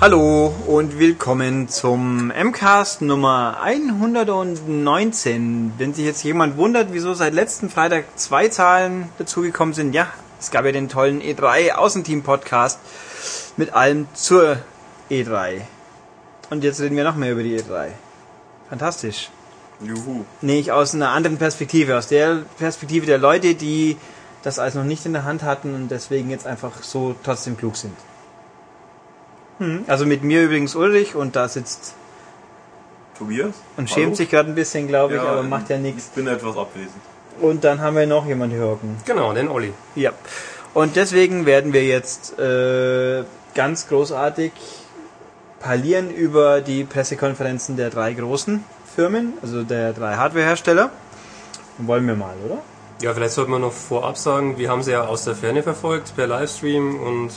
Hallo und willkommen zum MCAST Nummer 119. Wenn sich jetzt jemand wundert, wieso seit letzten Freitag zwei Zahlen dazugekommen sind, ja, es gab ja den tollen E3 Außenteam Podcast mit allem zur E3. Und jetzt reden wir noch mehr über die E3. Fantastisch. Juhu. Nee, ich aus einer anderen Perspektive, aus der Perspektive der Leute, die das alles noch nicht in der Hand hatten und deswegen jetzt einfach so trotzdem klug sind. Hm. Also mit mir übrigens Ulrich und da sitzt Tobias? und schämt Hallo? sich gerade ein bisschen, glaube ich, Ja, aber macht ja Ich nichts. bin etwas abwesend. Und dann haben wir noch jemanden hören. Genau, den Olli. Ja. Und deswegen werden wir jetzt äh, ganz großartig parlieren über die Pressekonferenzen der drei großen Firmen, also der drei Hardwarehersteller. Wollen wir mal, oder? Ja, vielleicht sollte man noch vorab sagen, wir haben sie ja aus der Ferne verfolgt per Livestream und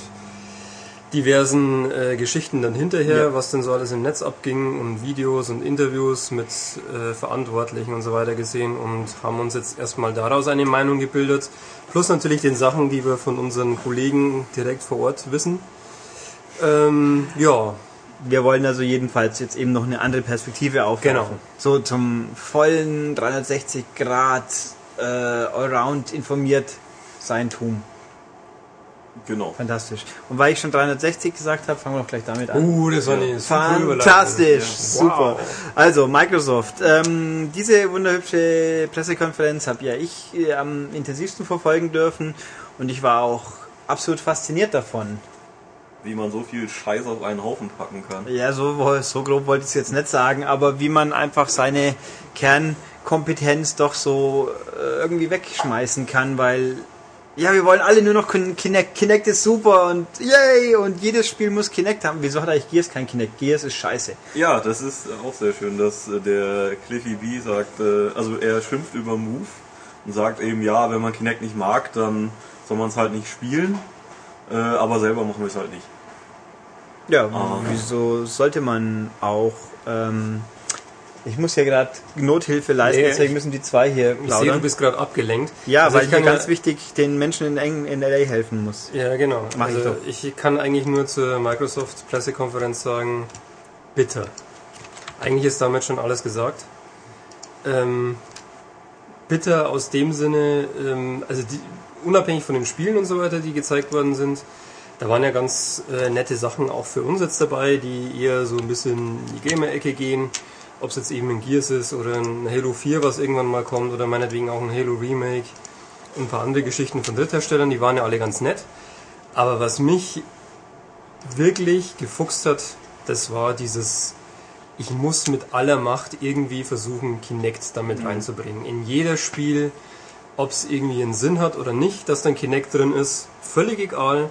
diversen äh, Geschichten dann hinterher, Ja. was denn so alles im Netz abging und Videos und Interviews mit äh, Verantwortlichen und so weiter gesehen und haben uns jetzt erstmal daraus eine Meinung gebildet. Plus natürlich den Sachen, die wir von unseren Kollegen direkt vor Ort wissen. Ähm, ja, Wir wollen also jedenfalls jetzt eben noch eine andere Perspektive aufwerfen. Genau. So zum vollen 360 Grad äh, Allround informiert sein Tum. Genau. Fantastisch. Und weil ich schon 360 gesagt habe, fangen wir doch gleich damit an. uh, das war eine. Fantastisch, super. Wow. Also Microsoft, ähm, diese wunderhübsche Pressekonferenz habe ja ich äh, am intensivsten verfolgen dürfen und ich war auch absolut fasziniert davon. Wie man so viel Scheiß auf einen Haufen packen kann. Ja, so, so grob wollte ich es jetzt nicht sagen, aber wie man einfach seine Kernkompetenz doch so äh, irgendwie wegschmeißen kann, weil ja, wir wollen alle nur noch Kin- Kinect. Kinect ist super und yay und jedes Spiel muss Kinect haben. Wieso hat eigentlich Gears kein Kinect? Gears ist scheiße. Ja, das ist auch sehr schön, dass äh, der Cliffy B sagt, äh, also er schimpft über Move und sagt eben, ja, wenn man Kinect nicht mag, dann soll man es halt nicht spielen, äh, aber selber machen wir es halt nicht. Ja, Ah. wieso sollte man auch. Ähm, ich muss hier gerade Nothilfe leisten, Nee, deswegen ich- müssen die zwei hier Ich sehe, du plaudern. bist gerade abgelenkt. Ja, Also weil ich ich ganz wichtig den Menschen in, Eng in LA helfen muss. Ja, genau. Mach ich also doch. ich, kann eigentlich nur zur Microsoft Pressekonferenz sagen, bitter. Eigentlich ist damit schon alles gesagt. Ähm, bitter aus dem Sinne, ähm, also die, unabhängig von den Spielen und so weiter, die gezeigt worden sind, da waren ja ganz äh, nette Sachen auch für uns jetzt dabei, die eher so ein bisschen in die Gamer-Ecke gehen. Ob es jetzt eben ein Gears ist oder ein Halo 4, was irgendwann mal kommt, oder meinetwegen auch ein Halo Remake und ein paar andere Geschichten von Drittherstellern, die waren ja alle ganz nett. Aber was mich wirklich gefuchst hat, das war dieses, ich muss mit aller Macht irgendwie versuchen, Kinect damit reinzubringen. In jeder Spiel, ob es irgendwie einen Sinn hat oder nicht, dass dann Kinect drin ist, völlig egal.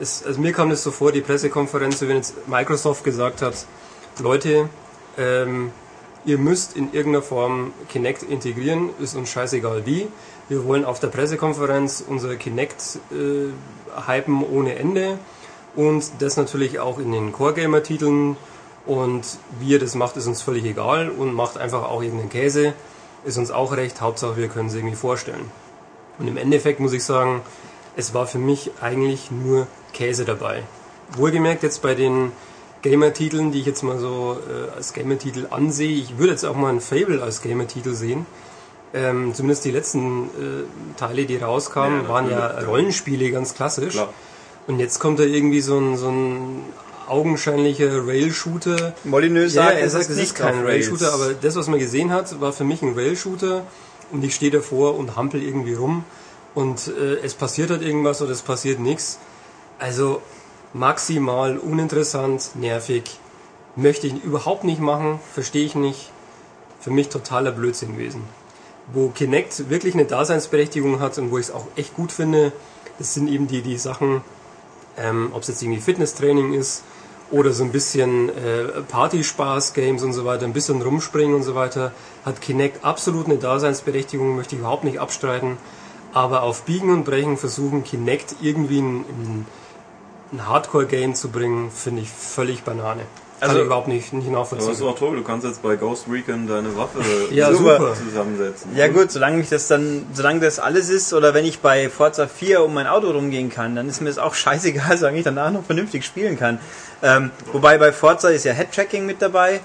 Es, also mir kam das so vor, die Pressekonferenz, wenn jetzt Microsoft gesagt hat, Leute, ähm, ihr müsst in irgendeiner Form Kinect integrieren, ist uns scheißegal wie. Wir wollen auf der Pressekonferenz unser Kinect äh, hypen ohne Ende und das natürlich auch in den Core-Gamer-Titeln und wie ihr das macht, ist uns völlig egal und macht einfach auch irgendeinen Käse, ist uns auch recht, Hauptsache wir können es irgendwie vorstellen. Und im Endeffekt muss ich sagen, es war für mich eigentlich nur Käse dabei. Wohlgemerkt jetzt bei den Gamer-Titeln, die ich jetzt mal so äh, als Gamer-Titel ansehe, ich würde jetzt auch mal ein Fable als Gamer-Titel sehen. Ähm, zumindest die letzten äh, Teile, die rauskamen, Ja, waren ja ja. Rollenspiele, ganz klassisch. Klar. Und jetzt kommt da irgendwie so ein, so ein augenscheinlicher Rail-Shooter. Molyneux Ja, sagt, er es sagt, ist es nicht ist kein Rail-Shooter, Rails. aber das, was man gesehen hat, war für mich ein Rail-Shooter und ich stehe davor und hampel irgendwie rum und äh, es passiert halt irgendwas oder es passiert nichts. Also maximal uninteressant, nervig, möchte ich überhaupt nicht machen, verstehe ich nicht. Für mich totaler Blödsinn gewesen. Wo Kinect wirklich eine Daseinsberechtigung hat und wo ich es auch echt gut finde, das sind eben die, die Sachen, ähm, ob es jetzt irgendwie Fitnesstraining ist oder so ein bisschen äh, Partyspaß-Games und so weiter, ein bisschen rumspringen und so weiter, hat Kinect absolut eine Daseinsberechtigung, möchte ich überhaupt nicht abstreiten. Aber auf Biegen und Brechen versuchen, Kinect irgendwie in, in ein Hardcore-Game zu bringen, finde ich völlig Banane. Kann Also- ich überhaupt nicht, nicht Aber das ist nachvollziehen. auch toll, du kannst jetzt bei Ghost Recon deine Waffe Ja, Super. zusammensetzen. Ja gut, solange ich das dann, solange das alles ist, oder wenn ich bei Forza 4 um mein Auto rumgehen kann, dann ist mir das auch scheißegal, solange ich danach noch vernünftig spielen kann. Ähm, wobei bei Forza ist ja Head-Tracking mit dabei,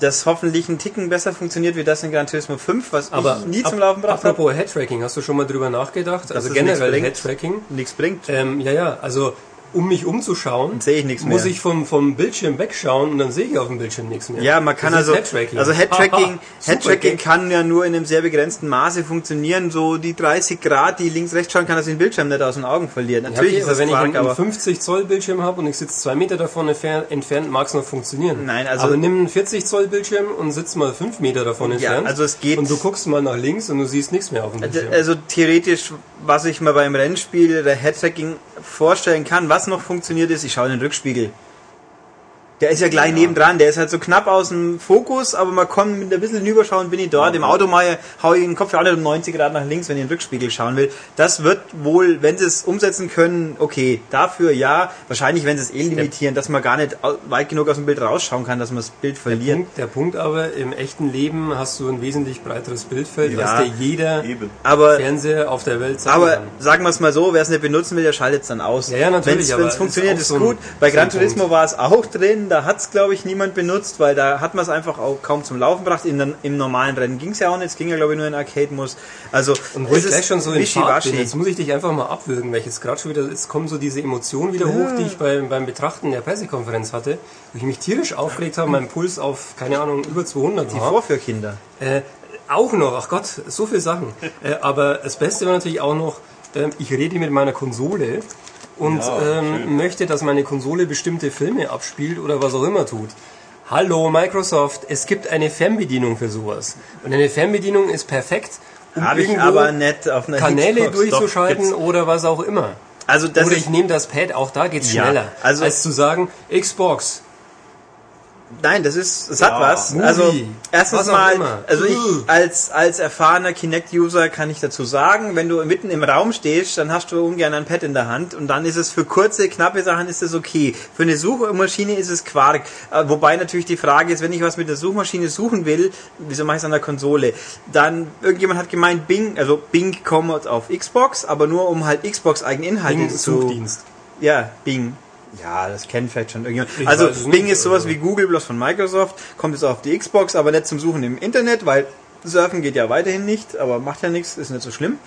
das hoffentlich einen Ticken besser funktioniert wie das in Gran Turismo 5, was Aber ich nie ap- zum Laufen habe. Apropos Headtracking, hast du schon mal drüber nachgedacht? also es generell nichts bringt. Headtracking. Nichts bringt. Ähm, ja, ja, also um mich umzuschauen, Sehe ich nichts muss mehr. ich vom, vom Bildschirm wegschauen und dann sehe ich auf dem Bildschirm nichts mehr. Ja, man kann Das also, Headtracking. also Headtracking, Headtracking kann ja nur in einem sehr begrenzten Maße funktionieren. So die 30 Grad, die links rechts schauen, kann das den Bildschirm nicht aus den Augen verlieren. Ja, Natürlich okay, ist aber das wenn ich Quark, einen, einen aber 50 Zoll Bildschirm habe und ich sitze zwei Meter davon entfer- entfernt, mag es noch funktionieren. Nein, also- aber nimm einen 40 Zoll Bildschirm und sitz mal fünf Meter davon Ja, entfernt. also es geht- Und du guckst mal nach links und du siehst nichts mehr auf dem Bildschirm. Also theoretisch, was ich mir beim Rennspiel der Headtracking vorstellen kann, was noch funktioniert ist, ich schaue in den Rückspiegel. Der ist ja gleich Ja. nebendran, der ist halt so knapp aus dem Fokus, aber man kann mit ein bisschen hinüberschauen, bin ich dort. Im Auto mal hau ich den Kopf nicht um 90 Grad nach links, wenn ich in den Rückspiegel schauen will. Das wird wohl, wenn sie es umsetzen können, okay. Dafür ja, wahrscheinlich wenn sie es eh limitieren, dass man gar nicht weit genug aus dem Bild rausschauen kann, dass man das Bild verliert. Punkt, der Punkt aber, im echten Leben hast du ein wesentlich breiteres Bildfeld, Ja, als dir jeder Eben. Aber Fernseher auf der Welt zeigen Aber kann. sagen wir es mal so, wer es nicht benutzen will, der schaltet es dann aus. Ja, ja, natürlich, Wenn es funktioniert, ist ist, gut. Bei Gran Turismo war es auch drin, da hat es, glaube ich, niemand benutzt, weil da hat man es einfach auch kaum zum Laufen gebracht. In, Im normalen Rennen ging es ja auch nicht, es ging ja, glaube ich, nur in Arcade-Muss. Also, Und wo ich gleich schon so in Fahrt bin, jetzt muss ich dich einfach mal abwürgen, weil ich jetzt gerade schon wieder, es kommen so diese Emotionen wieder hoch, die ich beim, beim Betrachten der Pressekonferenz hatte, wo ich mich tierisch aufgeregt habe, mein Puls auf, keine Ahnung, über 200 Die war. Vorführkinder. Äh, auch noch, ach Gott, so viele Sachen. Äh, aber das Beste war natürlich auch noch, ähm, ich rede mit meiner Konsole und Ja, ähm, möchte, dass meine Konsole bestimmte Filme abspielt oder was auch immer tut. Hallo Microsoft, es gibt eine Fernbedienung für sowas. Und eine Fernbedienung ist perfekt, um ich irgendwo aber nicht auf einer Kanäle Xbox. Durchzuschalten gibt's. oder was auch immer. Also, das oder ich nehme das Pad, auch da geht's Ja, schneller. also- als zu sagen, Xbox, Nein, das ist, es hat Ja, was. Movie, also erstens mal, immer. also ich als als erfahrener Kinect-User kann ich dazu sagen, wenn du mitten im Raum stehst, dann hast du ungern ein Pad in der Hand und dann ist es für kurze, knappe Sachen ist es okay. Für eine Suchmaschine ist es Quark. Äh, Wobei natürlich die Frage ist, wenn ich was mit der Suchmaschine suchen will, wieso mache ich es an der Konsole? Dann irgendjemand hat gemeint, Bing, also Bing kommt auf Xbox, aber nur um halt Xbox eigene Inhalte Bing zu Suchdienst. ja, Bing. Ja, das kennt vielleicht schon irgendjemand. Ich also Bing ist sowas also- wie Google bloß von Microsoft, kommt jetzt auf die Xbox, aber nicht zum Suchen im Internet, weil Surfen geht ja weiterhin nicht, aber macht ja nichts, ist nicht so schlimm.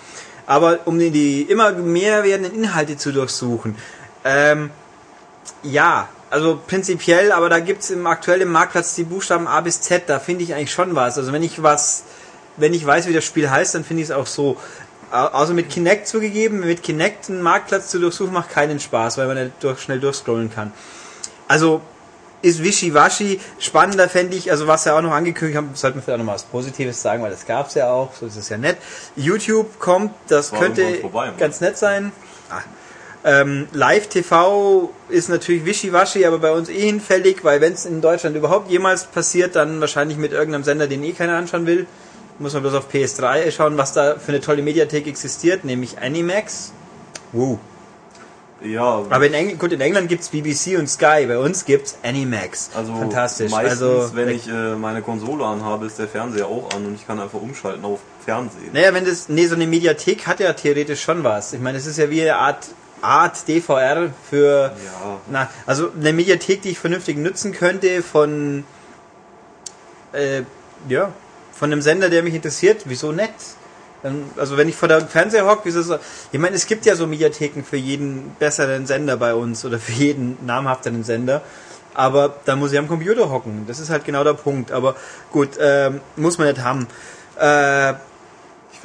Aber um die, die immer mehr werdenden Inhalte zu durchsuchen, ähm, ja, also prinzipiell, aber da gibt's im aktuellen Marktplatz die Buchstaben A bis Z, da finde ich eigentlich schon was. Also wenn ich was, wenn ich weiß, wie das Spiel heißt, dann finde ich es auch so. Au- Also mit Kinect zugegeben, mit Kinect einen Marktplatz zu durchsuchen macht keinen Spaß, weil man nicht durch, schnell durchscrollen kann. Also ist wischiwaschi. Spannender fände ich, also was ja auch noch angekündigt haben, sollte man vielleicht auch noch mal was Positives sagen, weil das gab's ja auch, so ist es ja nett. YouTube kommt, das War könnte vorbei, ganz nett sein. Ah. Ähm, Live-TV ist natürlich wischiwaschi, aber bei uns eh hinfällig, weil wenn es in Deutschland überhaupt jemals passiert, dann wahrscheinlich mit irgendeinem Sender, den eh keiner anschauen will. Muss man bloß auf PS3 schauen, was da für eine tolle Mediathek existiert, nämlich Animax. Woo. Ja, Aber in England, gut, in England gibt's BBC und Sky, bei uns gibt's Animax. also Fantastisch. meistens, also, wenn ich äh, meine Konsole anhabe, ist der Fernseher auch an und ich kann einfach umschalten auf Fernsehen. Naja, wenn das, nee, so eine Mediathek hat ja theoretisch schon was. Ich meine, es ist ja wie eine Art, Art DVR für, Ja, na, also eine Mediathek, die ich vernünftig nutzen könnte von, äh, ja, von einem Sender, der mich interessiert, wieso nicht? Also wenn ich vor der Fernseher hocke, wieso so, ich meine, es gibt ja so Mediatheken für jeden besseren Sender bei uns oder für jeden namhafteren Sender. Aber da muss ich am Computer hocken. Das ist halt genau der Punkt. Aber gut, ähm, muss man nicht haben. Äh,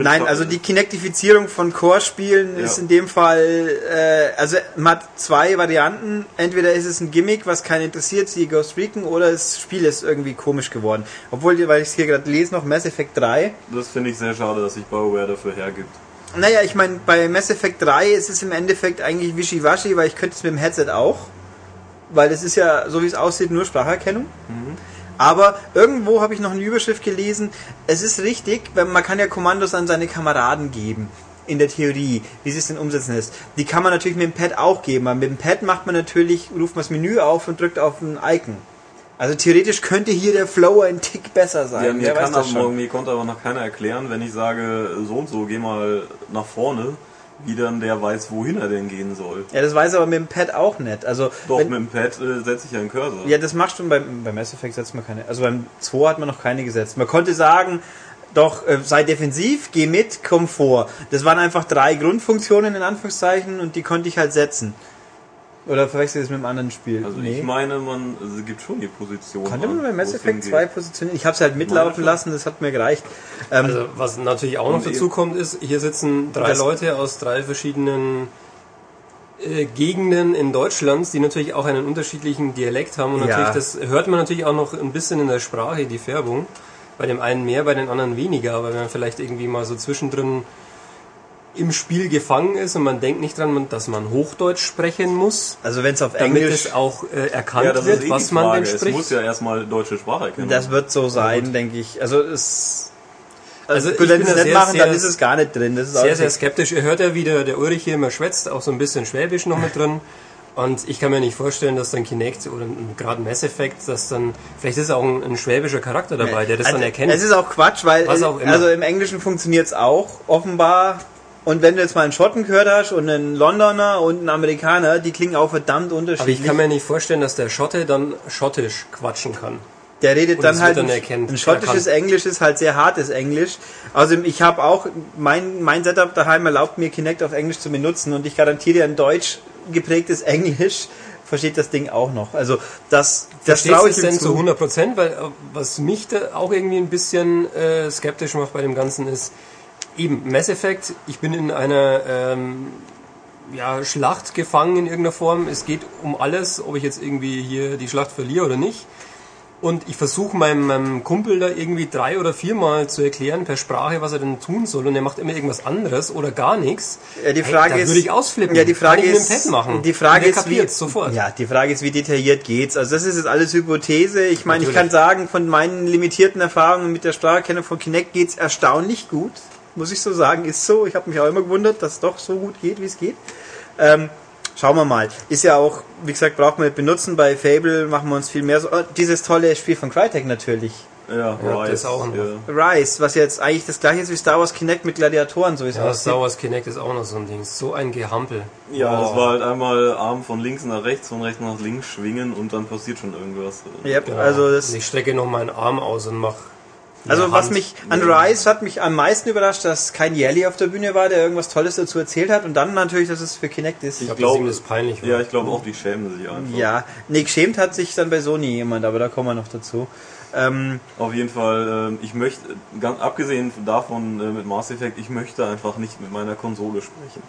Nein, doch- also die Kinectifizierung von Core-Spielen Ja. ist in dem Fall, äh, also man hat zwei Varianten. Entweder ist es ein Gimmick, was keinen interessiert, siehe Ghost Recon, oder das Spiel ist irgendwie komisch geworden. Obwohl, weil ich es hier gerade lese, noch Mass Effect 3. Das finde ich sehr schade, dass sich BioWare dafür hergibt. Naja, ich meine, bei Mass Effect 3 ist es im Endeffekt eigentlich wischiwaschi, weil ich könnte es mit dem Headset auch. Weil es ist ja, so wie es aussieht, nur Spracherkennung. Aber irgendwo habe ich noch eine Überschrift gelesen. Es ist richtig, man kann ja Kommandos an seine Kameraden geben. In der Theorie, wie sie es denn umsetzen lässt. Die kann man natürlich mit dem Pad auch geben. Aber mit dem Pad macht man natürlich, ruft man das Menü auf und drückt auf ein Icon. Also theoretisch könnte hier der Flow ein Tick besser sein. Ja, mir, kann das aber, mir konnte aber noch keiner erklären, wenn ich sage, so und so, geh mal nach vorne, wie dann der weiß, wohin er denn gehen soll. Ja, das weiß aber mit dem Pad auch nicht. Also Doch, wenn, mit dem Pad äh, setze ich ja einen Cursor. Ja, das machst du beim, beim Mass Effect setzt man keine. Also beim 2 hat man noch keine gesetzt. Man konnte sagen, doch, äh, sei defensiv, geh mit, komm vor. Das waren einfach drei Grundfunktionen in Anführungszeichen und die konnte ich halt setzen. Oder verwechsel ich das mit einem anderen Spiel? Also ich meine, man also es gibt schon die Position. Konnte an, man bei Mass es Effect hingeht. zwei Positionieren? Ich habe es halt mitlaufen lassen, das hat mir gereicht. Ähm, Also was natürlich auch noch dazu kommt, ist, hier sitzen drei Leute aus drei verschiedenen äh, Gegenden in Deutschland, die natürlich auch einen unterschiedlichen Dialekt haben. Und Ja. natürlich, das hört man natürlich auch noch ein bisschen in der Sprache, die Färbung. Bei dem einen mehr, bei den anderen weniger. Aber wenn man vielleicht irgendwie mal so zwischendrin im Spiel gefangen ist und man denkt nicht dran, dass man Hochdeutsch sprechen muss, also wenn es auf damit Englisch, es auch äh, erkannt Ja, das wird, eh was man denn Es spricht. muss ja erstmal deutsche Sprache erkennen. das wird so sein, denke ich. Also es... Also ich wenn sie es nicht sehr, machen, dann sehr- ist es gar nicht drin. Das ist sehr, sehr nichts. skeptisch. Ihr hört ja wieder, der Ulrich hier immer schwätzt, auch so ein bisschen Schwäbisch noch mit drin. Und ich kann mir nicht vorstellen, dass dann Kinect oder gerade Mass Effect, dass dann, vielleicht ist auch ein, ein schwäbischer Charakter dabei, der das also, dann erkennt. Es ist auch Quatsch, weil auch also im Englischen funktioniert es auch offenbar. Und wenn du jetzt mal einen Schotten gehört hast und einen Londoner und einen Amerikaner, die klingen auch verdammt Aber unterschiedlich. ich kann mir nicht vorstellen, dass der Schotte dann schottisch quatschen kann. Der redet Und dann halt dann ein, erkennt, ein schottisches erkannt. Englisch ist halt sehr hartes Englisch. Also ich habe auch mein mein Setup daheim erlaubt mir Kinect auf Englisch zu benutzen und ich garantiere dir ein deutsch geprägtes Englisch versteht das Ding auch noch. Also das das traue ich es denn zu zu. 100 Prozent? Weil äh, was mich da auch irgendwie ein bisschen äh, skeptisch macht bei dem Ganzen ist, eben Mass Effect, ich bin in einer ähm, ja, Schlacht gefangen in irgendeiner Form. Es geht um alles, ob ich jetzt irgendwie hier die Schlacht verliere oder nicht. Und ich versuche meinem, meinem Kumpel da irgendwie drei oder viermal zu erklären per Sprache, was er denn tun soll. Und er macht immer irgendwas anderes oder gar nichts. Ja, die Hey, Frage da ist, würde ich ausflippen. Ja, die Frage ist, mit dem Pad machen. die Frage ist, wie, sofort. ja, die Frage ist, wie detailliert geht's? Also das ist jetzt alles Hypothese. Ich meine, ich kann sagen, von meinen limitierten Erfahrungen mit der Spracherkennung von Kinect geht's erstaunlich gut. Muss ich so sagen, ist so. Ich habe mich auch immer gewundert, dass es doch so gut geht, wie es geht. Ähm, schauen wir mal. Ist ja auch, wie gesagt, braucht man nicht benutzen. Bei Fable machen wir uns viel mehr so. Oh, dieses tolle Spiel von Crytek natürlich. Ja, Ja, Rise, das auch noch. Ja. Rise, was jetzt eigentlich das gleiche ist wie Star Wars Kinect mit Gladiatoren, so wie es Ja. Star Wars Kinect ist auch noch so ein Ding. So ein Gehampel. Ja, Boah. es war halt einmal Arm von links nach rechts, von rechts nach links schwingen und dann passiert schon irgendwas. Yep, Genau. also das Und ich strecke noch meinen Arm aus und mach. Also eine was mich an Rise hat mich am meisten überrascht, dass kein Jelly auf der Bühne war, der irgendwas Tolles dazu erzählt hat und dann natürlich, dass es für Kinect ist. Ich glaube, glaube- das ist peinlich. Ja, ich glaube auch, die schämen sich einfach. Ja, nee, geschämt hat sich dann bei Sony jemand, aber da kommen wir noch dazu. Ähm, Auf jeden Fall, ähm, ich möchte, ganz abgesehen davon äh, mit Mass Effect, ich möchte einfach nicht mit meiner Konsole sprechen.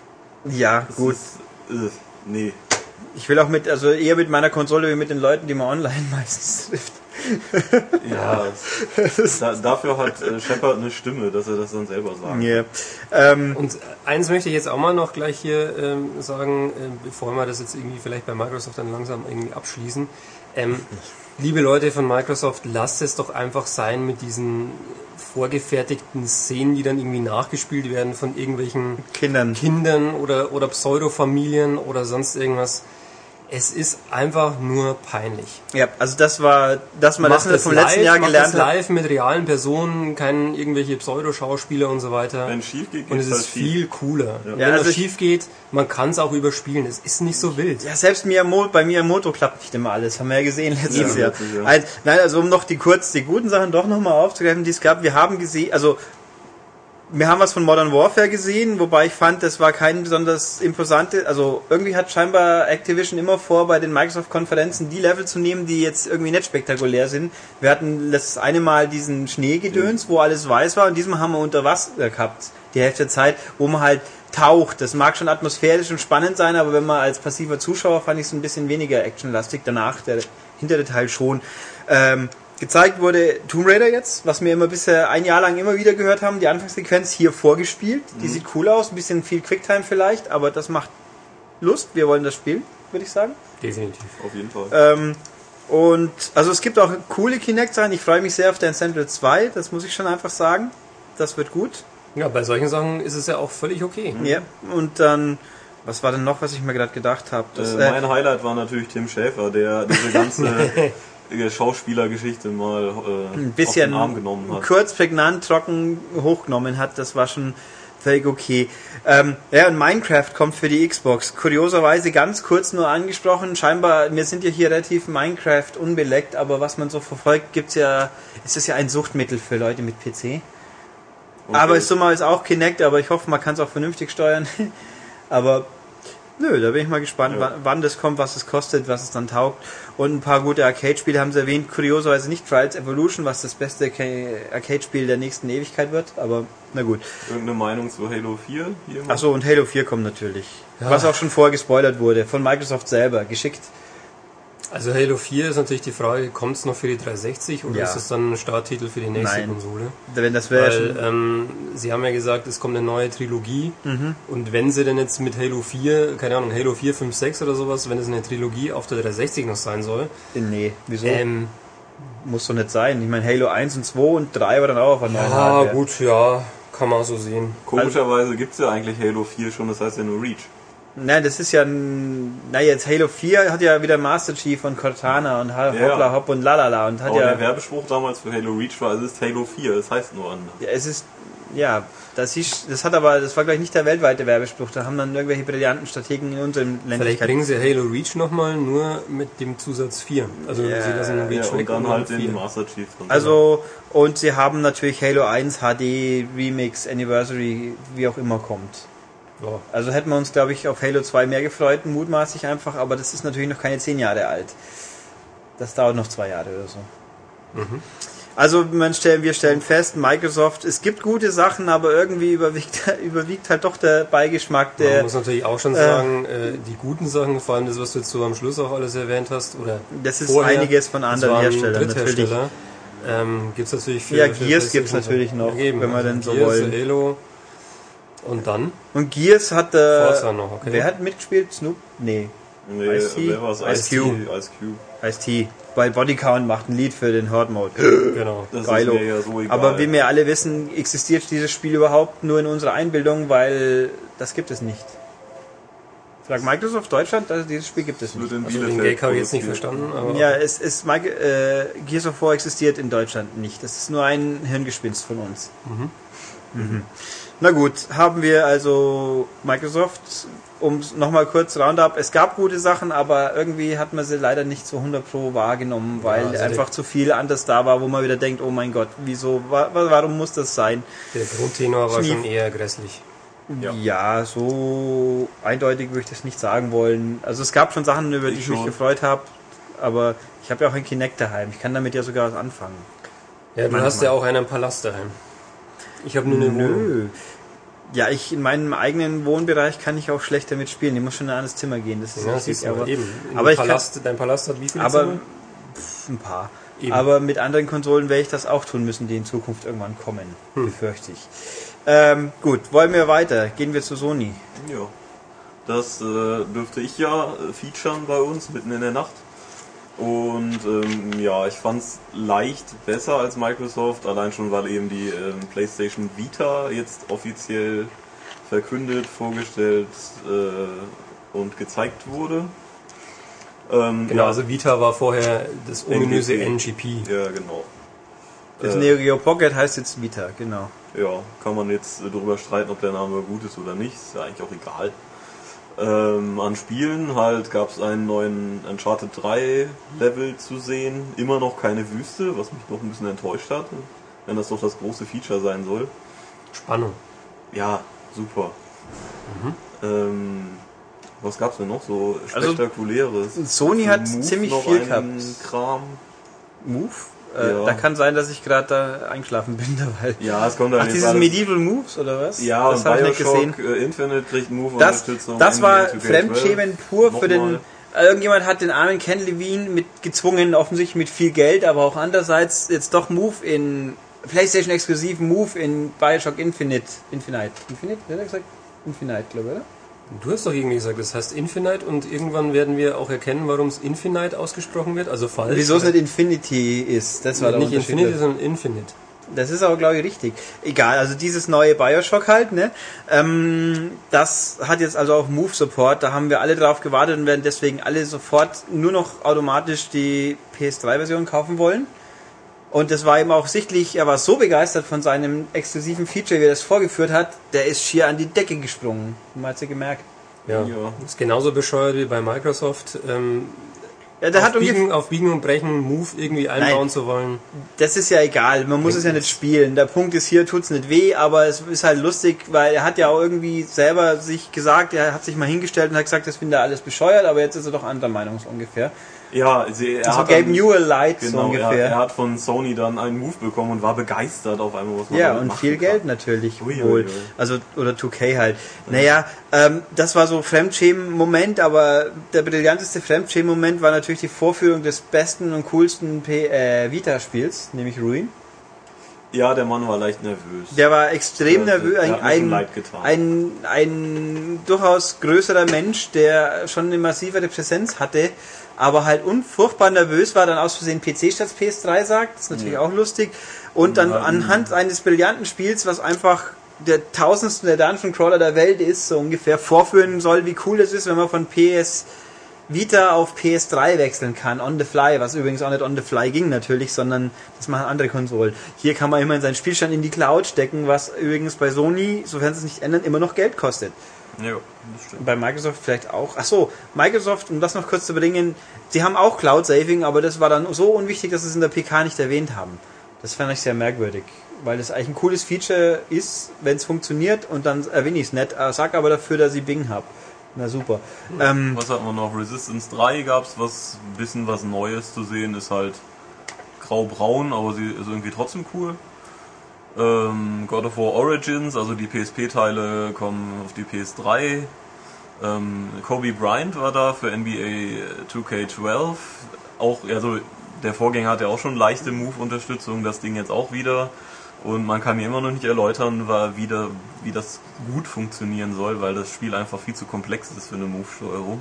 ja, Das gut. Ist, äh, nee. Ich will auch mit, also eher mit meiner Konsole wie mit den Leuten, die man online meistens trifft. Ja, da, dafür hat äh, Shepard eine Stimme, dass er das dann selber sagt. Yeah. Ähm, Und eins möchte ich jetzt auch mal noch gleich hier ähm, sagen, äh, bevor wir das jetzt irgendwie vielleicht bei Microsoft dann langsam irgendwie abschließen. Ähm, liebe Leute von Microsoft, lasst es doch einfach sein mit diesen vorgefertigten Szenen, die dann irgendwie nachgespielt werden von irgendwelchen Kindern. Kindern oder, oder Pseudofamilien oder sonst irgendwas. Es ist einfach nur peinlich. Ja, also das war, dass man das es vom letzten live, Jahr macht gelernt es hat. live mit realen Personen, keinen irgendwelche Pseudoschauspieler und so weiter. Wenn es schief geht, Und geht es halt ist viel cooler. Ja, Wenn also das ich- schief geht, man kann es auch überspielen. Es ist nicht so wild. Ja, selbst Miyamoto, bei Miyamoto klappt nicht immer alles. Haben wir ja gesehen letztes Ja, Jahr. Jahr. Also, nein, also um noch die kurz, die guten Sachen doch nochmal aufzugreifen, die es gab. Wir haben gesehen, also, wir haben was von Modern Warfare gesehen, wobei ich fand, das war kein besonders imposante, also irgendwie hat scheinbar Activision immer vor, bei den Microsoft-Konferenzen die Level zu nehmen, die jetzt irgendwie nicht spektakulär sind. Wir hatten das eine Mal diesen Schneegedöns, wo alles weiß war, und diesmal haben wir unter Wasser gehabt, die Hälfte der Zeit, wo man halt taucht. Das mag schon atmosphärisch und spannend sein, aber wenn man als passiver Zuschauer fand ich es ein bisschen weniger actionlastig. Danach der hintere Teil schon. Ähm, gezeigt wurde Tomb Raider jetzt, was wir immer bisher ein Jahr lang immer wieder gehört haben. Die Anfangssequenz hier vorgespielt. Die sieht cool aus, ein bisschen viel Quicktime vielleicht, aber das macht Lust. Wir wollen das spielen, würde ich sagen. Definitiv. Auf jeden Fall. Ähm, und also es gibt auch coole Kinect-Sachen. Ich freue mich sehr auf Dance Central 2, das muss ich schon einfach sagen. Das wird gut. Ja, bei solchen Sachen ist es ja auch völlig okay. Ja, und dann, was war denn noch, was ich mir gerade gedacht habe? Äh, äh, mein Highlight war natürlich Tim Schäfer, der diese ganze äh, Schauspielergeschichte mal äh, ein bisschen den Arm genommen hat. kurz, prägnant, trocken hochgenommen hat. Das war schon völlig okay. Ähm, ja, und Minecraft kommt für die Xbox. Kurioserweise ganz kurz nur angesprochen. Scheinbar, wir sind ja hier relativ Minecraft unbeleckt, aber was man so verfolgt, gibt's ja, ist es ja ein Suchtmittel für Leute mit PC. Okay. Aber ist so mal ist auch Kinect, aber ich hoffe, man kann es auch vernünftig steuern. aber nö, da bin ich mal gespannt, Ja. wann, das kommt, was es kostet, was es dann taugt. Und ein paar gute Arcade-Spiele haben sie erwähnt. Kurioserweise nicht Trials Evolution, was das beste Arca- Arcade-Spiel der nächsten Ewigkeit wird, aber na gut. Irgendeine Meinung zu Halo 4 hier? Achso, und Halo 4 kommt natürlich. Ja. Was auch schon vorher gespoilert wurde, von Microsoft selber, geschickt. Also Halo 4 ist natürlich die Frage, kommt es noch für die 360 oder Ja. ist es dann ein Starttitel für die nächste Nein. Konsole? Wenn das wäre ähm, sie haben ja gesagt, es kommt eine neue Trilogie Mhm. und wenn sie denn jetzt mit Halo 4, keine Ahnung, Halo 4, 5, 6 oder sowas, wenn es eine Trilogie auf der 360 noch sein soll, Nee, wieso? ähm, Muss doch nicht sein. Ich meine, Halo 1 und 2 und 3 war dann auch auf einer neuen ja gut, ja, kann man so sehen. Komischerweise gibt's ja eigentlich Halo 4 schon, das heißt ja nur Reach. Nein, das ist ja ein. Na, jetzt Halo 4 hat ja wieder Master Chief und Cortana und Ja. Hoppla Hopp und Lalala und hat Aber ja. der Werbespruch damals für Halo Reach war, es ist Halo 4, es heißt nur anders. Ja, es ist. Ja, das ist. Das hat aber. Das war gleich nicht der weltweite Werbespruch. Da haben dann irgendwelche brillanten Strategen in unseren Vielleicht Ländlichkeiten. bringen sie Halo Reach nochmal nur mit dem Zusatz 4. Also Ja, sie lassen den Ja, Reach und weg dann und halt den 4. Master Chief drin. Also, und sie haben natürlich Halo 1 HD, Remix, Anniversary, wie auch immer kommt. Ja. Also hätten wir uns, glaube ich, auf Halo 2 mehr gefreut, mutmaßlich einfach, aber das ist natürlich noch keine 10 Jahre alt. Das dauert noch zwei Jahre oder so. Also man stellen, wir stellen fest, Microsoft, es gibt gute Sachen, aber irgendwie überwiegt, überwiegt halt doch der Beigeschmack Man der. muss natürlich auch schon äh, sagen, äh, die guten Sachen, vor allem das, was du jetzt so am Schluss auch alles erwähnt hast, oder Das ist vorher, einiges von anderen Herstellern natürlich. Ähm, gibt es natürlich für Ja, Gears PlayStation gibt's natürlich noch, Ja, eben. wenn Also denn so Gears, wollen. Halo und dann Und Gears hat äh, Forza noch, okay. Wer hat mitgespielt? Snoop? Nee, nee, Ice-T? wer war's? Ice Ice-T, Cube. Ice Cube. Ice-T. Weil Bodycount macht ein Lied für den Horde Mode. Genau. Das Geilo. ist mir ja so egal. Aber wie wir alle wissen, existiert dieses Spiel überhaupt nur in unserer Einbildung, weil das gibt es nicht. Sagt Microsoft Deutschland, also dieses Spiel gibt es nicht. Also den Gag habe ich jetzt nicht verstanden, aber Ja, es ist äh, Gears of War existiert in Deutschland nicht. Das ist nur ein Hirngespinst von uns. Mhm. Na gut, haben wir also Microsoft, um nochmal kurz Roundup. Es gab gute Sachen, aber irgendwie hat man sie leider nicht so 100 pro wahrgenommen, weil also einfach zu viel anders da war, wo man wieder denkt, oh mein Gott, wieso, wa wa- warum muss das sein? der Grundtenor war Schnief. schon eher grässlich. Ja. Ja, so eindeutig würde ich das nicht sagen wollen. Also es gab schon Sachen, über die Ich ich mich gefreut habe, aber ich habe ja auch ein Kinect daheim. Ich kann damit ja sogar was anfangen. Ja, du Manchmal. hast ja auch einen Palast daheim. Ich habe nur eine Wohnung. Ja, ich in meinem eigenen Wohnbereich kann ich auch schlecht damit spielen. Ich muss schon in ein anderes Zimmer gehen. Das ist Ja, richtig, du, aber, eben. In aber ich Palast, dein Palast hat wie viele aber Zimmer? pff, ein paar. Eben. Aber mit anderen Konsolen werde ich das auch tun müssen, die in Zukunft irgendwann kommen, Hm. befürchte ich. Ähm, gut, wollen wir weiter? Gehen wir zu Sony. Ja. Das äh, dürfte ich ja äh, featuren bei uns mitten in der Nacht. Und ähm, ja, ich fand's leicht besser als Microsoft, allein schon weil eben die ähm, PlayStation Vita jetzt offiziell verkündet, vorgestellt äh, und gezeigt wurde. Ähm, Genau, ja, also Vita war vorher das ominöse NGP. NGP. ja, genau. Das Äh, Neo Geo Pocket heißt jetzt Vita, genau. Ja, kann man jetzt äh, darüber streiten, ob der Name gut ist oder nicht. Ist ja eigentlich auch egal. Ähm, an Spielen halt gab es einen neuen Uncharted 3 Level zu sehen. Immer noch keine Wüste, was mich noch ein bisschen enttäuscht hat. Wenn das doch das große Feature sein soll. Spannung. Ja, super. Ähm, was gab's denn noch so Also, spektakuläres? Sony Für hat Move ziemlich viel gehabt. Kram. Move? Äh, Ja. Da kann sein, dass ich gerade da eingeschlafen bin dabei. Ja, es kommt dann Ach, dieses alles- Medieval Moves oder was? Ja, das habe ich nicht gesehen. Äh, Infinite kriegt Move Das, Unterstützung. das war NBA 2K12. Fremdschämen pur für den. Nochmal. Irgendjemand hat den armen Ken Levine mit gezwungen, offensichtlich mit viel Geld, aber auch andererseits jetzt doch Move in PlayStation exklusiv Move in Bioshock Infinite. Infinite. Infinite? Hat er gesagt? Infinite, glaube ich, oder? Du hast doch irgendwie gesagt, das heißt Infinite und irgendwann werden wir auch erkennen, warum es Infinite ausgesprochen wird, also falsch. Wieso es nicht Infinity ist, das war der nicht. Infinity, sondern Infinite. Das ist aber, glaube ich, richtig. Egal, also dieses neue Bioshock halt, ne? Ähm, das hat jetzt also auch Move-Support, da haben wir alle drauf gewartet und werden deswegen alle sofort nur noch automatisch die PS3-Version kaufen wollen. Und das war ihm auch sichtlich, er war so begeistert von seinem exklusiven Feature, wie er das vorgeführt hat, der ist schier an die Decke gesprungen. Man hat sie gemerkt. Ja, Ja. ist genauso bescheuert wie bei Microsoft. Ähm, Ja, der auf, hat Biegen, auf Biegen und Brechen Move irgendwie einbauen Nein. zu wollen. das ist ja egal, man muss es ja nicht spielen. Der Punkt ist, hier tut's nicht weh, aber es ist halt lustig, weil er hat ja auch irgendwie selber sich gesagt, er hat sich mal hingestellt und hat gesagt, das finde er alles bescheuert, aber jetzt ist er doch anderer Meinung so ungefähr. Ja, sie, er Also hat Gabe Newell Light so Genau, er, ungefähr. er hat von Sony dann einen Move bekommen und war begeistert auf einmal, was man Ja, und viel kann. Geld natürlich Ui, ui, wohl. Also, oder 2K halt. Naja, ähm, das war so Fremdschämen-Moment, aber der brillanteste Fremdschämen-Moment war natürlich die Vorführung des besten und coolsten P äh, Vita-Spiels, nämlich Ruin. Ja, der Mann war leicht nervös. Der war extrem Der- nervös, der ein, ein, leid getan. ein, ein durchaus größerer Mensch, der schon eine massivere Präsenz hatte, aber halt unfurchtbar nervös war, dann aus Versehen PC statt PS3 sagt, das ist natürlich Ja. auch lustig. Und dann anhand eines brillanten Spiels, was einfach der tausendste der Dungeon Crawler der Welt ist, so ungefähr vorführen soll, wie cool es ist, wenn man von PS Vita auf PS3 wechseln kann, on the fly, was übrigens auch nicht on the fly ging natürlich, sondern das machen andere Konsolen. Hier kann man immerhin seinen Spielstand in die Cloud stecken, was übrigens bei Sony, sofern sie es nicht ändern, immer noch Geld kostet. Ja, das stimmt. Bei Microsoft vielleicht auch. Ach so, Microsoft, um das noch kurz zu bringen, sie haben auch Cloud Saving, aber das war dann so unwichtig, dass sie es in der PK nicht erwähnt haben. Das fand ich sehr merkwürdig, weil das eigentlich ein cooles Feature ist, wenn es funktioniert und dann erwähne ich es nicht, äh, sag aber dafür, dass ich Bing habe. Na super. Ähm, Was hat man noch? Resistance 3 gab's was, ein bisschen was Neues zu sehen, ist halt grau-braun, aber sie ist irgendwie trotzdem cool. Ähm, God of War Origins, also die PSP-Teile kommen auf die PS3. Ähm, Kobe Bryant war da für NBA 2K12. Auch, also der Vorgänger hat ja auch schon leichte Move-Unterstützung, das Ding jetzt auch wieder. Und man kann mir immer noch nicht erläutern, war wieder, wie das gut funktionieren soll, weil das Spiel einfach viel zu komplex ist für eine Move-Steuerung.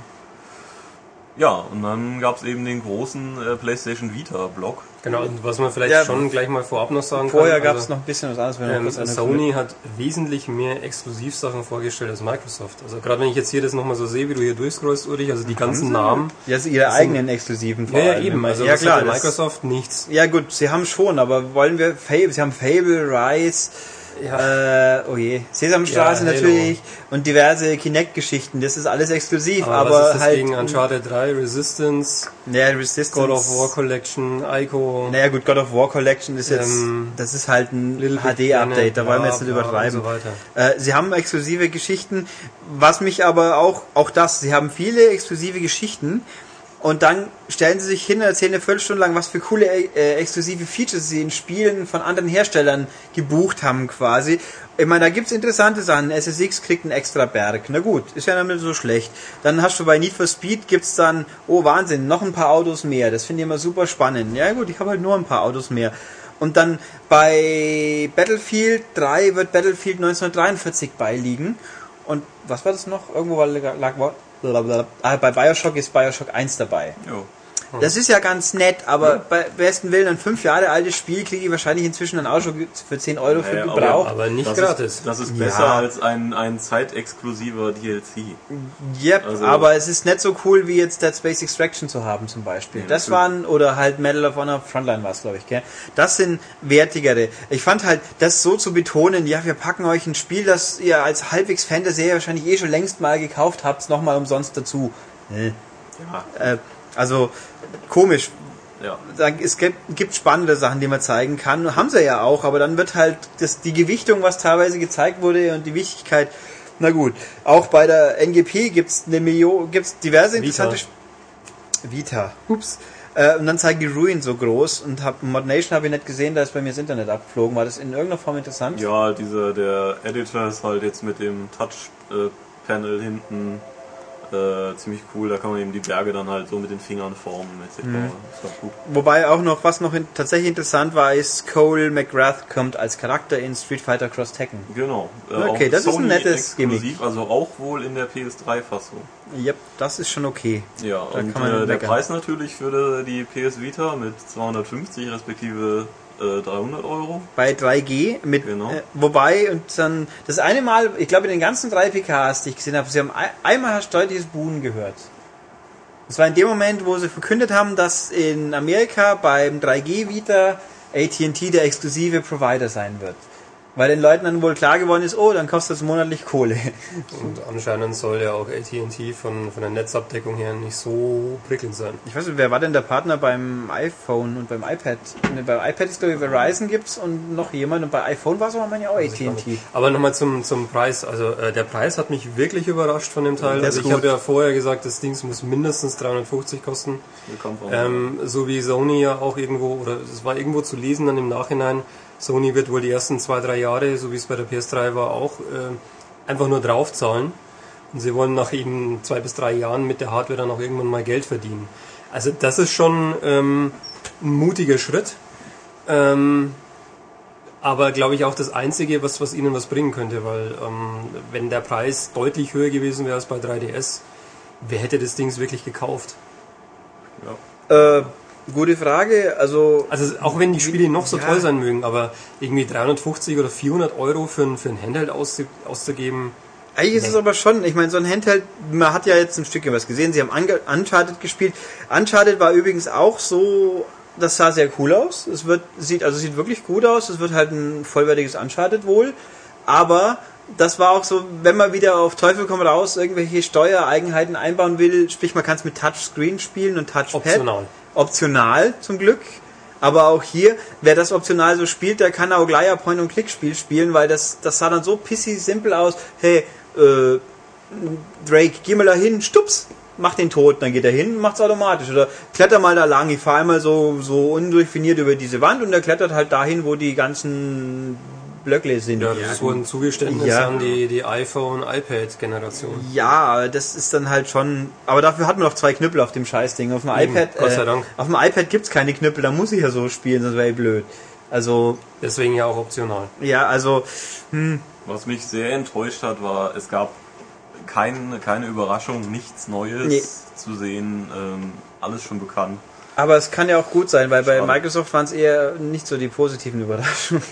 Ja, und dann gab's eben den großen äh, PlayStation Vita-Block. Genau, und was man vielleicht Ja, schon gleich mal vorab noch sagen vorher kann. gab es also, noch ein bisschen was anderes. wenn Ähm, Sony hat wesentlich mehr Exklusivsachen vorgestellt als Microsoft. Also gerade wenn ich jetzt hier das nochmal so sehe, wie du hier durchscrollst, Ulrich, also die ganzen Namen. Ja, also ihre eigenen exklusiven vor Ja, ja, eben. Also ja klar, Microsoft nichts. Ja gut, sie haben schon, aber wollen wir Fable, sie haben Fable, Rise, Ja. äh, oh je, Sesamstraße Ja, natürlich und diverse Kinect-Geschichten, das ist alles exklusiv, Aber, aber, was ist halt, gegen Uncharted 3, Resistance, ja, Resistance, God of War Collection, Ico, naja gut, God of War Collection ist jetzt, Ähm, das ist halt ein HD-Update, da wollen wir jetzt nicht übertreiben. So weiter. Äh, sie haben exklusive Geschichten, was mich aber auch, auch das, sie haben viele exklusive Geschichten und dann stellen sie sich hin und erzählen eine Viertelstunde lang, was für coole äh, exklusive Features sie in Spielen von anderen Herstellern gebucht haben quasi. Ich meine, da gibt's interessante Sachen. SSX kriegt einen extra Berg. Na gut, ist ja nicht so schlecht. Dann hast du bei Need for Speed gibt's dann, oh Wahnsinn, noch ein paar Autos mehr. Das finde ich immer super spannend. Ja gut, ich habe halt nur ein paar Autos mehr. Und dann bei Battlefield 3 wird Battlefield 1943 beiliegen. Und was war das noch? Irgendwo war, lag, blablabla. ah, bei Bioshock ist Bioshock 1 dabei. Jo. Das ist ja ganz nett, aber bei besten Willen ein fünf Jahre altes Spiel kriege ich wahrscheinlich inzwischen dann auch schon für 10 Euro für Naja, aber- Gebrauch. Aber nicht das gratis. Ist, das ist Ja. besser als ein, ein zeitexklusiver DLC. Yep, Also- aber es ist nicht so cool wie jetzt Dead Space Extraction zu haben zum Beispiel. Ja, das natürlich. waren, oder halt Medal of Honor Frontline war es, glaube ich, gell? Das sind wertigere. Ich fand halt, das so zu betonen, ja, wir packen euch ein Spiel, das ihr als halbwegs Fan der Serie wahrscheinlich eh schon längst mal gekauft habt, nochmal umsonst dazu. Ja, äh, also, komisch. ja. Da- Es gibt, gibt spannende Sachen, die man zeigen kann. Haben sie ja auch, aber dann wird halt das, die Gewichtung, was teilweise gezeigt wurde und die Wichtigkeit. Na gut, auch bei der NGP gibt's eine Million, gibt's diverse interessante Vita. Sp- Vita. Ups. Äh, und dann zeigen die Ruin so groß und hab, Mod Nation habe ich nicht gesehen, da ist bei mir das Internet abgeflogen. War das in irgendeiner Form interessant? Ja, dieser, der Editor ist halt jetzt mit dem Touch-Panel hinten äh, ziemlich cool. Da kann man eben die Berge dann halt so mit den Fingern formen etc. Mhm. Ist halt gut. Wobei auch noch, was noch in, tatsächlich interessant war, ist, Cole McGrath kommt als Charakter in Street Fighter Cross Tekken. Genau. Äh, Okay, das ist ein Sony nettes exklusiv, also auch wohl in der PS3-Fassung. Yep, das ist schon okay. Ja, Da und kann man äh, der. Preis natürlich für die PS Vita mit 250 respektive äh, 300 Euro. bei 3G mit Genau. äh, wobei und dann das eine Mal, ich glaube in den ganzen drei PKs, die ich gesehen habe, sie haben ein, einmal hast du deutliches Buhen gehört. Das war in dem Moment, wo sie verkündet haben, dass in Amerika beim 3G Vita AT&T der exklusive Provider sein wird. Weil den Leuten dann wohl klar geworden ist, oh, dann kostet es monatlich Kohle. Und anscheinend soll ja auch AT&T von, von der Netzabdeckung her nicht so prickelnd sein. Ich weiß nicht, wer war denn der Partner beim iPhone und beim iPad? Ne, Beim iPad ist glaube ich Verizon gibt's und noch jemand und bei iPhone war es aber manchmal auch AT&T. Aber nochmal zum, zum Preis. Also äh, der Preis hat mich wirklich überrascht von dem Teil. Also ich habe ja vorher gesagt, das Ding muss mindestens 350 kosten. Willkommen Ähm, so wie Sony ja auch irgendwo, oder es war irgendwo zu lesen dann im Nachhinein, Sony wird wohl die ersten zwei, drei Jahre, so wie es bei der PS3 war, auch äh, einfach nur draufzahlen. Und sie wollen nach eben zwei bis drei Jahren mit der Hardware dann auch irgendwann mal Geld verdienen. Also das ist schon ähm, ein mutiger Schritt. Ähm, aber glaube ich auch das Einzige, was, was ihnen was bringen könnte, weil ähm, wenn der Preis deutlich höher gewesen wäre als bei 3DS, wer hätte das Ding wirklich gekauft? ja. Äh, gute Frage. Also Also auch wenn die Spiele noch so Ja. toll sein mögen, aber irgendwie 350 oder 400 Euro für ein, für ein Handheld auszu, auszugeben, eigentlich ist es aber schon, ich meine, so ein Handheld, man hat ja jetzt ein Stückchen was gesehen. Sie haben Uncharted gespielt. Uncharted war übrigens auch so, das sah sehr cool aus. Es wird, sieht, also sieht wirklich gut aus. Es wird halt ein vollwertiges Uncharted wohl. Aber das war auch so, wenn man wieder auf Teufel komm raus irgendwelche Steuereigenheiten einbauen will, sprich man kann es mit Touchscreen spielen und Touchpad. optional. Optional zum Glück. Aber auch hier, wer das optional so spielt, der kann auch gleich ein Point-and-Click-Spiel spielen, weil das, das sah dann so pissy simpel aus. Hey, äh, Drake, geh mal da hin, stups, mach den tot, dann geht er hin, macht's automatisch. Oder kletter mal da lang, ich fahre einmal so, so undurchfiniert über diese Wand und er klettert halt dahin, wo die ganzen Blöckle sind. Ja, das ist wohl ein Zugeständnis Ja. an die, die iPhone-iPad-Generation. Ja, das ist dann halt schon. Aber dafür hat man noch zwei Knüppel auf dem Scheißding. Auf dem iPad. Gott sei Dank. Auf dem iPad gibt's keine Knüppel, da muss ich ja so spielen, das wäre eh blöd. Also, Deswegen ja auch optional. ja, also, Was mich sehr enttäuscht hat, war, es gab kein, keine Überraschung, nichts Neues Nee. zu sehen, ähm, alles schon bekannt. aber es kann ja auch gut sein, weil bei Schade. Microsoft waren es eher nicht so die positiven Überraschungen.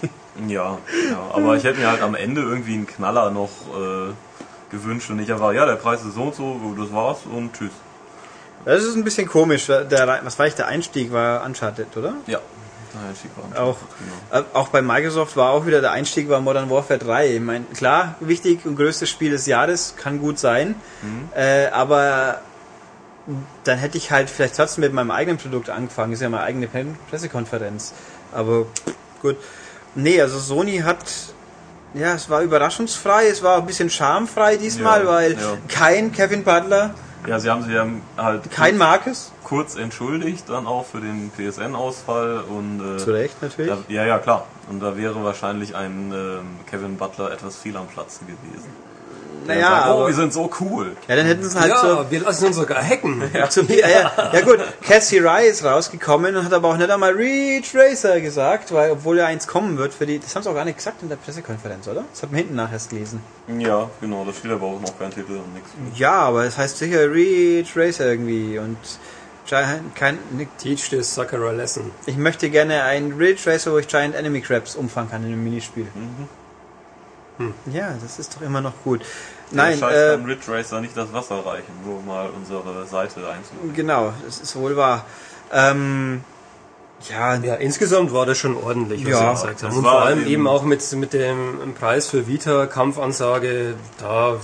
Ja, ja, aber ich hätte mir halt am Ende irgendwie einen Knaller noch äh, gewünscht und nicht einfach, ja, der Preis ist so und so, das war's und tschüss. Das ist ein bisschen komisch. Der, was war ich, der Einstieg war Uncharted, oder? Ja. Nein, schick war Auch, Genau. äh, auch bei Microsoft war auch wieder der Einstieg war Modern Warfare 3. Ich meine, klar, wichtig und größtes Spiel des Jahres, kann gut sein. Äh, aber dann hätte ich halt vielleicht trotzdem mit meinem eigenen Produkt angefangen. Ist ja meine eigene Pressekonferenz. Aber gut. Nee, also Sony hat, ja, es war überraschungsfrei, es war ein bisschen schamfrei diesmal, Ja, weil ja. kein Kevin Butler, Ja, sie haben sich ja halt kein Marcus. kurz entschuldigt, dann auch für den PSN-Ausfall und äh, Zu Recht natürlich. da, ja, ja, klar. Und da wäre wahrscheinlich ein ähm, Kevin Butler etwas viel am Platz gewesen. Naja, sagt, oh, aber- wir sind so cool. Ja, dann hätten sie halt ja, so. wir lassen uns sogar hacken. Zu, ja. Ja, ja gut, Cassie Rye ist rausgekommen und hat aber auch nicht einmal Reach Racer gesagt, weil obwohl ja eins kommen wird für die, das haben sie auch gar nicht gesagt in der Pressekonferenz, oder? Das hat man hinten nachher erst gelesen. Ja, genau, da steht aber auch noch kein Titel und nichts. Ja, aber es heißt sicher Reach Racer irgendwie und Giant, kein, Teach the sucker a lesson. ich möchte gerne ein Reach Racer, wo ich Giant Enemy Crabs umfangen kann in einem Minispiel. Ja, das ist doch immer noch gut. Nein, Scheiß äh, kann Ridge Racer nicht das Wasser reichen, nur mal unsere Seite einzubauen. genau, das ist wohl wahr. Ähm, ja, Ja, insgesamt war das schon ordentlich, was Ja, das haben. Und vor allem eben- auch mit, mit dem Preis für Vita, Kampfansage, da,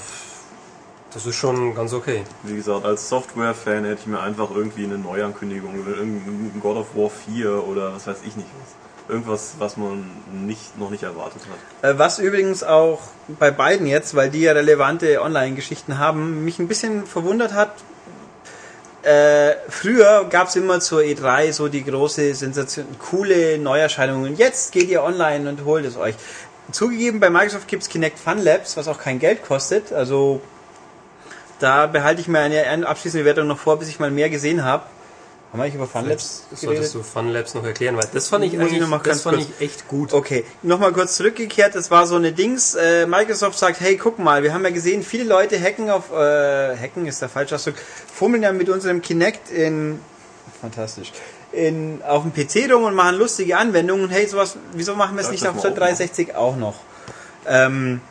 das ist schon ganz okay. Wie gesagt, als Software-Fan hätte ich mir einfach irgendwie eine Neuankündigung oder irgendein God of War 4 oder was weiß ich nicht was. Irgendwas, was man nicht, noch nicht erwartet hat. Äh, Was übrigens auch bei beiden jetzt, weil die ja relevante Online-Geschichten haben, mich ein bisschen verwundert hat. Äh, früher gab es immer zur E3 so die große Sensation, coole Neuerscheinungen. Jetzt geht ihr online und holt es euch. Zugegeben, bei Microsoft gibt's Kinect Fun Labs, was auch kein Geld kostet. Also da behalte ich mir eine abschließende Wertung noch vor, bis ich mal mehr gesehen habe. Haben wir eigentlich über Fun Labs Das geredet? solltest du Fun Labs noch erklären, weil das fand ich eigentlich, noch mal das ganz fand kurz- ich echt gut. Okay, nochmal kurz zurückgekehrt, das war so eine Dings, äh, Microsoft sagt, hey, guck mal, wir haben ja gesehen, viele Leute hacken auf, äh, hacken ist der falsche Ausdruck, fummeln ja mit unserem Kinect in, fantastisch, in, auf dem PC rum und machen lustige Anwendungen. Hey, sowas, wieso machen wir es nicht auf mal der auch 360 auch noch? Ähm,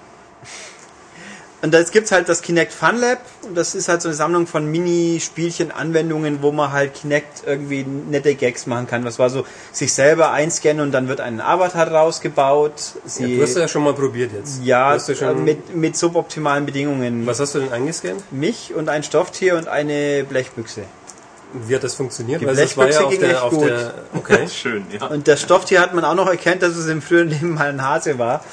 und da gibt's halt das Kinect Fun Lab. Und das ist halt so eine Sammlung von Mini-Spielchen, Anwendungen, wo man halt Kinect irgendwie nette Gags machen kann. Das war so, sich selber einscannen und dann wird ein Avatar rausgebaut. Ja, Sie, du hast ja schon mal probiert jetzt. ja, Du hast ja schon, äh, mit, mit suboptimalen Bedingungen. was hast du denn eingescannt? Mich und ein Stofftier und eine Blechbüchse. Wie hat das funktioniert? Die Weil das war ja Blechbüchse auf ging der, echt gut. der, okay. Schön, ja. Und das Stofftier hat man auch noch erkannt, dass es im früheren Leben mal ein Hase war.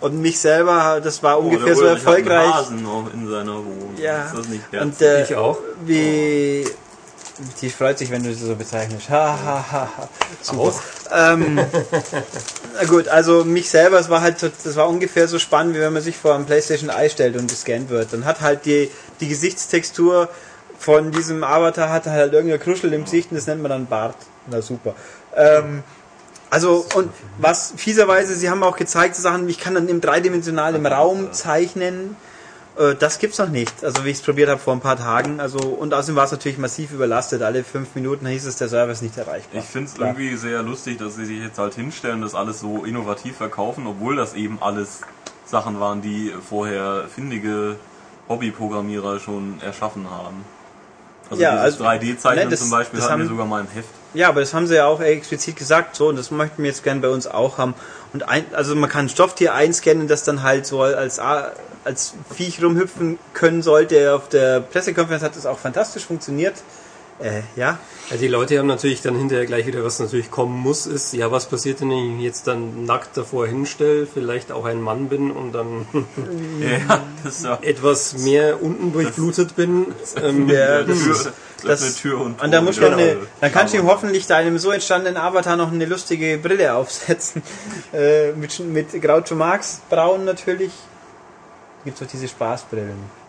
Und mich selber, das war Oh, ungefähr der so Ulrich hat einen erfolgreich. Hasen auch in seiner Wohnung. Ja. Ist das nicht Und herzlich? äh, Ich auch. Wie die freut sich, wenn du sie so bezeichnest. Ha, ha, ha, ha. Super. Auch? Ähm, na gut, also mich selber, es war halt, so- das war ungefähr so spannend, wie wenn man sich vor einem PlayStation Eye stellt und gescannt wird. Dann hat halt die, die Gesichtstextur von diesem Avatar hat halt irgendein Kruschel im Gesicht und das nennt man dann Bart. Na super. Ähm, also, und was fieserweise, sie haben auch gezeigt, so Sachen, ich kann dann im dreidimensionalen Raum zeichnen. Äh, Das gibt's noch nicht. Also wie ich es probiert habe vor ein paar Tagen. Also und außerdem war es natürlich massiv überlastet. Alle fünf Minuten hieß es, der Server ist nicht erreichbar. Ich finde es Klar. irgendwie sehr lustig, dass sie sich jetzt halt hinstellen und das alles so innovativ verkaufen, obwohl das eben alles Sachen waren, die vorher findige Hobbyprogrammierer schon erschaffen haben. Also Ja, dieses also- 3D-Zeichnen ne, zum Beispiel das hatten wir haben- sogar mal im Heft. Ja, aber das haben sie ja auch explizit gesagt, so, und das möchten wir jetzt gern bei uns auch haben. Und ein, also man kann ein Stofftier einscannen, das dann halt so als, als Viech rumhüpfen können sollte. Auf der Pressekonferenz hat das auch fantastisch funktioniert. Äh, ja. Ja, die Leute haben natürlich dann hinterher gleich wieder, was natürlich kommen muss, ist, ja, was passiert denn, wenn ich jetzt dann nackt davor hinstelle, vielleicht auch ein Mann bin und dann Ja, das ist ja etwas mehr unten durchblutet bin. Ähm, Ja, das Tür, ist- das, das- eine Tür und, Und da muss man eine, alle dann kannst du hoffentlich deinem so entstandenen Avatar noch eine lustige Brille aufsetzen. Äh, mit, mit Groucho Marx Braun natürlich. Gibt es auch diese Spaßbrillen.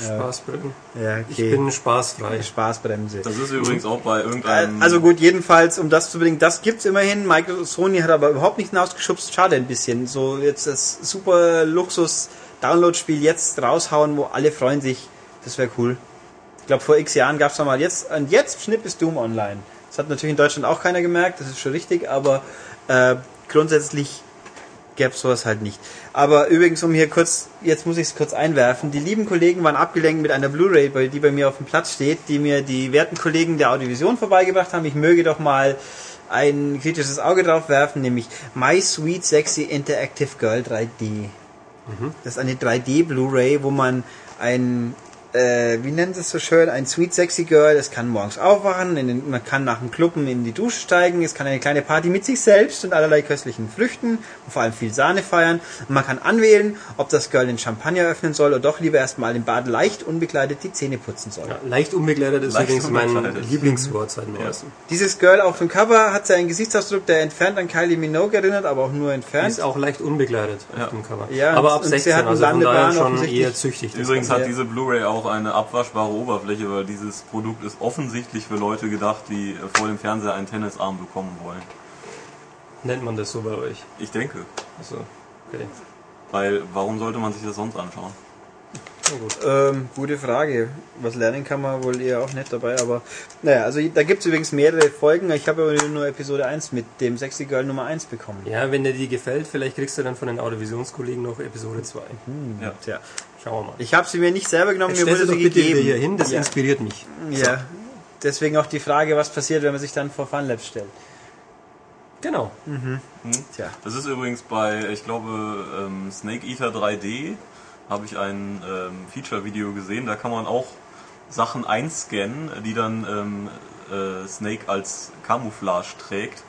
Spaßbrillen. Ja, okay. Ich bin spaßfrei. Spaßbremse. Das ist übrigens auch bei Äh, irgendeinem. Also gut, jedenfalls, um das zu bedingen, das gibt's immerhin. Microsoft Sony hat aber überhaupt nicht hinausgeschubst. Schade ein bisschen. So jetzt das super Luxus-Download-Spiel jetzt raushauen, wo alle freuen sich. Das wäre cool. Ich glaube, vor x Jahren gab's noch mal jetzt, und jetzt Schnipp ist Doom online. Das hat natürlich in Deutschland auch keiner gemerkt, das ist schon richtig, aber äh, grundsätzlich gäb's sowas halt nicht. Aber übrigens, um hier kurz, jetzt muss ich es kurz einwerfen, die lieben Kollegen waren abgelenkt mit einer Blu-ray, die bei mir auf dem Platz steht, die mir die werten Kollegen der Audiovision vorbeigebracht haben. Ich möge doch mal ein kritisches Auge drauf werfen, nämlich My Sweet Sexy Interactive Girl 3D. Das ist eine 3D Blu-ray, wo man ein, äh, wie nennt es so schön, ein Sweet Sexy Girl, das kann morgens aufwachen, in den, man kann nach dem Kluppen in die Dusche steigen, es kann eine kleine Party mit sich selbst und allerlei köstlichen Früchten und vor allem viel Sahne feiern. Und man kann anwählen, ob das Girl den Champagner öffnen soll oder doch lieber erstmal im Bad leicht unbekleidet die Zähne putzen soll. Ja, leicht unbekleidet ist Leicht übrigens mein. Lieblingswort seit dem ersten. Dieses Girl auf dem Cover hat seinen Gesichtsausdruck, der entfernt an Kylie Minogue erinnert, aber auch nur Die entfernt. ist auch leicht unbekleidet Ja. auf dem Cover. Ja, Aber ab und sie 16, hat einen also von daher schon eher züchtig. Übrigens hat diese Blu-ray auch eine abwaschbare Oberfläche, weil dieses Produkt ist offensichtlich für Leute gedacht, die äh, vor dem Fernseher einen Tennisarm bekommen wollen. Nennt man das so bei euch? Ich denke. Also, okay. Weil, warum sollte man sich das sonst anschauen? Gut. Ähm, gute Frage. Was lernen kann man wohl eher auch nicht dabei, aber naja, also da gibt es übrigens mehrere Folgen. Ich habe aber nur Episode 1 mit dem Sexy Girl Nummer 1 bekommen. Ja, wenn dir die gefällt, vielleicht kriegst du dann von den Audivisionskollegen noch Episode 2. Ja. Tja. Schauen wir mal. Ich habe sie mir nicht selber genommen, Jetzt mir wurde sie doch bitte wieder gegeben. hier hin, das ja. inspiriert mich. ja. Deswegen auch die Frage, was passiert, wenn man sich dann vor Funlabs stellt. Genau. Tja. Das ist übrigens bei, ich glaube, ähm, Snake Eater 3D habe ich ein ähm, Feature-Video gesehen. Da kann man auch Sachen einscannen, die dann ähm, äh, Snake als Camouflage trägt.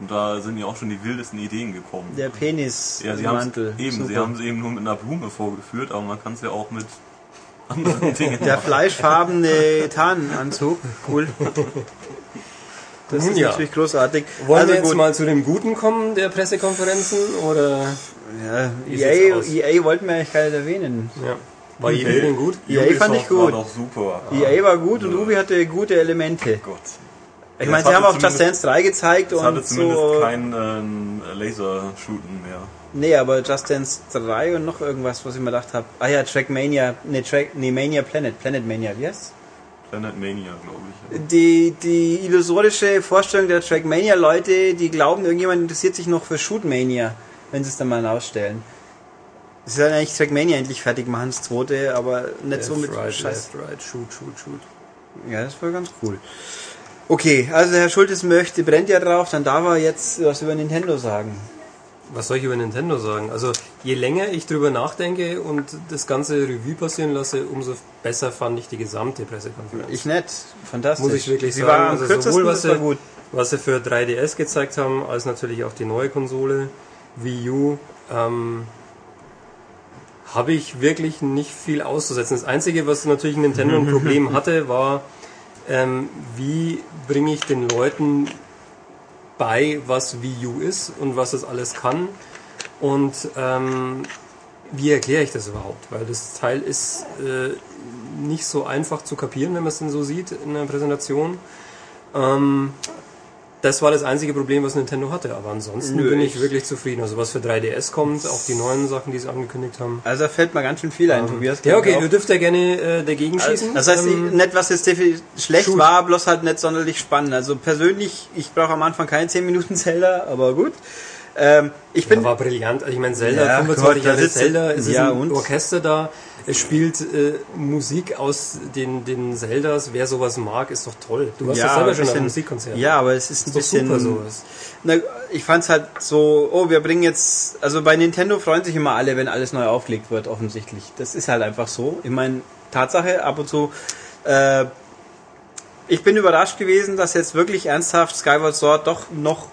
Und da sind mir auch schon die wildesten Ideen gekommen. Der Penis ja, sie haben Mantel. eben, sie Super. haben es eben nur mit einer Blume vorgeführt, aber man kann es ja auch mit anderen Dingen Der machen. fleischfarbene Tarnanzug. Cool. Das ist Ja. natürlich großartig. Wollen also wir jetzt gut. mal zu dem Guten kommen der Pressekonferenzen oder Ja, EA, aus? EA wollten wir eigentlich gar nicht erwähnen. ja. war EA denn gut? EA fand ich gut. War doch super. EA war gut und Ja. Ubi hatte gute Elemente. Gott. Ich Ja, meine, sie haben auch Just Dance 3 gezeigt Es hatte und zumindest so. kein ähm, Laser-Shooten mehr. Nee, aber Just Dance 3 und noch irgendwas, was ich mir gedacht habe. Ah ja, Trackmania, nee, Track, nee, Mania Planet, Planet Mania, wie heißt's? Planet Mania, glaube ich. Die, die illusorische Vorstellung der Trackmania-Leute, die glauben, irgendjemand interessiert sich noch für Shootmania, wenn sie es dann mal ausstellen. Sie sollen eigentlich Trackmania endlich fertig machen, das zweite, aber nicht so mit right, Scheiß. left, right, shoot, shoot, shoot. Ja, das war ganz cool. Okay, also Herr Schultes möchte, brennt ja drauf, dann darf er jetzt was über Nintendo sagen. Was soll ich über Nintendo sagen? Also je länger ich drüber nachdenke und das ganze Revue passieren lasse, umso besser fand ich die gesamte Pressekonferenz. Ich nicht, fantastisch. Muss ich wirklich Sie sagen. war am Also sowohl was war sie- gut. Was sie für 3DS gezeigt haben, als natürlich auch die neue Konsole, Wii U, ähm, habe ich wirklich nicht viel auszusetzen. Das Einzige, was natürlich Nintendo ein Problem hatte, war, ähm, wie bringe ich den Leuten bei, was Wii U ist und was es alles kann und ähm, wie erkläre ich das überhaupt? Weil das Teil ist äh, nicht so einfach zu kapieren, wenn man es denn so sieht in der Präsentation. Ähm, das war das einzige Problem, was Nintendo hatte. Aber ansonsten Nö, bin ich ich- wirklich zufrieden. Also was für 3DS kommt, auch die neuen Sachen, die sie angekündigt haben. Also da fällt mir ganz schön viel ein, Tobias. Ja, okay, Auch- du dürft ja gerne äh, dagegen schießen. Das heißt, Ähm, nicht, was jetzt definitiv schlecht Shoot. war, bloß halt nicht sonderlich spannend. Also persönlich, ich brauche am Anfang keine 10 Minuten Zelda, aber gut. Ähm, ich bin, ja, war brillant. Also ich meine, Zelda, Ja, 25 Gott, da Jahre Zelda, es ist ja, ein und? Orchester da, es spielt äh, Musik aus den, den Zeldas. Wer sowas mag, ist doch toll. Du warst ja, doch selber ein schon auf bisschen- einem Musikkonzert. Ja, aber es ist ein ist doch bisschen, super sowas. Na, ich fand's halt so, oh, wir bringen jetzt, also bei Nintendo freuen sich immer alle, wenn alles neu aufgelegt wird, offensichtlich. Das ist halt einfach so. Ich meine, Tatsache, ab und zu, äh, ich bin überrascht gewesen, dass jetzt wirklich ernsthaft Skyward Sword doch noch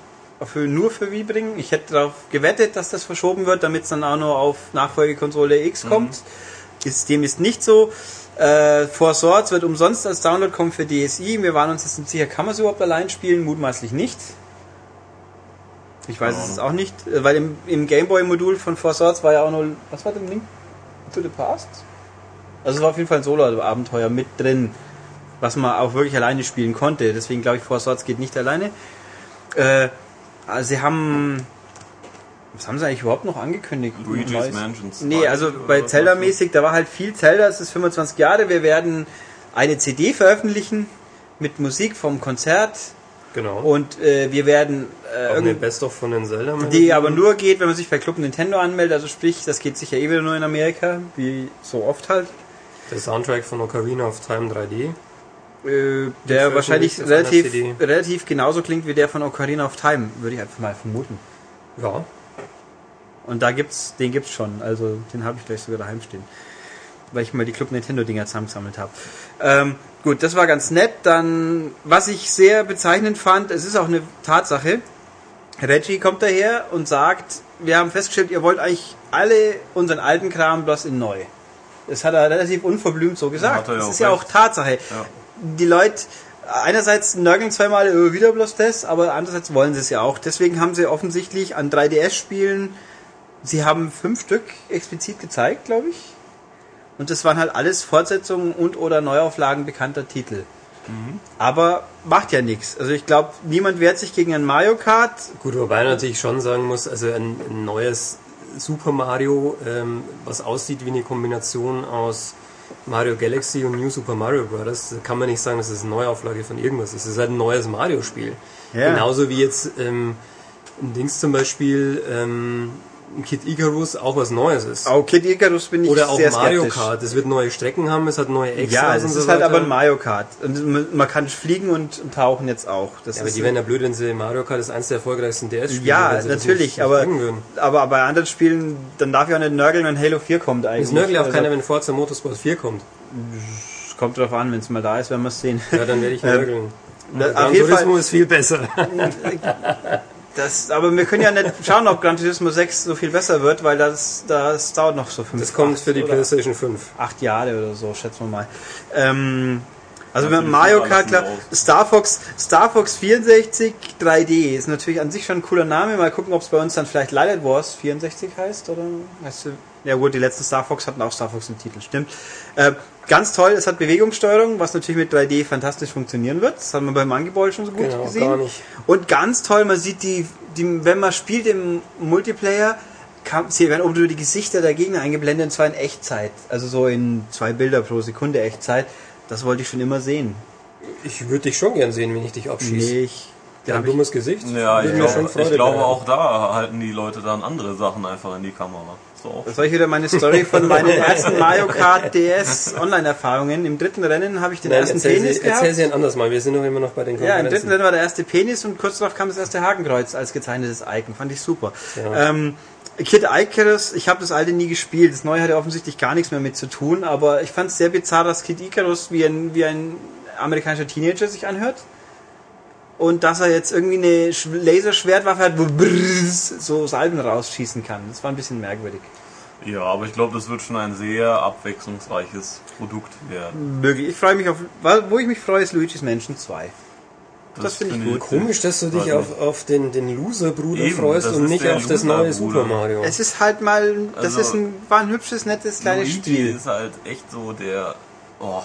für, nur für Wii bringen. Ich hätte darauf gewettet, dass das verschoben wird, damit es dann auch noch auf Nachfolgekonsole X kommt. Ist, dem ist nicht so. Äh, Four Swords wird umsonst als Download kommen für DSi. Wir waren uns jetzt nicht sicher, kann man es überhaupt allein spielen? Mutmaßlich nicht. Ich weiß es auch nicht, äh, weil im, im Gameboy-Modul von Four Swords war ja auch noch, was war denn Link to the Past? Also es war auf jeden Fall ein Solo-Abenteuer mit drin, was man auch wirklich alleine spielen konnte. Deswegen glaube ich, Four Swords geht nicht alleine. Äh, also sie haben, was haben sie eigentlich überhaupt noch angekündigt? Luigi's? Mansion 2 Nee, also bei Zelda-mäßig, da war halt viel Zelda, es ist 25 Jahre, wir werden eine CD veröffentlichen mit Musik vom Konzert Genau. und äh, wir werden äh, auch eine Best-of von den Zelda. die aber nur geht, wenn man sich bei Club Nintendo anmeldet, also sprich, das geht sicher eh wieder nur in Amerika, wie so oft halt. Der Soundtrack von Ocarina of Time 3D. Äh, der wahrscheinlich relativ, relativ genauso klingt wie der von Ocarina of Time, würde ich einfach mal vermuten. Ja, Und da gibt's, den gibt's schon, also den habe ich gleich sogar daheim stehen. Weil ich mal die Club Nintendo Dinger zusammengesammelt habe. Ähm, gut, das war ganz nett. Dann, was ich sehr bezeichnend fand, es ist auch eine Tatsache. Reggie kommt daher und sagt, wir haben festgestellt, ihr wollt eigentlich alle unseren alten Kram bloß in neu. Das hat er relativ unverblümt so gesagt. ja das ist ja auch recht. Tatsache. Ja. Die Leute, einerseits nörgeln zweimal wieder bloß das, aber andererseits wollen sie es ja auch. Deswegen haben sie offensichtlich an 3DS-Spielen, sie haben fünf Stück explizit gezeigt, glaube ich. Und das waren halt alles Fortsetzungen und oder Neuauflagen bekannter Titel. Aber macht ja nichts. Also ich glaube, niemand wehrt sich gegen ein Mario Kart. gut, wobei natürlich schon sagen muss, also ein, ein neues Super Mario, ähm, was aussieht wie eine Kombination aus Mario Galaxy und New Super Mario Bros., da kann man nicht sagen, dass es eine Neuauflage von irgendwas ist. Es ist halt ein neues Mario-Spiel. Ja. Genauso wie jetzt ähm, ein Dings zum Beispiel, ähm, Kid Icarus auch was Neues ist. Auch Kid Icarus bin ich Oder auch sehr Mario skeptisch. Kart. Es wird neue Strecken haben, es hat neue Extras Ja, und so ist halt weiter. aber ein Mario Kart. Und man- kann fliegen und tauchen jetzt auch. Das Ja, aber die wären ja blöd, wenn sie Mario Kart ist eins der erfolgreichsten DS-Spiele. ja, natürlich, aber, aber bei anderen Spielen, dann darf ich auch nicht nörgeln, wenn Halo 4 kommt eigentlich. Es nörgelt auch Also, keiner, wenn Forza Motorsport 4 kommt. es kommt drauf an, wenn es mal da ist, werden wir es sehen. Ja, dann werde ich Ähm, nörgeln. Gran auf jeden Turismo Fall, ist viel besser. das, aber wir können ja nicht schauen, ob Gran Turismo 6 so viel besser wird, weil das, das dauert noch so fünf Das kommt für die PlayStation 5. acht Jahre oder so, schätzen wir mal. Ähm, also für Mario Kart, klar, Star Fox, Star Fox 64 3D ist natürlich an sich schon ein cooler Name. Mal gucken, ob es bei uns dann vielleicht Light Wars 64 heißt oder heißt du? Ja gut, die letzten Star Fox hatten auch Star Fox im Titel, stimmt. Äh, ganz toll, es hat Bewegungssteuerung, was natürlich mit 3D fantastisch funktionieren wird. Das hat man beim Ball schon so gut Genau, gesehen. gar nicht. Und ganz toll, man sieht die, die wenn man spielt im Multiplayer, kann, sie werden oben die Gesichter der Gegner eingeblendet und zwar in Echtzeit. Also so in zwei Bilder pro Sekunde Echtzeit. Das wollte ich schon immer sehen. Ich würde dich schon gern sehen, wenn ich dich abschieße. Nee, ich, Der hat ein dummes Gesicht. Ja, ich Freude ich glaube auch da halten die Leute dann andere Sachen einfach in die Kamera. So auch. soll ich wieder meine Story von meinen ersten Mario Kart DS Online-Erfahrungen? Im dritten Rennen habe ich den Nein, ersten erzähl, Penis sie, gehabt. erzähl sie ein anderes Mal. Wir sind doch immer noch bei den Ja, im dritten Konferenzen. Rennen war der erste Penis und kurz darauf kam das erste Hakenkreuz als gezeichnetes Icon. Fand ich super. Ja. Ähm, Kid Icarus, ich habe das alte nie gespielt. Das neue hatte offensichtlich gar nichts mehr mit zu tun, aber ich fand es sehr bizarr, dass Kid Icarus wie ein, wie ein amerikanischer Teenager sich anhört. Und dass er jetzt irgendwie eine Sch- Laserschwertwaffe hat, wo so Salben rausschießen kann. Das war ein bisschen merkwürdig. Ja, aber ich glaube, das wird schon ein sehr abwechslungsreiches Produkt werden. Möglich. Ich freue mich auf, wo ich mich freue, ist Luigi's Mansion 2. Das finde ich gut. Komisch, dass du dich auf, auf den, den Loser-Bruder freust und nicht auf das neue. Super Mario. Es ist halt mal, das Also- ist ein, war ein hübsches, nettes kleines Luigi Spiel. ist halt echt so der. Oh,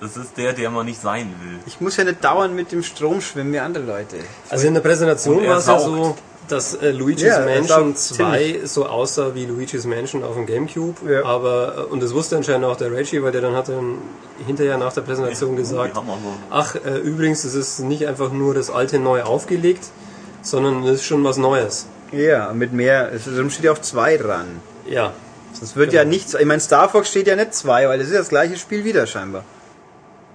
das ist der, der man nicht sein will. Ich muss ja nicht dauernd mit dem Strom schwimmen wie andere Leute. Also in der Präsentation war es ja so, dass äh, Luigi's Ja, Mansion saugt 2 so aussah wie Luigi's Mansion auf dem Gamecube. Ja. Aber, äh, und das wusste anscheinend auch der Reggie, weil der dann hat dann hinterher nach der Präsentation gesagt, ach, äh, übrigens, es ist nicht einfach nur das alte neu aufgelegt, sondern es ist schon was Neues. Ja, mit mehr, es steht ja auch 2 dran. Ja, Das wird ja nicht, ich meine, Star Fox steht ja nicht 2, weil das ist ja das gleiche Spiel wieder scheinbar.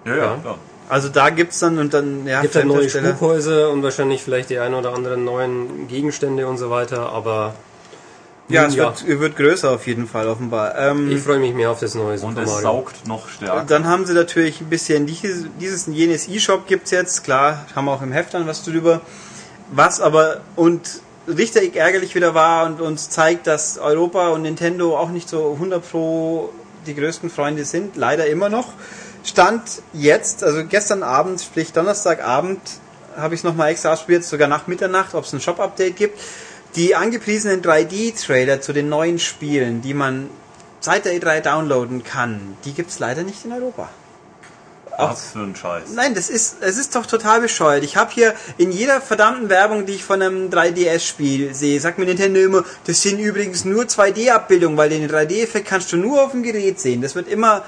Ja, ja, klar. Also da gibt's dann und dann, ja, gibt halt neue. Spukhäuser und wahrscheinlich vielleicht die ein oder anderen neuen Gegenstände und so weiter, aber Ja, es Ja. Wird, wird größer auf jeden Fall, offenbar. Ähm, ich freue mich mehr auf das neue Und Super es Mario. saugt noch stärker. Dann haben sie natürlich ein bisschen dieses, dieses und jenes E-Shop gibt's jetzt, klar, haben wir auch im Heft dann was drüber. Was aber und richtig ärgerlich wieder war und uns zeigt, dass Europa und Nintendo auch nicht so 100 pro die größten Freunde sind, leider immer noch. Stand jetzt, also gestern Abend, sprich Donnerstagabend, habe ich es nochmal extra ausprobiert, sogar nach Mitternacht, ob es ein Shop-Update gibt. Die angepriesenen 3D-Trailer zu den neuen Spielen, die man seit der E3 downloaden kann, die gibt's leider nicht in Europa. Was für ein Scheiß. Nein, das ist, es ist doch total bescheuert. Ich habe hier in jeder verdammten Werbung, die ich von einem 3DS-Spiel sehe, sagt mir Nintendo immer, das sind übrigens nur 2D-Abbildungen, weil den 3D-Effekt kannst du nur auf dem Gerät sehen. Das wird immer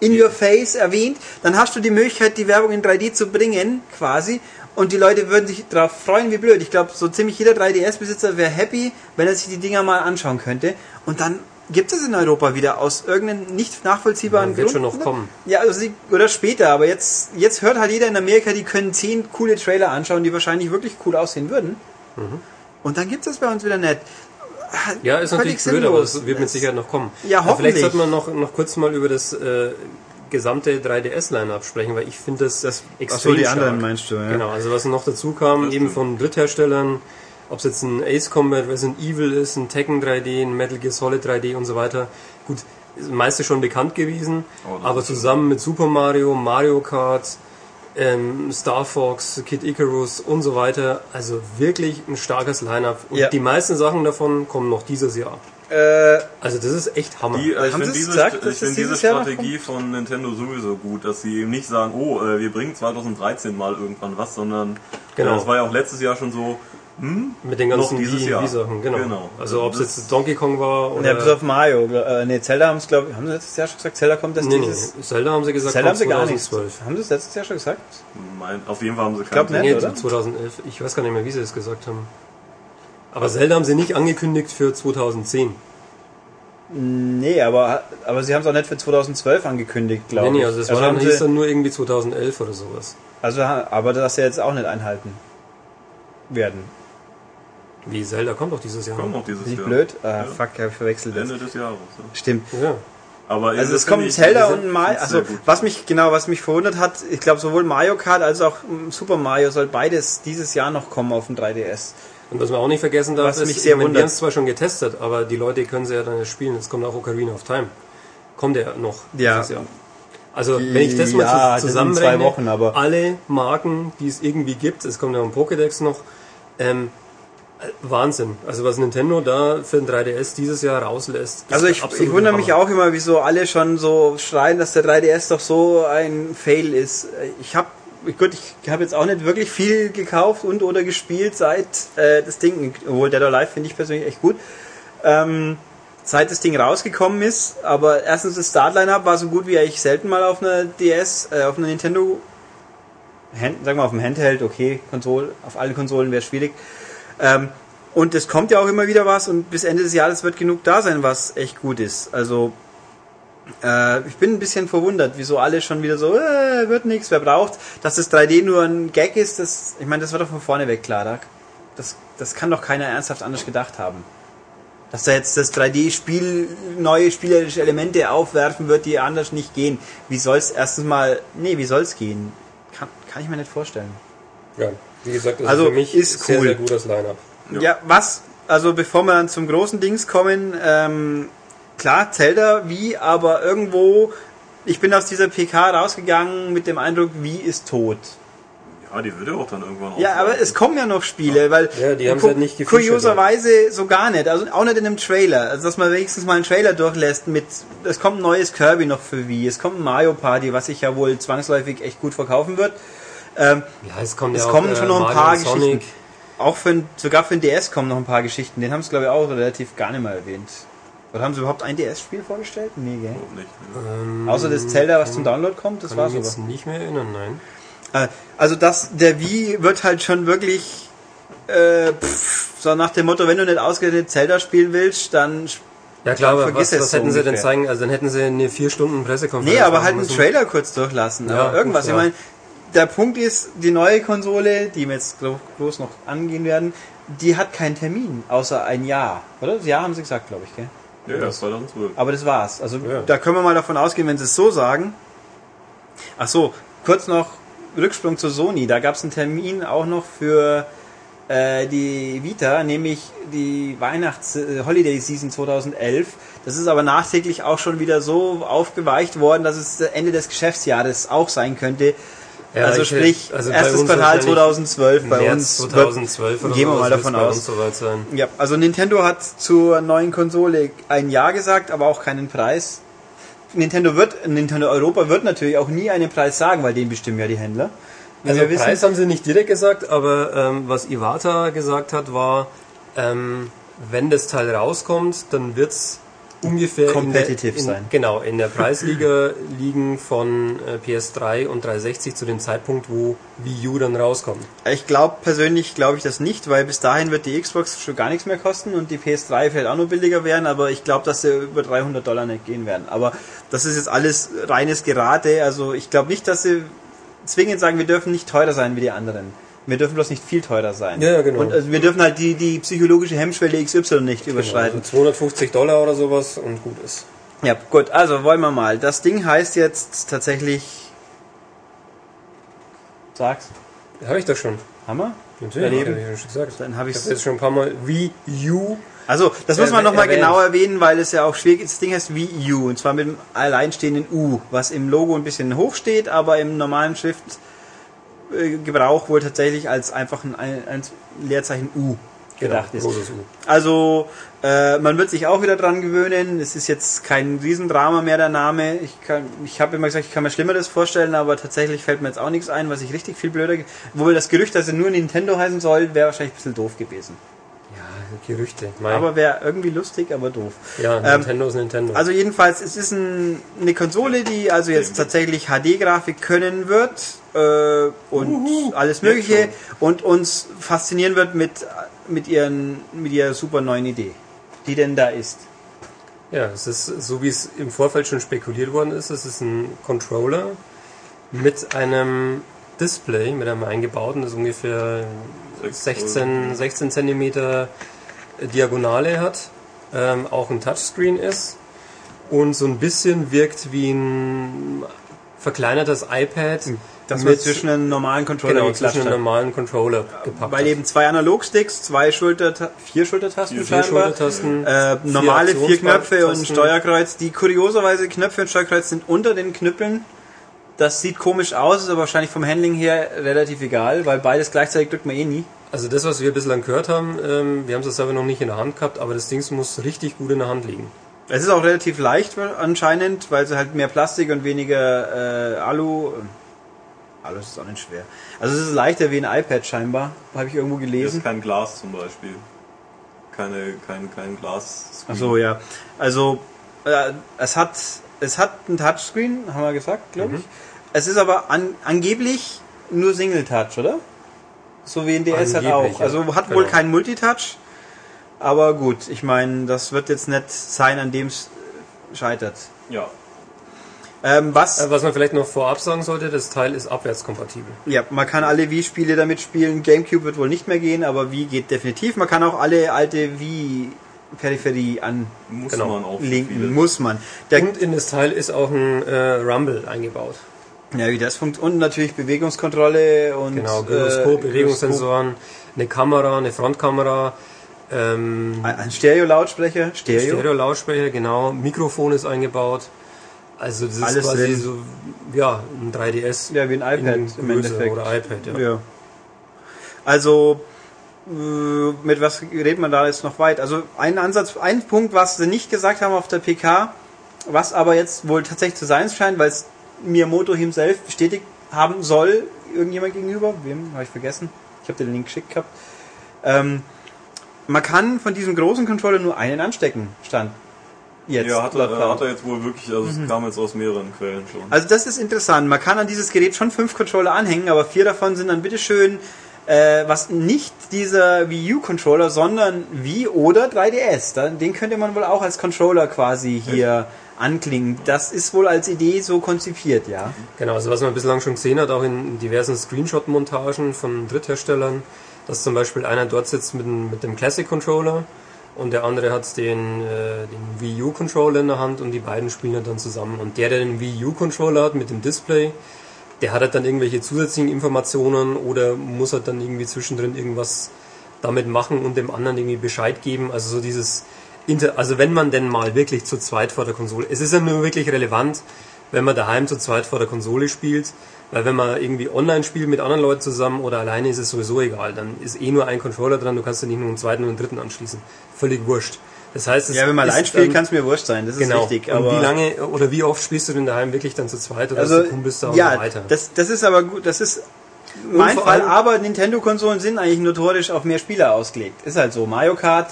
in your face erwähnt. Dann hast du die Möglichkeit, die Werbung in 3D zu bringen, quasi. Und die Leute würden sich darauf freuen, wie blöd. Ich glaube, so ziemlich jeder 3DS-Besitzer wäre happy, wenn er sich die Dinger mal anschauen könnte. Und dann gibt es in Europa wieder aus irgendeinem nicht nachvollziehbaren Ja, wird Grund. schon noch kommen. Ja, also sie, oder später, aber jetzt, jetzt hört halt jeder in Amerika, die können zehn coole Trailer anschauen, die wahrscheinlich wirklich cool aussehen würden. Und dann gibt es bei uns wieder nicht. Ja, ist natürlich blöd, aber sinnlos. es wird mit Sicherheit noch kommen. Ja, Aber Vielleicht hoffentlich. sollte man noch, noch kurz mal über das äh, gesamte 3DS-Line-Up sprechen, weil ich finde das, Das- extrem ach so, die stark. anderen meinst du, ja. Genau, also was noch dazu kam, Das eben stimmt. von Drittherstellern, ob es jetzt ein Ace Combat, Resident Evil ist, ein Tekken 3D, ein Metal Gear Solid 3D und so weiter. Gut, ist meiste schon bekannt gewesen, Oh, aber zusammen mit Super Mario, Mario Kart, ähm, Star Fox, Kid Icarus und so weiter, also wirklich ein starkes Line-Up. Und Ja. die meisten Sachen davon kommen noch dieses Jahr. Äh, Also das ist echt Hammer. Die, äh, ich finde diese, gesagt, ich find es diese Strategie von Nintendo sowieso gut, dass sie eben nicht sagen, oh, äh, wir bringen 2013 mal irgendwann was, sondern Genau. äh, das war ja auch letztes Jahr schon so, mit den ganzen. Wii-Sachen, genau. Genau. Also ob es Das- jetzt Donkey Kong war oder... ja, bis auf Mario. Äh, nee, Zelda haben es, glaube ich, haben sie letztes Jahr schon gesagt, Zelda kommt erst nee, nee, dieses... Zelda haben sie gesagt, Zelda haben sie kommt gar nicht. 2012. Haben sie es letztes Jahr schon gesagt? mein, auf jeden Fall haben sie keinen nicht. Nee, oder? 2011. Ich weiß gar nicht mehr, wie sie es gesagt haben. Aber Zelda haben sie nicht angekündigt für 2010. Nee, aber, aber sie haben es auch nicht für 2012 angekündigt, glaube Nee, ich. nee, also es war haben dann, hieß sie, dann nur irgendwie 2011 oder sowas. also, aber das sie jetzt auch nicht einhalten werden. Wie, Zelda kommt doch dieses Jahr. Kommt noch dieses Bin ich Jahr. blöd? Ah, Ja. fuck, ich verwechselt das. Ende des Jahres. Ja. Stimmt. Ja. Aber Also es kommt Zelda und Mario, also was mich genau, was mich verwundert hat, ich glaube sowohl Mario Kart als auch Super Mario soll beides dieses Jahr noch kommen auf dem 3DS. Und was man auch nicht vergessen darf, Was ist, mich sehr meine, wir wundert. haben es zwar schon getestet, aber die Leute können sie ja dann jetzt spielen. Es kommt auch Ocarina of Time. Kommt ja noch Ja. dieses Jahr. Also wenn ich das mal Ja, zusammenrechne, Wochen, alle Marken, die es irgendwie gibt, es kommt ja ein Pokédex noch, ähm, äh, Wahnsinn. Also was Nintendo da für ein 3DS dieses Jahr rauslässt. Also ich, ich wundere mich auch immer, wieso alle schon so schreien, dass der 3DS doch so ein Fail ist. Ich habe gut, ich habe jetzt auch nicht wirklich viel gekauft und oder gespielt seit äh, das Ding, obwohl Dead or Alive finde ich persönlich echt gut. Ähm, seit das Ding rausgekommen ist. Aber erstens das Start-Line-Up war so gut wie eigentlich selten mal auf einer DS, äh, auf einer Nintendo, Hand, sagen wir auf dem Handheld, okay, Konsole, auf allen Konsolen wäre schwierig. Ähm, und es kommt ja auch immer wieder was und bis Ende des Jahres wird genug da sein, was echt gut ist. Also äh, ich bin ein bisschen verwundert, wieso alle schon wieder so, äh, wird nichts, wer braucht, dass das 3D nur ein Gag ist, das, ich meine, das war doch von vorne weg klar. Da, das, das kann doch keiner ernsthaft anders gedacht haben. Dass da jetzt das 3D-Spiel neue spielerische Elemente aufwerfen wird, die anders nicht gehen. Wie soll's erstens mal, nee, wie soll's gehen? Kann, kann ich mir nicht vorstellen. Ja, wie gesagt, das Also, ist für mich ist sehr, cool. sehr gutes Line-Up. Ja. was, also bevor wir dann zum großen Dings kommen, ähm, klar, Zelda, wie, aber irgendwo, ich bin aus dieser PK rausgegangen mit dem Eindruck, wie ist tot. Ja, die würde auch dann irgendwann Ja, aber es kommen ja noch Spiele, weil Ja, die haben halt nicht kurioserweise so gar nicht, also auch nicht in einem Trailer, also dass man wenigstens mal einen Trailer durchlässt mit, es kommt ein neues Kirby noch für Wii, es kommt ein Mario Party, was sich ja wohl zwangsläufig echt gut verkaufen wird. Ähm, Ja, es kommt es ja auch, kommen äh, schon noch ein Mario paar Sonic. Geschichten. Auch für, ein- sogar für den DS kommen noch ein paar Geschichten, den haben sie glaube ich auch relativ gar nicht mal erwähnt. Oder haben sie überhaupt ein DS-Spiel vorgestellt? Nee, gell? Nicht. ne? Ähm, Außer das Zelda, was zum Download kommt, das kann war's ich aber. mich jetzt nicht mehr erinnern, nein. Äh, Also das, der Wii wird halt schon wirklich äh, pff, so nach dem Motto, wenn du nicht ausgerechnet Zelda spielen willst, dann Ja klar, aber Vergiss was, es was so hätten sie denn ungefähr. zeigen? Also dann hätten sie eine vier Stunden Pressekonferenz nee, aber halt einen müssen. Trailer kurz durchlassen, Ja, aber irgendwas. gut, Ich ja. meine, der Punkt ist, die neue Konsole, die wir jetzt groß noch angehen werden, die hat keinen Termin, außer ein Jahr, oder? Das Jahr haben sie gesagt, glaube ich, gell? Ja, ja, 2012. Aber das war's. Also Ja. da können wir mal davon ausgehen, wenn sie es so sagen. Ach so, kurz noch Rücksprung zu Sony. Da gab es einen Termin auch noch für äh, die Vita, nämlich die Weihnachts äh, Holiday Season 2011. Das ist aber nachträglich auch schon wieder so aufgeweicht worden, dass es Ende des Geschäftsjahres auch sein könnte. Ja, also ich- sprich, also erstes Quartal wahrscheinlich 2012 bei März uns. wird- 2012 oder gehen wir mal davon aus. Ja, also Nintendo hat zur neuen Konsole ein Ja gesagt, aber auch keinen Preis. Nintendo wird, Nintendo Europa wird natürlich auch nie einen Preis sagen, weil den bestimmen ja die Händler. Also wir wissen. Preis haben sie nicht direkt gesagt, aber ähm, was Iwata gesagt hat, war, ähm, wenn das Teil rauskommt, dann wird's ungefähr Competitive in sein. Genau, in der Preisliga liegen von äh, PS3 und 360 zu dem Zeitpunkt, wo Wii U dann rauskommt. Ich glaube persönlich glaube ich das nicht, weil bis dahin wird die Xbox schon gar nichts mehr kosten und die PS3 vielleicht auch noch billiger werden, aber ich glaube, dass sie über 300 Dollar nicht gehen werden. Aber das ist jetzt alles reines Gerate, also ich glaube nicht, dass sie zwingend sagen, wir dürfen nicht teurer sein wie die anderen. Wir dürfen bloß nicht viel teurer sein. Ja, ja, genau. Und also wir dürfen halt die, die psychologische Hemmschwelle XY nicht überschreiten. Also 250 Dollar oder sowas und gut ist. Ja, gut, also wollen wir mal. Das Ding heißt jetzt tatsächlich. Sag's. Habe ich doch schon. Hammer? Natürlich, Erleben. habe ich ja schon gesagt. Dann habe Ich ich's. habe jetzt schon ein paar Mal Wii U. Also, das muss man nochmal genau erwähnen, weil es ja auch schwierig ist. Das Ding heißt Wii U und zwar mit dem alleinstehenden U, was im Logo ein bisschen hoch steht, aber im normalen Schriftgebrauch wohl tatsächlich als einfach ein, ein Leerzeichen U gedacht ist. großes U. Also, äh, man wird sich auch wieder dran gewöhnen. Es ist jetzt kein Riesendrama mehr, der Name. Ich, kann- ich habe immer gesagt, ich kann mir Schlimmeres vorstellen, aber tatsächlich fällt mir jetzt auch nichts ein, was ich richtig viel blöder... Wobei das Gerücht, dass er nur Nintendo heißen soll, wäre wahrscheinlich ein bisschen doof gewesen. Gerüchte. Mein, Aber wäre irgendwie lustig, aber doof. ja, ähm, Nintendo ist Nintendo. Also jedenfalls, es ist ein, eine Konsole, die also jetzt tatsächlich HD-Grafik können wird äh, und alles Mögliche und uns faszinieren wird mit, mit, ihren, mit ihrer super neuen Idee, die denn da ist. Ja, es ist so wie es im Vorfeld schon spekuliert worden ist, es ist ein Controller mit einem Display, mit einem eingebauten, das ungefähr 16, 16 Zentimeter Diagonale hat, ähm, auch ein Touchscreen ist und so ein bisschen wirkt wie ein verkleinertes iPad, Das man mit zwischen einem normalen Controller genau, zwischen einem normalen Controller gepackt Weil hat. eben zwei Analogsticks, zwei Schulter, vier Schultertasten Vier scheinbar. Schultertasten, Äh, normale vier Knöpfe und ein. Steuerkreuz. Die kurioserweise Knöpfe und Steuerkreuz sind unter den Knüppeln. Das sieht komisch aus, ist aber wahrscheinlich vom Handling her relativ egal, weil beides gleichzeitig drückt man eh nie. Also das, was wir bislang gehört haben, ähm, wir haben es selber noch nicht in der Hand gehabt, aber das Ding muss richtig gut in der Hand liegen. Es ist auch relativ leicht anscheinend, weil es halt mehr Plastik und weniger äh, Alu. Alu ist auch nicht schwer. Also es ist leichter wie ein iPad scheinbar, habe ich irgendwo gelesen. ist kein Glas zum Beispiel. keine, kein, kein Glas. Ach so, ja. Also, äh, es hat, es hat ein Touchscreen, haben wir gesagt, glaube ich. Es ist aber an, angeblich nur Single Touch, oder? So wie in DS halt auch. Also hat wohl Genau. kein Multitouch. Aber gut, ich meine, das wird jetzt nicht sein, an dem es scheitert. Ja. Ähm, was, Äh, Was man vielleicht noch vorab sagen sollte, das Teil ist abwärtskompatibel. ja, man kann alle Wii-Spiele damit spielen. Gamecube wird wohl nicht mehr gehen, aber Wii geht definitiv. Man kann auch alle alte Wii-Peripherie Muss Genau. man auch anlinken. Muss man. Der, Und in das Teil ist auch ein äh, Rumble eingebaut. Ja, wie das funktioniert. Und natürlich Bewegungskontrolle und Genau, äh, Gyroskop, Bewegungssensoren, eine Kamera, eine Frontkamera, ähm, Ein ein Stereo-Lautsprecher. Stereo. Stereo-Lautsprecher, genau, Mikrofon ist eingebaut. Also das Alles ist quasi drin. so, ja, ein 3DS. Ja, wie ein iPad im Größe Endeffekt. Oder iPad, ja. Ja. Also, äh, mit was redet man da jetzt noch weit? Also, ein Ansatz, ein Punkt, was sie nicht gesagt haben auf der PK, was aber jetzt wohl tatsächlich zu sein scheint, weil es Miyamoto himself bestätigt haben soll, irgendjemand gegenüber, wem, habe ich vergessen, ich habe den Link geschickt gehabt, ähm, man kann von diesem großen Controller nur einen anstecken, stand jetzt. Ja, hat er, hat er jetzt wohl wirklich, also es kam jetzt aus mehreren Quellen schon. Also das ist interessant. Man kann an dieses Gerät schon fünf Controller anhängen, aber vier davon sind dann bitteschön äh, was nicht dieser Wii U Controller, sondern Wii oder 3DS. Da- Den könnte man wohl auch als Controller quasi hier anklingen. Das ist wohl als Idee so konzipiert, ja. Genau, also was man bislang schon gesehen hat, auch in diversen Screenshot-Montagen von Drittherstellern, dass zum Beispiel einer dort sitzt mit, dem- mit dem Classic-Controller und der andere hat den, äh, den Wii U-Controller in der Hand und die beiden spielen dann zusammen. Und der, der den Wii U-Controller hat mit dem Display, der hat halt dann irgendwelche zusätzlichen Informationen oder muss halt dann irgendwie zwischendrin irgendwas damit machen und dem anderen irgendwie Bescheid geben. Also so dieses Inter also wenn man denn mal wirklich zu zweit vor der Konsole, es ist ja nur wirklich relevant, wenn man daheim zu zweit vor der Konsole spielt, weil wenn man irgendwie online spielt mit anderen Leuten zusammen oder alleine ist es sowieso egal, dann ist eh nur ein Controller dran, du kannst ja nicht nur einen zweiten und einen dritten anschließen. Völlig wurscht. Das heißt, es Ja, wenn man ist allein spielt, dann- kann es mir wurscht sein. Das ist Genau. richtig. und Aber wie lange oder wie oft spielst du denn daheim wirklich dann zu zweit oder also, hast du Kumpels da und ja, so weiter? das, das ist aber gut. Das ist mein Fall. Aber Nintendo-Konsolen sind eigentlich notorisch auf mehr Spieler ausgelegt. Ist halt so. Mario Kart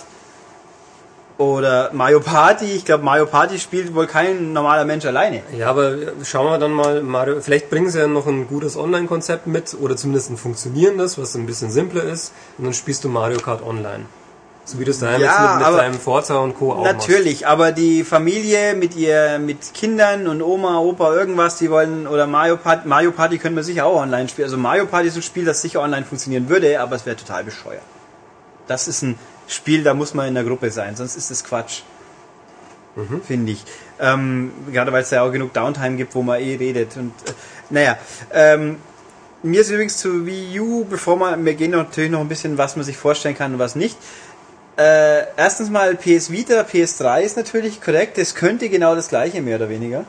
oder Mario Party. Ich glaube, Mario Party spielt wohl kein normaler Mensch alleine. Ja, aber schauen wir dann mal, Mario, vielleicht bringen sie ja noch ein gutes Online-Konzept mit oder zumindest ein funktionierendes, was ein bisschen simpler ist und dann spielst du Mario Kart online. So wie du es daheim Ja, mit, aber- mit deinem Forza und Co. auch Natürlich, aber die Familie mit ihr, mit Kindern und Oma, Opa, irgendwas, die wollen, oder Mario Party, Mario Party können wir sicher auch online spielen. Also Mario Party ist ein Spiel, das sicher online funktionieren würde, aber es wäre total bescheuert. Das ist ein Spiel, da muss man in der Gruppe sein, sonst ist es Quatsch. Finde ich. Ähm, gerade weil es ja auch genug Downtime gibt, wo man eh redet. Und äh, naja, ähm, mir ist übrigens zu Wii U, bevor man, wir gehen natürlich noch ein bisschen, was man sich vorstellen kann und was nicht. Äh, erstens mal PS Vita, PS3 ist natürlich korrekt. Es könnte genau das gleiche, mehr oder weniger.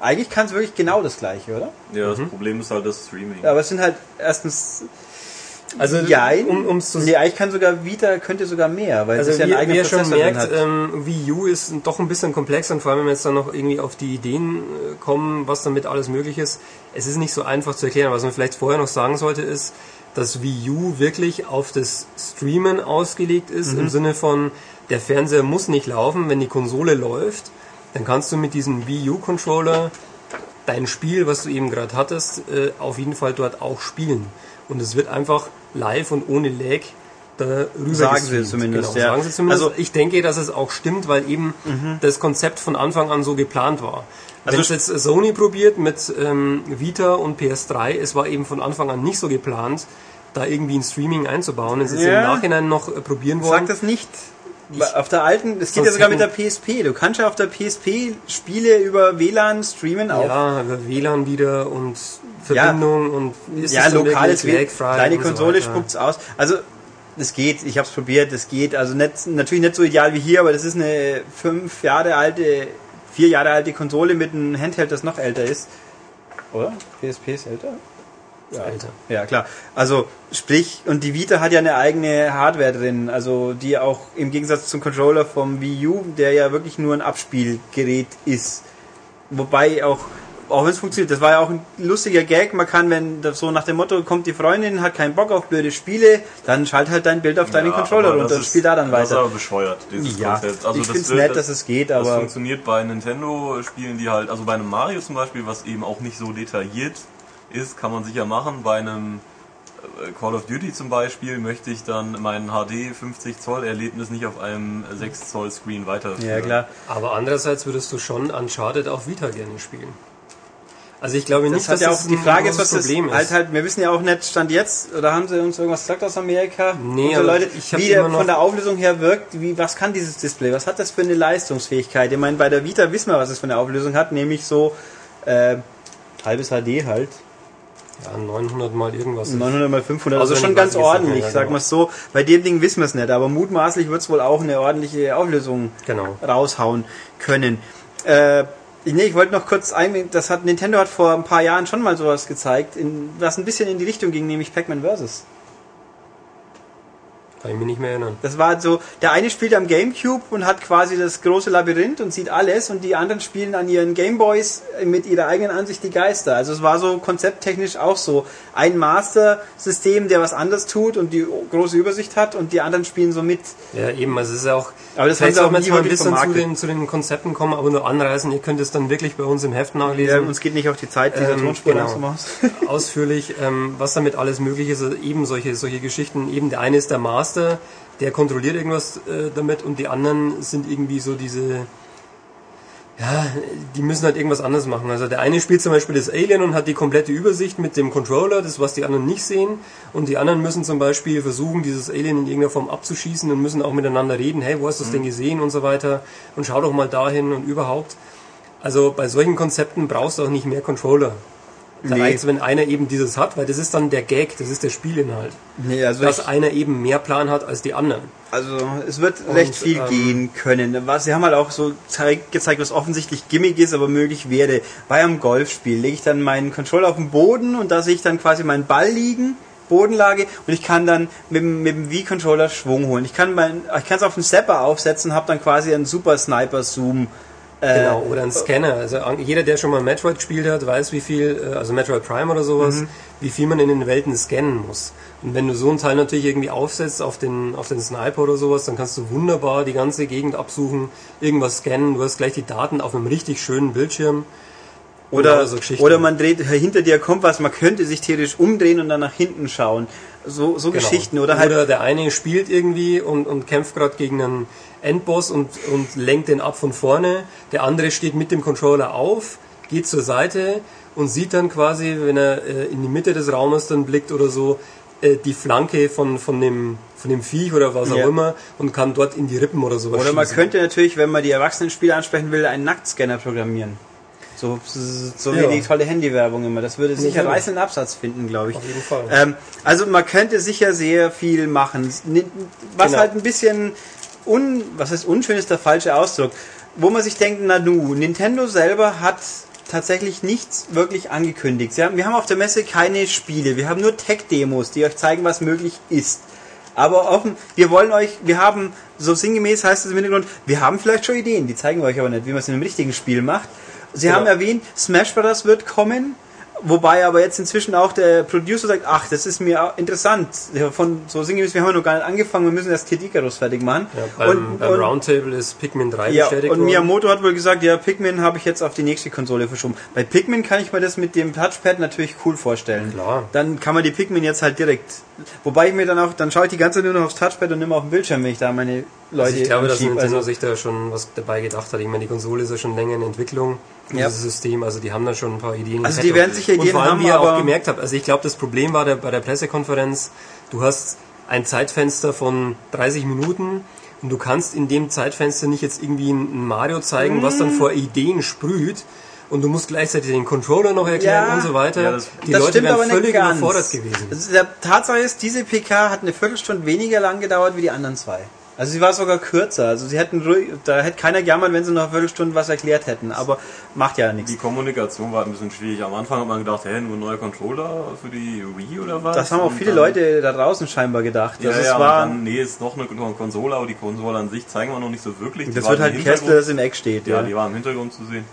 Eigentlich kann es wirklich genau das gleiche, oder? Ja, das Problem ist halt das Streaming. Aber es sind halt erstens. Also, ja, um- um's zu- nee, eigentlich kann sogar Vita könnte sogar mehr, weil Also es ja wie, ein eigener wie ihr schon merkt, hat. ähm, Wii U ist doch ein bisschen komplex und vor allem, wenn wir jetzt dann noch irgendwie auf die Ideen äh, kommen, was damit alles möglich ist, es ist nicht so einfach zu erklären. Was man vielleicht vorher noch sagen sollte, ist, dass Wii U wirklich auf das Streamen ausgelegt ist, Mhm. im Sinne von, der Fernseher muss nicht laufen, wenn die Konsole läuft, dann kannst du mit diesem Wii U-Controller dein Spiel, was du eben gerade hattest, äh, auf jeden Fall dort auch spielen. Und es wird einfach live und ohne Lag darüber Sagen sie gestreamt. zumindest, genau, ja. Sagen sie zumindest. Also- ich denke, dass es auch stimmt, weil eben das Konzept von Anfang an so geplant war. Also Wenn es jetzt Sony probiert mit ähm, Vita und PS3, es war eben von Anfang an nicht so geplant, da irgendwie ein Streaming einzubauen. Es ist Ja. im Nachhinein noch äh, probieren Sag worden. das nicht. auf der alten, das geht ja sogar mit der PSP. Du kannst ja auf der PSP Spiele über WLAN streamen auch. Ja, über WLAN wieder und Verbindung und ist ja, es lokales kleine so Konsole weiter. spuckt's aus. Also das geht, ich habe es probiert, das geht. Also nicht, natürlich nicht so ideal wie hier, aber das ist eine fünf Jahre alte, vier Jahre alte Konsole mit einem Handheld, das noch älter ist. Oder? PSP ist älter? Alter. Ja, klar. Also, sprich, und die Vita hat ja eine eigene Hardware drin, also die auch im Gegensatz zum Controller vom Wii U, der ja wirklich nur ein Abspielgerät ist. Wobei auch auch wenn es funktioniert, das war ja auch ein lustiger Gag. Man kann, wenn das so nach dem Motto kommt, die Freundin hat keinen Bock auf blöde Spiele, dann schalt halt dein Bild auf deinen Ja, Controller das runter und spiel da dann Das ist weiter. aber bescheuert, dieses Ja, Konzept. Also ich das find's wird- nett, dass es geht, Das aber funktioniert bei Nintendo-Spielen, die halt, also bei einem Mario zum Beispiel, was eben auch nicht so detailliert ist, kann man sicher machen. Bei einem äh, Call of Duty zum Beispiel möchte ich dann mein HD 50 Zoll Erlebnis nicht auf einem 6 Zoll Screen weiterführen. ja klar. Aber andererseits würdest du schon Uncharted auf Vita gerne spielen. Also ich glaube Das nicht, hat dass ja das auch die Frage ist, was das Problem halt ist. halt, wir wissen ja auch nicht, stand jetzt, oder haben sie uns irgendwas gesagt aus Amerika? Nee, Unsere aber Leute, ich wie der von der Auflösung her wirkt, wie, was kann dieses Display, was hat das für eine Leistungsfähigkeit? Ich meine, bei der Vita wissen wir, was es für eine Auflösung hat, nämlich so, äh, halbes HD halt. Ja, 900 mal irgendwas. 900 mal 500, also Auswendig schon ganz ordentlich, ja, sagen genau. wir es so. Bei dem Ding wissen wir es nicht, aber mutmaßlich wird es wohl auch eine ordentliche Auflösung Genau. raushauen können. Äh, nee, ich wollte noch kurz ein, das hat Nintendo hat vor ein paar Jahren schon mal sowas gezeigt, in, was ein bisschen in die Richtung ging, nämlich Pac-Man Versus. Kann ich mich nicht mehr erinnern. Das war so, der eine spielt am Gamecube und hat quasi das große Labyrinth und sieht alles und die anderen spielen an ihren Gameboys mit ihrer eigenen Ansicht die Geister. Also es war so konzepttechnisch auch so ein Master-System, der was anders tut und die große Übersicht hat und die anderen spielen so mit. Ja, eben, also es ist ja auch, Aber das sie auch auch nie manchmal ein bisschen zu den, zu den Konzepten kommen, aber nur anreißen. Ihr könnt es dann wirklich bei uns im Heft Ja, nachlesen. uns geht nicht auf die Zeit, diese Ähm, Tonspur genau. ausführlich, ähm, was damit alles möglich ist. Also eben solche, solche Geschichten. Eben der eine ist der Master, der kontrolliert irgendwas äh, damit und die anderen sind irgendwie so diese, ja, die müssen halt irgendwas anderes machen. Also der eine spielt zum Beispiel das Alien und hat die komplette Übersicht mit dem Controller, das was die anderen nicht sehen. Und die anderen müssen zum Beispiel versuchen, dieses Alien in irgendeiner Form abzuschießen und müssen auch miteinander reden. Hey, wo hast du das denn gesehen und so weiter? Und schau doch mal dahin und überhaupt. Also bei solchen Konzepten brauchst du auch nicht mehr Controller. Da Nee. reicht's, wenn einer eben dieses hat, weil das ist dann der Gag, das ist der Spielinhalt. Nee, also, Dass einer eben mehr Plan hat als die anderen. also es wird Und, recht viel ähm, gehen können. Was, sie haben halt auch so zeig, gezeigt, was offensichtlich Gimmick ist, aber möglich wäre. Bei einem Golfspiel lege ich dann meinen Controller auf den Boden und da sehe ich dann quasi meinen Ball liegen. Bodenlage und ich kann dann mit, dem- mit dem Wii-Controller Schwung holen. Ich kann mein, ich kann es auf den Zapper aufsetzen, habe dann quasi einen Super Sniper Zoom. Äh, Genau, oder ein Scanner. Also jeder, der schon mal Metroid gespielt hat, weiß, wie viel, äh, also Metroid Prime oder sowas, Mhm. wie viel man in den Welten scannen muss. Und wenn du so ein Teil natürlich irgendwie aufsetzt auf den, auf den Sniper oder sowas, dann kannst du wunderbar die ganze Gegend absuchen, irgendwas scannen, du hast gleich die Daten auf einem richtig schönen Bildschirm. Oder, so oder man dreht, hinter dir kommt was, man könnte sich theoretisch umdrehen und dann nach hinten schauen. So, so Genau. Geschichten. Oder halt, der eine spielt irgendwie und, und kämpft gerade gegen einen Endboss und, und lenkt den ab von vorne. Der andere steht mit dem Controller auf, geht zur Seite und sieht dann quasi, wenn er äh, in die Mitte des Raumes dann blickt oder so, äh, die Flanke von, von, dem, von dem Viech oder was auch Ja. immer und kann dort in die Rippen oder sowas oder man schießen. könnte natürlich, wenn man die Erwachsenenspieler ansprechen will, einen Nacktscanner programmieren. So, so Ja. wie die tolle Handywerbung immer. Das würde sicher reißenden Absatz finden, glaube ich. Auf jeden Fall. Ähm, also man könnte sicher sehr viel machen. Was Genau. halt ein bisschen un, was heißt unschön ist der falsche Ausdruck. Wo man sich denkt, na nu, Nintendo selber hat tatsächlich nichts wirklich angekündigt. Haben, wir haben auf der Messe keine Spiele, wir haben nur Tech-Demos, die euch zeigen, was möglich ist. Aber offen, wir wollen euch, wir haben, so sinngemäß heißt es im Hintergrund, wir haben vielleicht schon Ideen, die zeigen wir euch aber nicht, wie man es in einem richtigen Spiel macht. Sie Genau. haben erwähnt, Smash Bros. wird kommen. Wobei aber jetzt inzwischen auch der Producer sagt, ach, das ist mir interessant. Von so sinngemäß, wir haben ja noch gar nicht angefangen, wir müssen erst Kid Icarus fertig machen. ja, beim, und, beim und, Roundtable ist Pikmin 3 ja, bestätigt und worden. Miyamoto hat wohl gesagt, ja, Pikmin habe ich jetzt auf die nächste Konsole verschoben. Bei Pikmin kann ich mir das mit dem Touchpad natürlich cool vorstellen. Klar. Dann kann man die Pikmin jetzt halt direkt. Wobei ich mir dann auch, dann schaue ich die ganze Zeit nur noch aufs Touchpad und immer auf den Bildschirm, wenn ich da meine Leute Also ich glaube, dass. Nintendo Also, sich da schon was dabei gedacht hat. Ich meine, die Konsole ist ja schon länger in Entwicklung, Ja. dieses System. Also die haben da schon ein paar Ideen. Also die werden sicher Und Ideen vor allem, haben, wie ihr auch gemerkt habt, also ich glaube, das Problem war der, bei der Pressekonferenz, du hast ein Zeitfenster von 30 Minuten und du kannst in dem Zeitfenster nicht jetzt irgendwie ein Mario zeigen, was Mm. dann vor Ideen sprüht. Und du musst gleichzeitig den Controller noch erklären Ja. und so weiter. Ja, das- die das Leute stimmt wären aber nicht völlig ganz. überfordert gewesen. Also der Tatsache ist, diese PK hat eine Viertelstunde weniger lang gedauert wie die anderen zwei. Also sie war sogar kürzer. Also sie hätten ruhig, da hätte keiner gejammert, wenn sie noch eine Viertelstunde was erklärt hätten. Aber macht ja nichts. Die Kommunikation war ein bisschen schwierig. Am Anfang hat man gedacht, hä, nur ein neuer Controller für die Wii oder was? Das haben auch Und viele Leute da draußen scheinbar gedacht. Ja, Also es ja, war, dann, nee, ist doch eine, Konsole, aber die Konsole an sich zeigen wir noch nicht so wirklich. Die das wird halt Kästler, das im Eck steht. Ja, Ja, die war im Hintergrund zu sehen.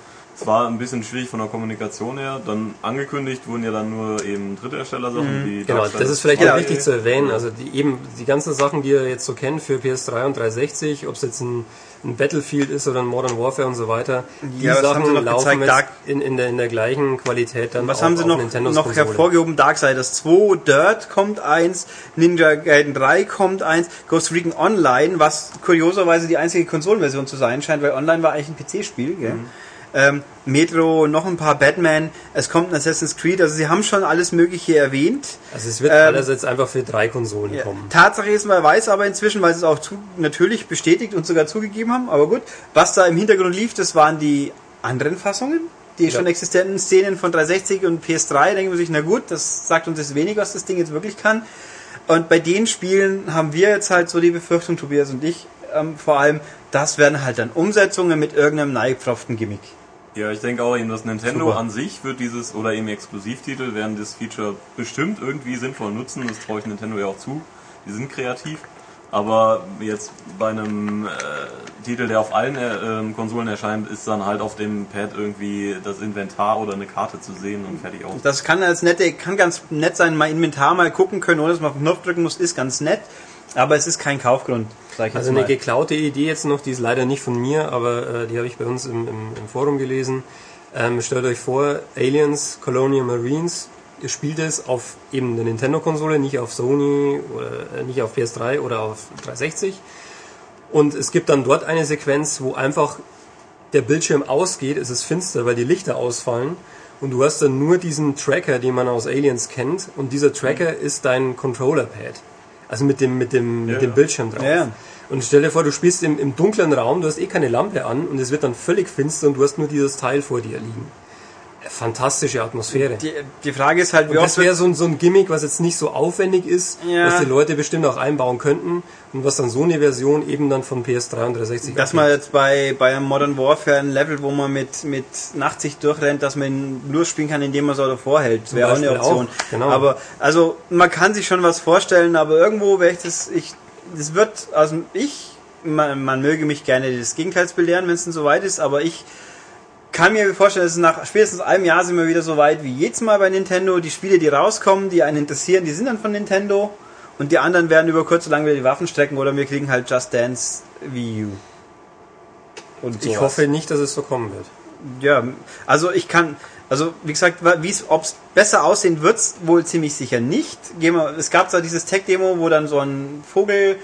Es war ein bisschen schwierig von der Kommunikation her. Dann angekündigt wurden ja dann nur eben Dritthersteller-Sachen wie Genau, das ist vielleicht 2. noch wichtig zu erwähnen. Also die, eben die ganzen Sachen, die ihr jetzt so kennt für PS3 und 360, ob es jetzt ein, ein Battlefield ist oder ein Modern Warfare und so weiter, die Ja, Sachen sie noch laufen gezeigt? jetzt Dark- in, in, der, in der gleichen Qualität dann Was auch haben sie noch, Nintendos noch Konsole. hervorgehoben? Darksiders 2, Dirt kommt eins, Ninja Gaiden 3 kommt eins, Ghost Recon Online, was kurioserweise die einzige Konsolenversion zu sein scheint, weil Online war eigentlich ein PC-Spiel. gell? Mhm. Ähm, Metro, noch ein paar Batman, es kommt ein Assassin's Creed, also sie haben schon alles Mögliche erwähnt. Also es wird Ähm, alles jetzt einfach für drei Konsolen Ja. kommen. Tatsache ist, man weiß aber inzwischen, weil sie es auch zu, natürlich bestätigt und sogar zugegeben haben, aber gut, was da im Hintergrund lief, das waren die anderen Fassungen, die Ja. schon existenten Szenen von 360 und PS3, denken wir sich, na gut, das sagt uns jetzt wenig, was das Ding jetzt wirklich kann. Und bei den Spielen haben wir jetzt halt so die Befürchtung, Tobias und ich, ähm, vor allem, das werden halt dann Umsetzungen mit irgendeinem neigepfropften Gimmick. Ja, ich denke auch eben, dass Nintendo Super. an sich wird dieses, oder eben Exklusivtitel, werden das Feature bestimmt irgendwie sinnvoll nutzen. Das traue ich Nintendo ja auch zu. Die sind kreativ. Aber jetzt bei einem äh, Titel, der auf allen äh, ähm, Konsolen erscheint, ist dann halt auf dem Pad irgendwie das Inventar oder eine Karte zu sehen und fertig aus. Das kann als nette, kann ganz nett sein, mal Inventar mal gucken können, ohne dass man auf den Knopf drücken muss, ist ganz nett. Aber es ist kein Kaufgrund, sag ich jetzt Also mal. eine geklaute Idee jetzt noch, die ist leider nicht von mir, aber äh, die habe ich bei uns im, im, im Forum gelesen. Ähm, stellt euch vor, Aliens, Colonial Marines, ihr spielt es auf eben der Nintendo-Konsole, nicht auf Sony oder äh, nicht auf PS3 oder auf 360. Und es gibt dann dort eine Sequenz, wo einfach der Bildschirm ausgeht, es ist finster, weil die Lichter ausfallen. Und du hast dann nur diesen Tracker, den man aus Aliens kennt. Und dieser Tracker ist dein Controller-Pad. Also mit dem, mit dem, Ja, mit dem ja. Bildschirm drauf. Ja, ja. Und stell dir vor, du spielst im, im dunklen Raum, du hast eh keine Lampe an und es wird dann völlig finster und du hast nur dieses Teil vor dir liegen. Fantastische Atmosphäre. Die, die Frage ist halt, wie Und oft das wäre so, ein- so ein Gimmick, was jetzt nicht so aufwendig ist, Ja. was die Leute bestimmt auch einbauen könnten und was dann so eine Version eben dann von PS3 und 360 dass man jetzt bei, bei einem Modern Warfare ein Level, wo man mit, mit Nachtsicht durchrennt, dass man nur spielen kann, indem man es auch davor hält. Das wäre auch eine Option. auch, genau. Aber, also, man kann sich schon was vorstellen, aber irgendwo wäre ich das, ich, das wird, also ich, man, man möge mich gerne des Gegenteils belehren, wenn es denn soweit ist, aber ich kann mir vorstellen, dass es nach spätestens einem Jahr sind wir wieder so weit wie jedes Mal bei Nintendo. Die Spiele, die rauskommen, die einen interessieren, die sind dann von Nintendo. Und die anderen werden über kurz oder lang wieder die Waffen strecken oder wir kriegen halt Just Dance Wii U. Und Ich hoffe nicht, dass es so kommen wird. Ja, also ich kann, also wie gesagt, ob es besser aussehen wird, wohl ziemlich sicher nicht. Gehen wir, es gab zwar dieses Tech-Demo, wo dann so ein Vogel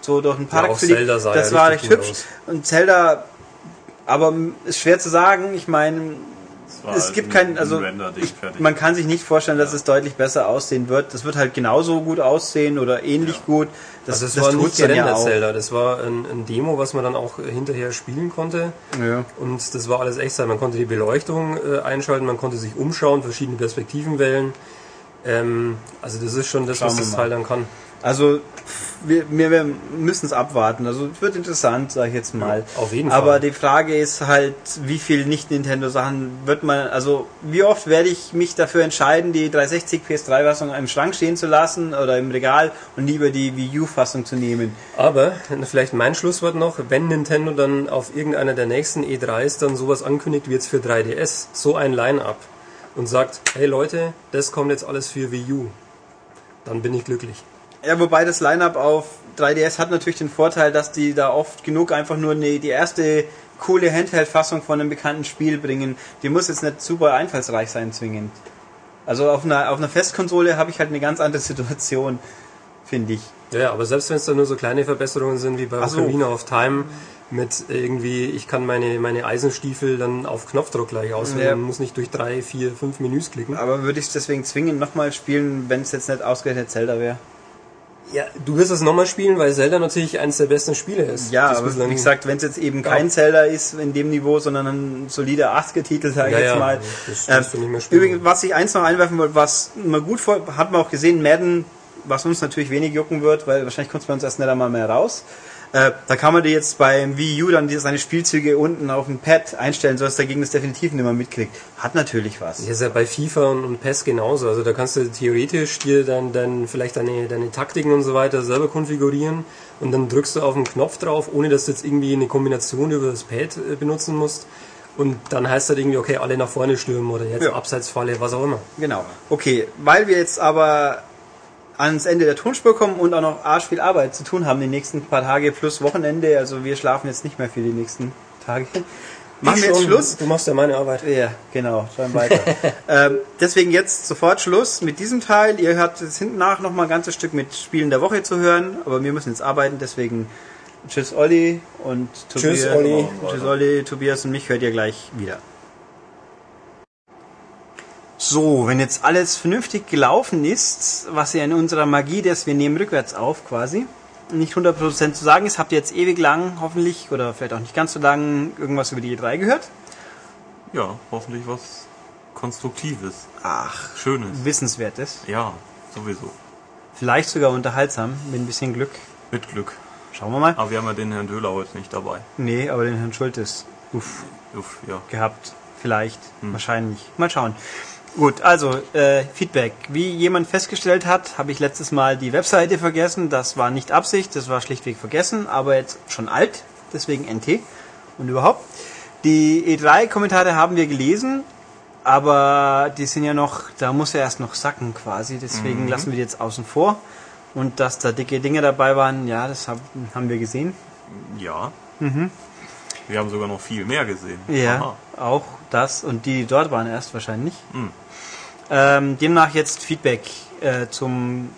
so durch den Park Zelda sah Das ja war recht hübsch. aus. Und Zelda, aber ist schwer zu sagen. Ich meine, es gibt ein- keinen, ein also ich, man kann sich nicht vorstellen, dass es deutlich besser aussehen wird. Das wird halt genauso gut aussehen oder ähnlich gut. Das, Also es das war nicht ja gerendert auch. Zelda, das war ein, ein Demo, was man dann auch hinterher spielen konnte. Ja. Und das war alles echt sein. Man konnte die Beleuchtung äh, einschalten, man konnte sich umschauen, verschiedene Perspektiven wählen. Ähm, also das ist schon das, Schauen was das. Teil dann kann. Also wir, wir, wir müssen es abwarten. Also es wird interessant, sage ich jetzt mal. Auf jeden Aber Fall. die Frage ist halt, wie viel Nicht-Nintendo-Sachen wird man, also wie oft werde ich mich dafür entscheiden, die 360 PS3-Fassung im Schrank stehen zu lassen oder im Regal und lieber die Wii U-Fassung zu nehmen. Aber vielleicht mein Schlusswort noch, wenn Nintendo dann auf irgendeiner der nächsten E3s dann sowas ankündigt wie jetzt für 3DS, so ein Line-Up und sagt, hey Leute, das kommt jetzt alles für Wii U, dann bin ich glücklich. Ja, wobei das Line-Up auf 3DS hat natürlich den Vorteil, dass die da oft genug einfach nur eine, die erste coole Handheld-Fassung von einem bekannten Spiel bringen. Die muss jetzt nicht super einfallsreich sein zwingend. Also auf einer, auf einer Festkonsole habe ich halt eine ganz andere Situation, finde ich. Ja, ja, aber selbst wenn es dann nur so kleine Verbesserungen sind wie bei Ach so. Ocarina of Time mit irgendwie, ich kann meine, meine Eisenstiefel dann auf Knopfdruck gleich auswählen Ja. und muss nicht durch drei, vier, fünf Menüs klicken. Aber würde ich es deswegen zwingend nochmal spielen, wenn es jetzt nicht ausgerechnet Zelda wäre? Ja, du wirst es nochmal spielen, weil Zelda natürlich eines der besten Spiele ist. Ja, aber wie gesagt, wenn es jetzt eben Ja. kein Zelda ist in dem Niveau, sondern ein solider 80er-Titel, sage ich Ja, jetzt ja, mal. das kannst du nicht mehr spielen. übrigens, was ich eins noch einwerfen wollte, was man gut vor, hat man auch gesehen, Madden, was uns natürlich wenig jucken wird, weil wahrscheinlich kommt es bei uns erst nicht einmal mehr raus. Äh, da kann man dir jetzt beim Wii U dann seine Spielzüge unten auf dem Pad einstellen, sodass dagegen das definitiv nicht mehr mitkriegt. Hat natürlich was. Das ist ja bei FIFA und, und PES genauso. Also da kannst du theoretisch dir dann, dann vielleicht deine, deine Taktiken und so weiter selber konfigurieren und dann drückst du auf den Knopf drauf, ohne dass du jetzt irgendwie eine Kombination über das Pad äh, benutzen musst. Und dann heißt das irgendwie, okay, alle nach vorne stürmen oder jetzt Ja. Abseitsfalle, was auch immer. Genau. Okay, weil wir jetzt aber ans Ende der Tonspur kommen und auch noch arsch viel Arbeit zu tun haben die nächsten paar Tage plus Wochenende, also wir schlafen jetzt nicht mehr für die nächsten Tage. Machen wir jetzt Schluss? Du machst ja meine Arbeit. Ja, genau, schreiben weiter. ähm, deswegen jetzt sofort Schluss mit diesem Teil. Ihr habt jetzt hinten nach noch mal ein ganzes Stück mit Spielen der Woche zu hören, aber wir müssen jetzt arbeiten, deswegen tschüss Olli und Tschüss, Tobias. Olli. Tschüss Olli, Tobias und mich hört ihr gleich wieder. So, wenn jetzt alles vernünftig gelaufen ist, was ja in unserer Magie des wir nehmen rückwärts auf quasi, nicht 100% zu sagen ist, habt ihr jetzt ewig lang hoffentlich oder vielleicht auch nicht ganz so lang irgendwas über die E3 gehört? Ja, hoffentlich was Konstruktives, Ach, Schönes. Wissenswertes. Ja, sowieso. Vielleicht sogar unterhaltsam, mit ein bisschen Glück. Mit Glück. Schauen wir mal. Aber wir haben ja den Herrn Döhler heute nicht dabei. Nee, aber den Herrn Schultes uff, Uff, ja. gehabt. Vielleicht. Wahrscheinlich. Mal schauen. Gut, also äh, Feedback. Wie jemand festgestellt hat, habe ich letztes Mal die Webseite vergessen. Das war nicht Absicht, das war schlichtweg vergessen, aber jetzt schon alt, deswegen NT und überhaupt. Die E3-Kommentare haben wir gelesen, aber die sind ja noch, da muss ja erst noch sacken quasi, deswegen lassen wir die jetzt außen vor. Und dass da dicke Dinge dabei waren, ja, das hab, haben wir gesehen. Ja. Wir haben sogar noch viel mehr gesehen. Ja, Aha. auch das und die, die dort waren erst wahrscheinlich. Hm. Ähm, demnach jetzt Feedback äh, zum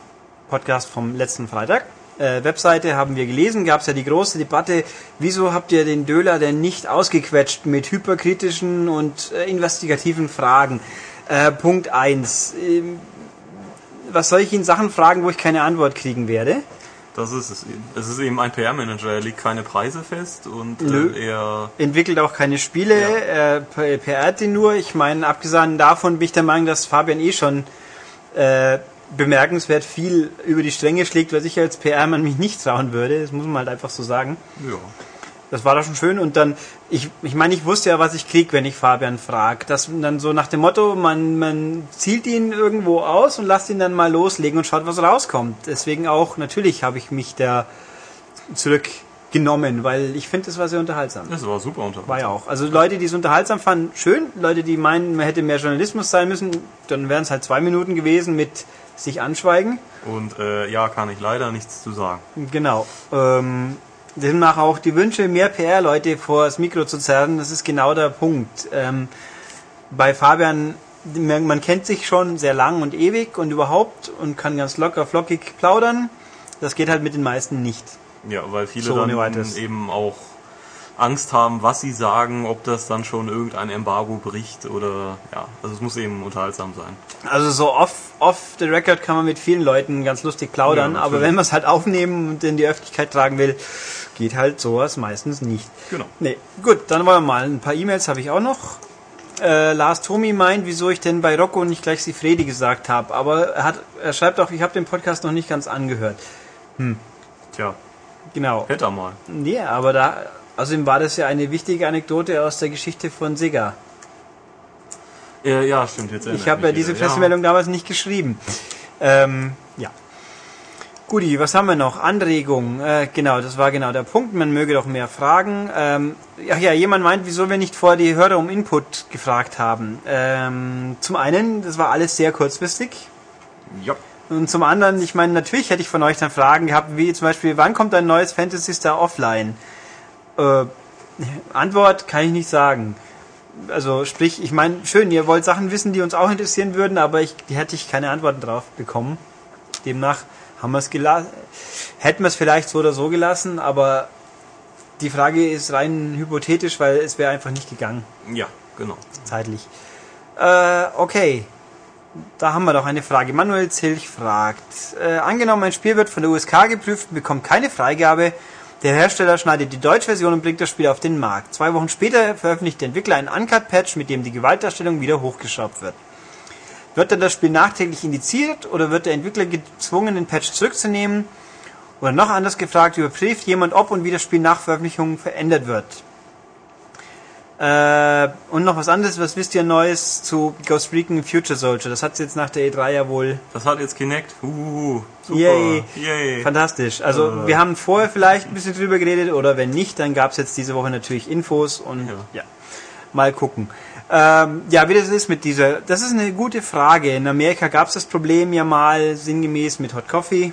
Podcast vom letzten Freitag. Äh, Webseite haben wir gelesen, gab es ja die große Debatte, wieso habt ihr den Döler denn nicht ausgequetscht mit hyperkritischen und äh, investigativen Fragen? Äh, Punkt eins: Ähm, was soll ich ihn Sachen fragen, wo ich keine Antwort kriegen werde? Das ist es eben. Es ist eben ein PR-Manager, er legt keine Preise fest und äh, er. entwickelt auch keine Spiele, äh, PR die nur. Ich meine, abgesehen davon bin ich der Meinung, dass Fabian eh schon äh, bemerkenswert viel über die Stränge schlägt, was ich als PR-Mann mich nicht trauen würde. Das muss man halt einfach so sagen. Ja. Das war doch schon schön. Und dann, ich, ich meine, ich wusste ja, was ich krieg, wenn ich Fabian frage. Das dann so nach dem Motto, man, man zielt ihn irgendwo aus und lasst ihn dann mal loslegen und schaut, was rauskommt. Deswegen auch, natürlich habe ich mich da zurückgenommen, weil ich finde, das war sehr unterhaltsam. Das war super unterhaltsam. War ja auch. Also Leute, die es unterhaltsam fanden, schön. Leute, die meinen, man hätte mehr Journalismus sein müssen, dann wären es halt zwei Minuten gewesen mit sich anschweigen. Und äh, ja, kann ich leider nichts zu sagen. Genau. Ähm, demnach auch die Wünsche, mehr PR-Leute vor das Mikro zu zerren, das ist genau der Punkt. Ähm, bei Fabian, man, kennt sich schon sehr lang und ewig und überhaupt und kann ganz locker, flockig plaudern. Das geht halt mit den meisten nicht. Ja, weil viele So, dann eben auch Angst haben, was sie sagen, ob das dann schon irgendein Embargo bricht oder ja, also es muss eben unterhaltsam sein. Also so off, off the record kann man mit vielen Leuten ganz lustig plaudern, Ja, aber wenn man es halt aufnehmen und in die Öffentlichkeit tragen will, geht halt sowas meistens nicht. Genau. Nee, gut, dann wollen wir mal. Ein paar E-Mails habe ich auch noch. Äh, Lars Tomi meint, wieso ich denn bei Rocco nicht gleich Sifredi gesagt habe. Aber er, hat, er schreibt auch, ich habe den Podcast noch nicht ganz angehört. Tja, Genau. hätte er mal. Nee, aber da, außerdem war das ja eine wichtige Anekdote aus der Geschichte von Sega. Äh, ja, stimmt, jetzt Ich habe ja diese. Pressemeldung damals nicht geschrieben. Ähm, ja. Guti, was haben wir noch? Anregungen. Äh, genau, das war genau der Punkt. Man möge doch mehr fragen. Ähm, ach ja, jemand meint, wieso wir nicht vor die Hörer um Input gefragt haben. Ähm, zum einen, das war alles sehr kurzfristig. Ja. Und zum anderen, ich meine, natürlich hätte ich von euch dann Fragen gehabt, wie zum Beispiel, wann kommt ein neues Fantasy Star offline? Äh, Antwort kann ich nicht sagen. Also sprich, ich meine, schön, ihr wollt Sachen wissen, die uns auch interessieren würden, aber ich, die hätte ich keine Antworten drauf bekommen. Demnach haben wir es gelassen, hätten wir es vielleicht so oder so gelassen, aber die Frage ist rein hypothetisch, weil es wäre einfach nicht gegangen, Ja, genau. zeitlich. Äh, okay. Da haben wir doch eine Frage. Manuel Zilch fragt, äh, angenommen ein Spiel wird von der USK geprüft und bekommt keine Freigabe, der Hersteller schneidet die Deutschversion und bringt das Spiel auf den Markt. Zwei Wochen später veröffentlicht der Entwickler einen Uncut-Patch, mit dem die Gewaltdarstellung wieder hochgeschraubt wird. Wird dann das Spiel nachträglich indiziert oder wird der Entwickler gezwungen, den Patch zurückzunehmen? Oder noch anders gefragt, überprüft jemand, ob und wie das Spiel nach Veröffentlichung verändert wird? Äh, und noch was anderes, was wisst ihr Neues zu Ghost Recon Future Soldier? Das hat jetzt nach der E3 ja wohl Das hat jetzt Kinect. Uhuhu. Super. Yay. Yay. fantastisch. Also Äh. wir haben vorher vielleicht ein bisschen drüber geredet oder wenn nicht, dann gab es jetzt diese Woche natürlich Infos und ja. mal gucken. Ähm, ja, wie das ist mit dieser, das ist eine gute Frage. In Amerika gab es das Problem ja mal sinngemäß mit Hot Coffee,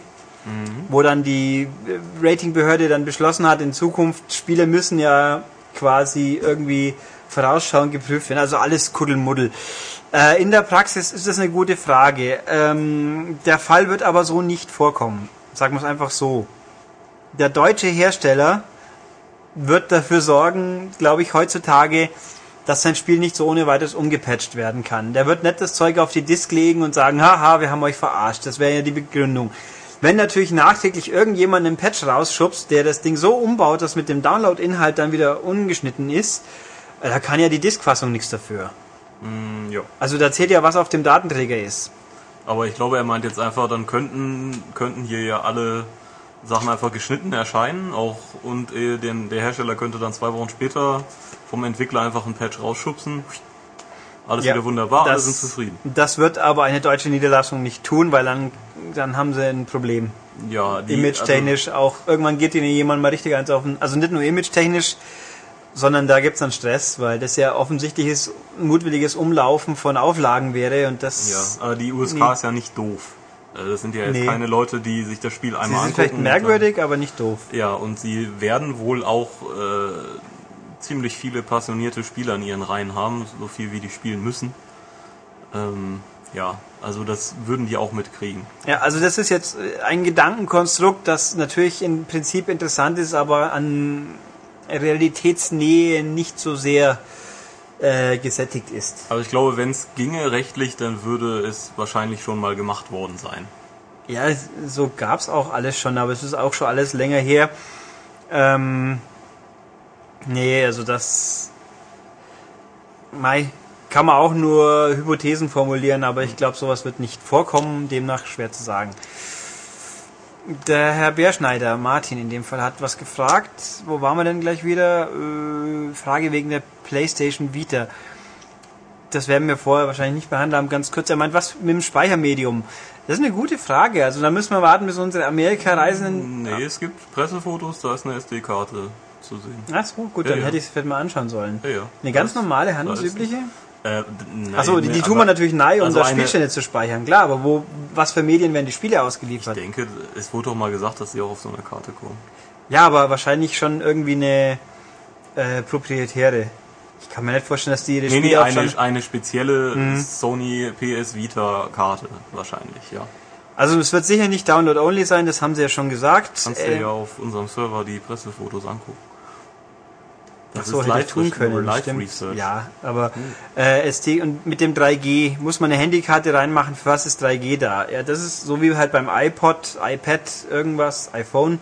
wo dann die äh, Ratingbehörde dann beschlossen hat, in Zukunft Spiele müssen ja quasi irgendwie vorausschauend geprüft werden. Also alles Kuddelmuddel. Äh, in der Praxis ist das eine gute Frage. Ähm, der Fall wird aber so nicht vorkommen. Sagen wir es einfach so. Der deutsche Hersteller wird dafür sorgen, glaube ich, heutzutage, dass sein Spiel nicht so ohne weiteres umgepatcht werden kann. Der wird nicht das Zeug auf die Disk legen und sagen, haha, wir haben euch verarscht. Das wäre ja die Begründung. Wenn natürlich nachträglich irgendjemand einen Patch rausschubst, der das Ding so umbaut, dass mit dem Download-Inhalt dann wieder ungeschnitten ist, äh, da kann ja die Diskfassung nichts dafür. Mm, ja. Also da zählt ja, was auf dem Datenträger ist. Aber ich glaube, er meint jetzt einfach, dann könnten, könnten hier ja alle Sachen einfach geschnitten erscheinen, auch und äh, den, der Hersteller könnte dann zwei Wochen später vom Entwickler einfach einen Patch rausschubsen. Alles Ja, wieder wunderbar, alle das- sind zufrieden. Das wird aber eine deutsche Niederlassung nicht tun, weil dann, dann haben sie ein Problem. Ja, die, Image-technisch auch. Irgendwann geht ihnen jemand mal richtig eins auf den, also nicht nur image-technisch, sondern da gibt's dann Stress, weil das ja offensichtliches, mutwilliges Umlaufen von Auflagen wäre und das... Also, ja, aber die USK Nee. ist ja nicht doof. Äh, Das sind ja jetzt Nee. keine Leute, die sich das Spiel Sie einmal sind angucken. vielleicht merkwürdig, aber nicht doof. Ja, und sie werden wohl auch äh, ziemlich viele passionierte Spieler in ihren Reihen haben, so viel wie die spielen müssen. Ähm, ja, also das würden die auch mitkriegen. Ja, also das ist jetzt äh, ein Gedankenkonstrukt, das natürlich im Prinzip interessant ist, aber an Realitätsnähe nicht so sehr äh, gesättigt ist. Aber ich glaube, wenn es ginge rechtlich, dann würde es wahrscheinlich schon mal gemacht worden sein. Ja, es- so gab's auch alles schon, aber es ist auch schon alles länger her. Ähm, nee, also das Mai kann man auch nur Hypothesen formulieren, aber ich glaube, sowas wird nicht vorkommen, demnach schwer zu sagen. Der Herr Bärschneider, Martin in dem Fall, hat was gefragt. Wo waren wir denn gleich wieder? Äh, Frage wegen der PlayStation Vita. Das werden wir vorher wahrscheinlich nicht behandelt haben. Ganz kurz, er meint, was mit dem Speichermedium? Das ist eine gute Frage. Also da müssen wir warten, bis unsere Amerika-Reisenden... Nee, es gibt Pressefotos, da ist eine SD-Karte zu sehen. Ach so, gut, Ja, dann ja. hätte ich es vielleicht mal anschauen sollen. Ja, ja. Eine ganz Das- normale, handelsübliche? Äh, Achso, die, nee, die tun wir natürlich nahe, um also da eine- Spielstände zu speichern. Klar, aber wo, was für Medien werden die Spiele ausgeliefert? Ich denke, es wurde doch mal gesagt, dass sie auch auf so einer Karte kommen. Ja, aber wahrscheinlich schon irgendwie eine äh, proprietäre. Ich kann mir nicht vorstellen, dass die ihre Nee, nee, Spiele auch eine, eine spezielle Mhm. Sony PS Vita Karte wahrscheinlich, ja. Also es wird sicher nicht Download-only sein, das haben sie ja schon gesagt. Kannst du Äh, ja auf unserem Server die Pressefotos angucken. Ach so, hätte ich tun können. Live stimmt. Research. Ja, aber äh, ST und mit dem 3G muss man eine Handykarte reinmachen. Für was ist 3G da? Ja, das ist so wie halt beim iPod, iPad, irgendwas, iPhone.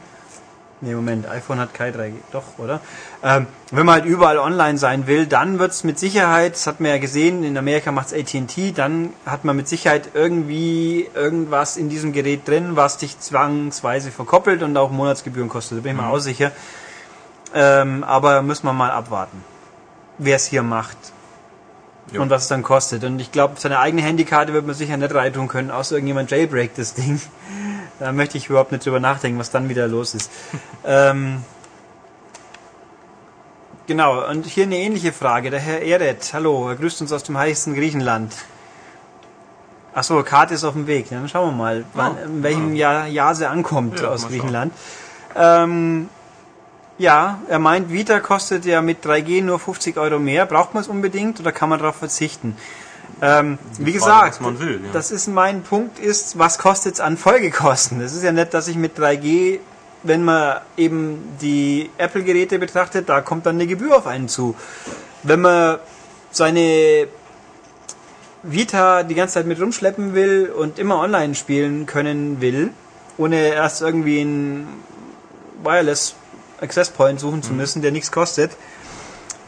Nee, Moment, iPhone hat kein 3G. Doch, oder? Ähm, wenn man halt überall online sein will, dann wird's mit Sicherheit, das hat man ja gesehen, in Amerika macht's AT&T, dann hat man mit Sicherheit irgendwie irgendwas in diesem Gerät drin, was dich zwangsweise verkoppelt und auch Monatsgebühren kostet. Da bin ich mir auch sicher. Ähm, aber müssen wir mal abwarten, wer es hier macht Ja. und was es dann kostet. Und ich glaube, seine eigene Handykarte wird man sicher nicht reintun können, außer irgendjemand jailbreakt das Ding. Da möchte ich überhaupt nicht drüber nachdenken, was dann wieder los ist. ähm, genau, und hier eine ähnliche Frage. Der Herr Eret, hallo, er grüßt uns aus dem heißen Griechenland. Achso, Karte ist auf dem Weg. Dann schauen wir mal, wann, Oh, in welchem Jahr, Jahr sie ankommt Ja, aus. Griechenland. Ähm, ja, er meint, Vita kostet ja mit 3G nur 50 Euro mehr. Braucht man es unbedingt oder kann man darauf verzichten? Ähm, wie Frage, gesagt, man will, ja. das ist mein Punkt, ist, was kostet es an Folgekosten? Es ist ja nicht, dass ich mit 3G, wenn man eben die Apple-Geräte betrachtet, da kommt dann eine Gebühr auf einen zu. Wenn man seine Vita die ganze Zeit mit rumschleppen will und immer online spielen können will, ohne erst irgendwie einen Wireless Access Point suchen Mhm. zu müssen, der nichts kostet,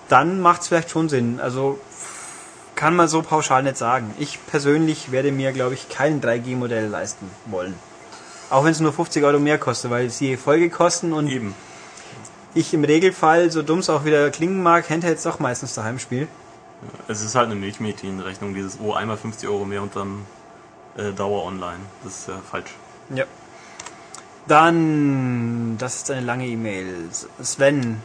dann macht es vielleicht schon Sinn. Also kann man so pauschal nicht sagen. Ich persönlich werde mir, glaube ich, kein 3G-Modell leisten wollen. Auch wenn es nur 50 Euro mehr kostet, weil sie Folgekosten und Eben. ich im Regelfall, so dumm es auch wieder klingen mag, Handhelds doch meistens daheim spiele. Es ist halt eine Milchmädchenrechnung, dieses, oh, einmal 50 Euro mehr und dann äh, Dauer online. Das ist ja falsch. Ja. Dann, das ist eine lange E-Mail. Sven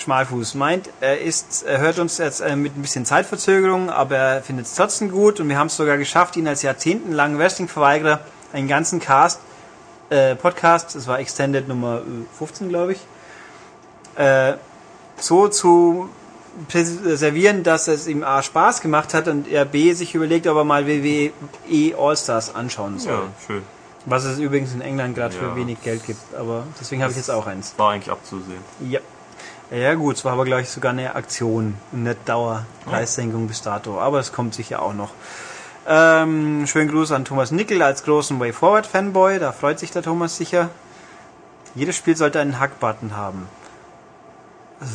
Schmalfuß meint, er ist, er hört uns jetzt äh, mit ein bisschen Zeitverzögerung, aber er findet es trotzdem gut und wir haben es sogar geschafft, ihn als jahrzehntelangen Wrestling-Verweigerer einen ganzen Cast, äh, Podcast, das war Extended Nummer 15, glaube ich, äh, so zu servieren, dass es ihm A Spaß gemacht hat und er B sich überlegt, ob er mal WWE All-Stars anschauen soll. Ja, schön. Was es übrigens in England gerade Ja. für wenig Geld gibt, aber deswegen habe ich jetzt auch eins. War eigentlich abzusehen. Ja. Ja gut, es war aber glaube ich sogar eine Aktion und nicht Dauerpreissenkung bis dato, aber es kommt sicher auch noch. Ähm, schönen Gruß an Thomas Nickel als großen Way Forward Fanboy, da freut sich der Thomas sicher. Jedes Spiel sollte einen Hack-Button haben. Also,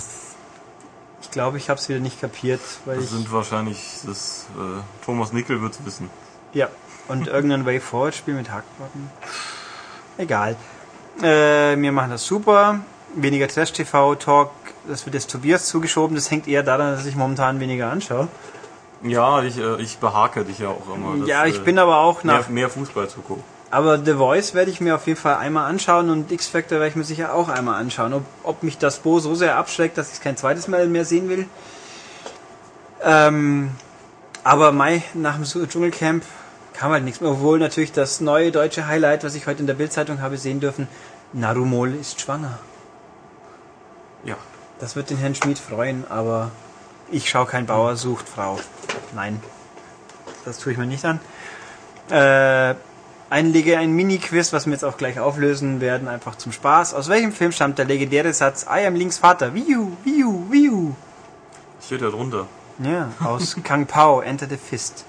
Ich glaube, ich habe es wieder nicht kapiert, weil Das ich sind wahrscheinlich, das, äh, Thomas Nickel wird's wissen. ja und irgendein Way Forward Spiel mit Hack-Button. Egal. Äh, wir machen das super. Weniger Trash TV Talk, das wird jetzt Tobias zugeschoben. Das hängt eher daran, dass ich momentan weniger anschaue. Ja, ich, äh, ich behake dich ja auch immer. dass, ja, ich äh, bin aber auch mehr, nach. mehr Fußball zu gucken. Aber The Voice werde ich mir auf jeden Fall einmal anschauen und X Factor werde ich mir sicher auch einmal anschauen. Ob, ob mich das Bo so sehr abschreckt, dass ich es kein zweites Mal mehr sehen will. Ähm, aber Mai nach dem Dschungelcamp kam halt nichts mehr. Obwohl natürlich das neue deutsche Highlight, was ich heute in der Bildzeitung habe sehen dürfen, Narumol ist schwanger. Ja. Das wird den Herrn Schmid freuen, aber ich schaue kein Bauer sucht Frau. Nein, das tue ich mir nicht an. Äh, einlege ein Mini-Quiz, was wir jetzt auch gleich auflösen werden, einfach zum Spaß. Aus welchem Film stammt der legendäre Satz I am Links Vater? Wiu, wiu, wiu. Steht da drunter. Ja, aus Kang Pao, Enter the Fist.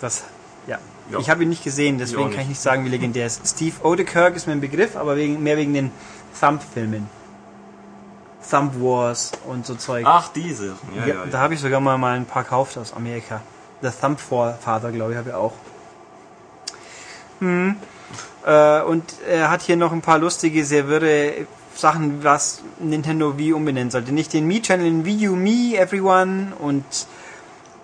Das, ja. Ja. Ich habe ihn nicht gesehen, deswegen auch kann ich nicht. nicht sagen, wie legendär er ist. Steve Odekirk ist mir ein Begriff, aber wegen, mehr wegen den Thumb-Filmen. Thumb Wars und so Zeug. Ach, diese. Ja, Ja, da habe ich sogar mal, mal ein paar gekauft aus Amerika. The Thumb Father, glaube ich, habe ich auch. Hm. Äh, und er hat hier noch ein paar lustige, sehr wirre Sachen, was Nintendo Wii umbenennen sollte. Nicht den Mii-Channel in Wii U Me Everyone und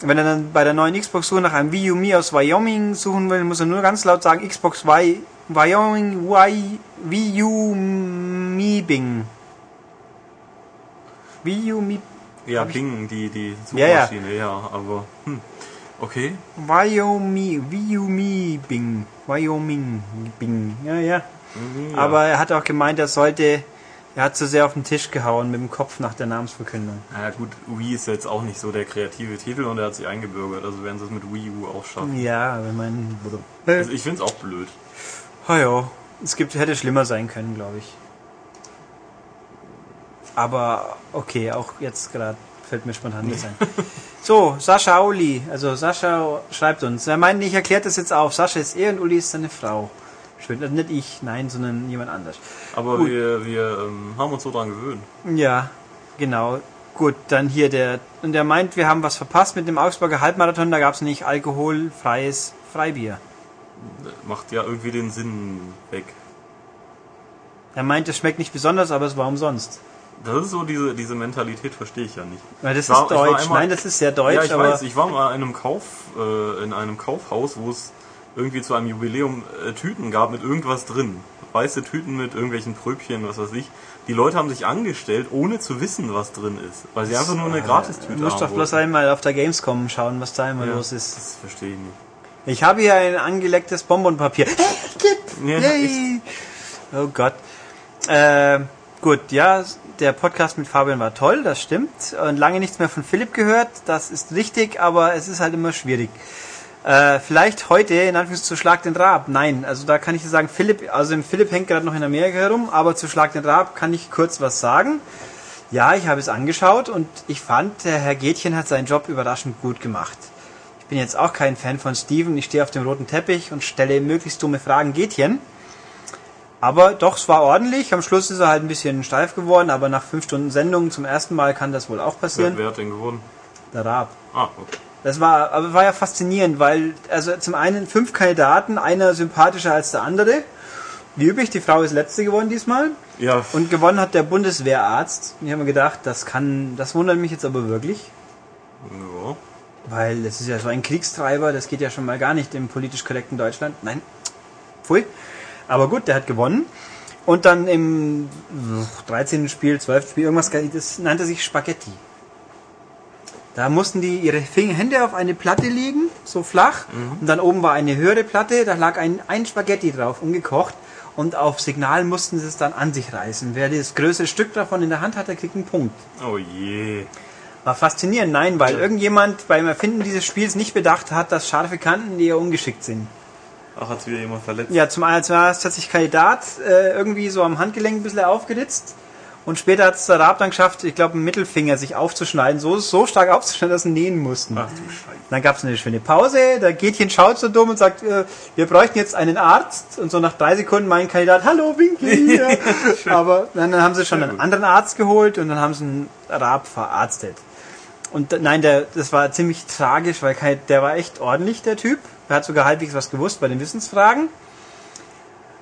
wenn er dann bei der neuen Xbox suche nach einem Wii U Me aus Wyoming suchen will, muss er nur ganz laut sagen Xbox y, Wyoming y, Wii U Me Bing. Wii U Me Ja, Bing, die, die Ja, ja. Suchmaschine, ja, aber, hm. Okay. Wyoming, Wyoming, Bing, Wyoming, Bing, ja, ja. Mhm, ja. Aber er hat auch gemeint, er sollte, er hat zu sehr auf den Tisch gehauen mit dem Kopf nach der Namensverkündung. Ja gut, Wii ist jetzt auch nicht so der kreative Titel und er hat sich eingebürgert, also werden sie es mit Wii U auch schaffen. Ja, wenn man, Also ich find's auch blöd. oh ja, es gibt, hätte schlimmer sein können, glaube ich. Aber okay, auch jetzt gerade fällt mir spontan nichts ein. So, Sascha Uli, also Sascha schreibt uns, er meint, ich erkläre das jetzt auf, Sascha ist er und Uli ist seine Frau. Schön, also nicht ich, nein, sondern jemand anders. Aber Gut. wir, wir ähm, haben uns so dran gewöhnt. Ja, genau. Gut, dann hier der. Und der meint, wir haben was verpasst mit dem Augsburger Halbmarathon, da gab es nicht alkoholfreies Freibier. Macht ja irgendwie den Sinn weg. Er meint, es schmeckt nicht besonders, aber es war umsonst. Das ist so diese, diese Mentalität, verstehe ich ja nicht. Weil das war- ist deutsch. einmal- Nein, das ist sehr deutsch, ja, ich weiß, ich war mal in einem Kauf, äh, in einem Kaufhaus, wo es irgendwie zu einem Jubiläum äh, Tüten gab mit irgendwas drin. Weiße Tüten mit irgendwelchen Pröbchen, was weiß ich. Die Leute haben sich angestellt, ohne zu wissen, was drin ist. Weil sie einfach nur eine Gratistüte du musst haben doch bloß wollten. einmal auf der Gamescom schauen, was da immer Ja, los ist. Das verstehe ich nicht. Ich habe hier ein angelecktes Bonbonpapier. Ja, Yay! Oh Gott. Äh, gut, ja, der Podcast mit Fabian war toll, das stimmt. Und lange nichts mehr von Philipp gehört, das ist richtig, aber es ist halt immer schwierig. Äh, vielleicht heute, in Anführungszeichen, zu Schlag den Raab. Nein, also da kann ich dir sagen, Philipp, also Philipp hängt gerade noch in Amerika herum, aber zu Schlag den Raab kann ich kurz was sagen. Ja, ich habe es angeschaut und ich fand, der Herr Gätchen hat seinen Job überraschend gut gemacht. Ich bin jetzt auch kein Fan von Steven. Ich stehe auf dem roten Teppich und stelle möglichst dumme Fragen Gätchen. Aber doch, es war ordentlich. Am Schluss ist er halt ein bisschen steif geworden, aber nach fünf Stunden Sendung zum ersten Mal kann das wohl auch Wer, passieren. wer hat denn gewonnen? Der Raab. Ah, okay. Das war, aber war ja faszinierend, weil, also zum einen fünf Kandidaten, einer sympathischer als der andere. Wie üblich, die Frau ist letzte geworden diesmal. Ja, Und gewonnen hat der Bundeswehrarzt. Und ich habe mir gedacht, das kann, das wundert mich jetzt aber wirklich. ja. Weil das ist ja so ein Kriegstreiber, das geht ja schon mal gar nicht im politisch korrekten Deutschland. Nein, pfui. Aber gut, der hat gewonnen. Und dann im 13. Spiel, 12. Spiel, irgendwas, das nannte sich Spaghetti. Da mussten die ihre Hände auf eine Platte legen, so flach, und dann oben war eine höhere Platte, da lag ein, ein Spaghetti drauf, ungekocht, und auf Signal mussten sie es dann an sich reißen. Wer das größere Stück davon in der Hand hat, der kriegt einen Punkt. Oh je. War faszinierend, nein, weil irgendjemand beim Erfinden dieses Spiels nicht bedacht hat, dass scharfe Kanten eher ungeschickt sind. Ach, hat's wieder jemand verletzt? Ja, zum einen hat sich Kandidat äh, irgendwie so am Handgelenk ein bisschen aufgeritzt. Und später hat es der Raab dann geschafft, ich glaube, einen Mittelfinger sich aufzuschneiden, so, so stark aufzuschneiden, dass sie nähen mussten. Ach du Scheiße. Dann gab es eine schöne Pause, der Gätchen schaut so dumm und sagt, äh, wir bräuchten jetzt einen Arzt. Und so nach drei Sekunden mein Kandidat, hallo, Winkel hier. Aber dann, dann haben sie schon einen anderen Arzt geholt und dann haben sie einen Raab verarztet. Und nein, der, das war ziemlich tragisch, weil der war echt ordentlich, der Typ. Er hat sogar halbwegs was gewusst bei den Wissensfragen.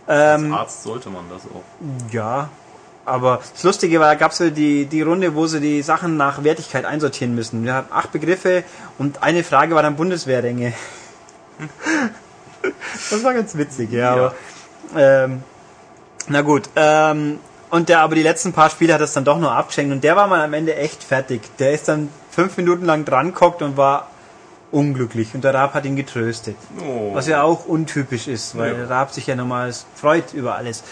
Als Ähm, Arzt sollte man das auch. ja, aber das Lustige war, da gab es so die, die Runde, wo sie die Sachen nach Wertigkeit einsortieren müssen. Wir hatten acht Begriffe und eine Frage war dann Bundeswehrränge. das war ganz witzig, ja. Ja. Aber, ähm, na gut, ähm, und der aber die letzten paar Spiele hat das dann doch nur abgeschenkt und der war mal am Ende echt fertig. Der ist dann fünf Minuten lang dran gehockt und war unglücklich und der Raab hat ihn getröstet. Oh. Was ja auch untypisch ist, weil Ja. der Raab sich ja normal freut über alles.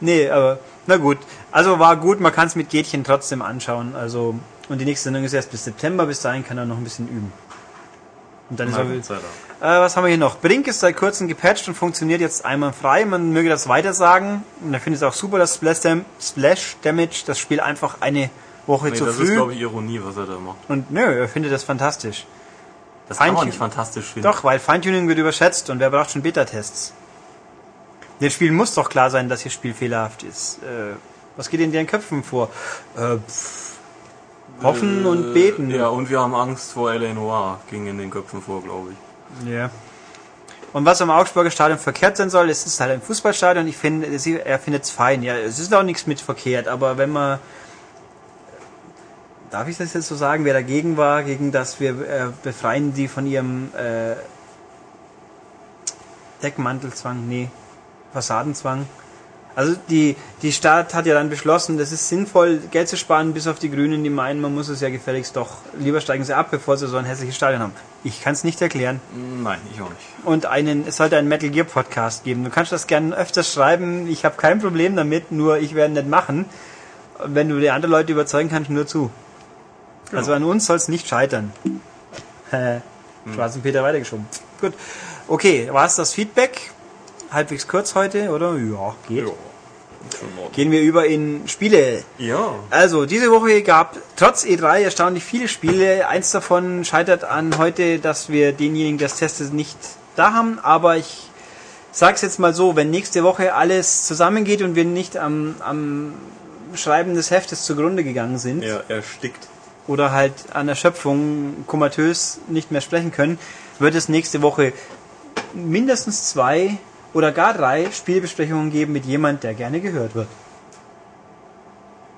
Nee, aber na gut. Also war gut, man kann es mit Gätchen trotzdem anschauen. Also und die nächste Sendung ist erst bis September, bis dahin kann er noch ein bisschen üben. Und dann ist er, äh, was haben wir hier noch? Brink ist seit kurzem gepatcht und funktioniert jetzt einmal frei. Man möge das weiter sagen. Und er findet es auch super, dass Splash, Dam Splash Damage das Spiel einfach eine Woche Nee, zu das früh. ist, glaube ich, Ironie, was er da macht. und nö, er findet das fantastisch. Das kann man nicht fantastisch finden. Doch, weil Feintuning wird überschätzt und wer braucht schon Beta-Tests? Den Spielen muss doch klar sein, dass ihr Spiel fehlerhaft ist. Äh, was geht in deren Köpfen vor? Äh, pff, hoffen und beten. Ja, und wir haben Angst vor L.A. Noir, ging in den Köpfen vor, glaube ich. Ja. Und was am Augsburger Stadion verkehrt sein soll, es ist halt ein Fußballstadion. Ich finde, er findet es fein. Ja, es ist auch nichts mit verkehrt, aber wenn man Darf ich das jetzt so sagen, wer dagegen war, gegen das wir äh, befreien die von ihrem äh, Deckmantelzwang, nee, Fassadenzwang. Also die, die Stadt hat ja dann beschlossen, das ist sinnvoll, Geld zu sparen, bis auf die Grünen, die meinen, man muss es ja gefälligst doch, lieber steigen sie ab, bevor sie so ein hässliches Stadion haben. Ich kann es nicht erklären. Nein, ich auch nicht. Und einen, es sollte einen Metal Gear Podcast geben. Du kannst das gerne öfters schreiben, ich habe kein Problem damit, nur ich werde nicht machen. Wenn du die anderen Leute überzeugen kannst, nur zu. Also an uns soll es nicht scheitern. Hä, Schwarzen Peter weitergeschoben. Gut. Okay, war es das Feedback? Halbwegs kurz heute, oder? Ja, geht. Ja. Gehen wir über in Spiele. Ja. Also, diese Woche gab trotz E3 erstaunlich viele Spiele. Eins davon scheitert an heute, dass wir denjenigen, der es testet, nicht da haben. Aber ich sag's jetzt mal so, wenn nächste Woche alles zusammengeht und wir nicht am, am Schreiben des Heftes zugrunde gegangen sind Er erstickt. oder halt an Erschöpfung komatös nicht mehr sprechen können, wird es nächste Woche mindestens zwei oder gar drei Spielbesprechungen geben mit jemand, der gerne gehört wird.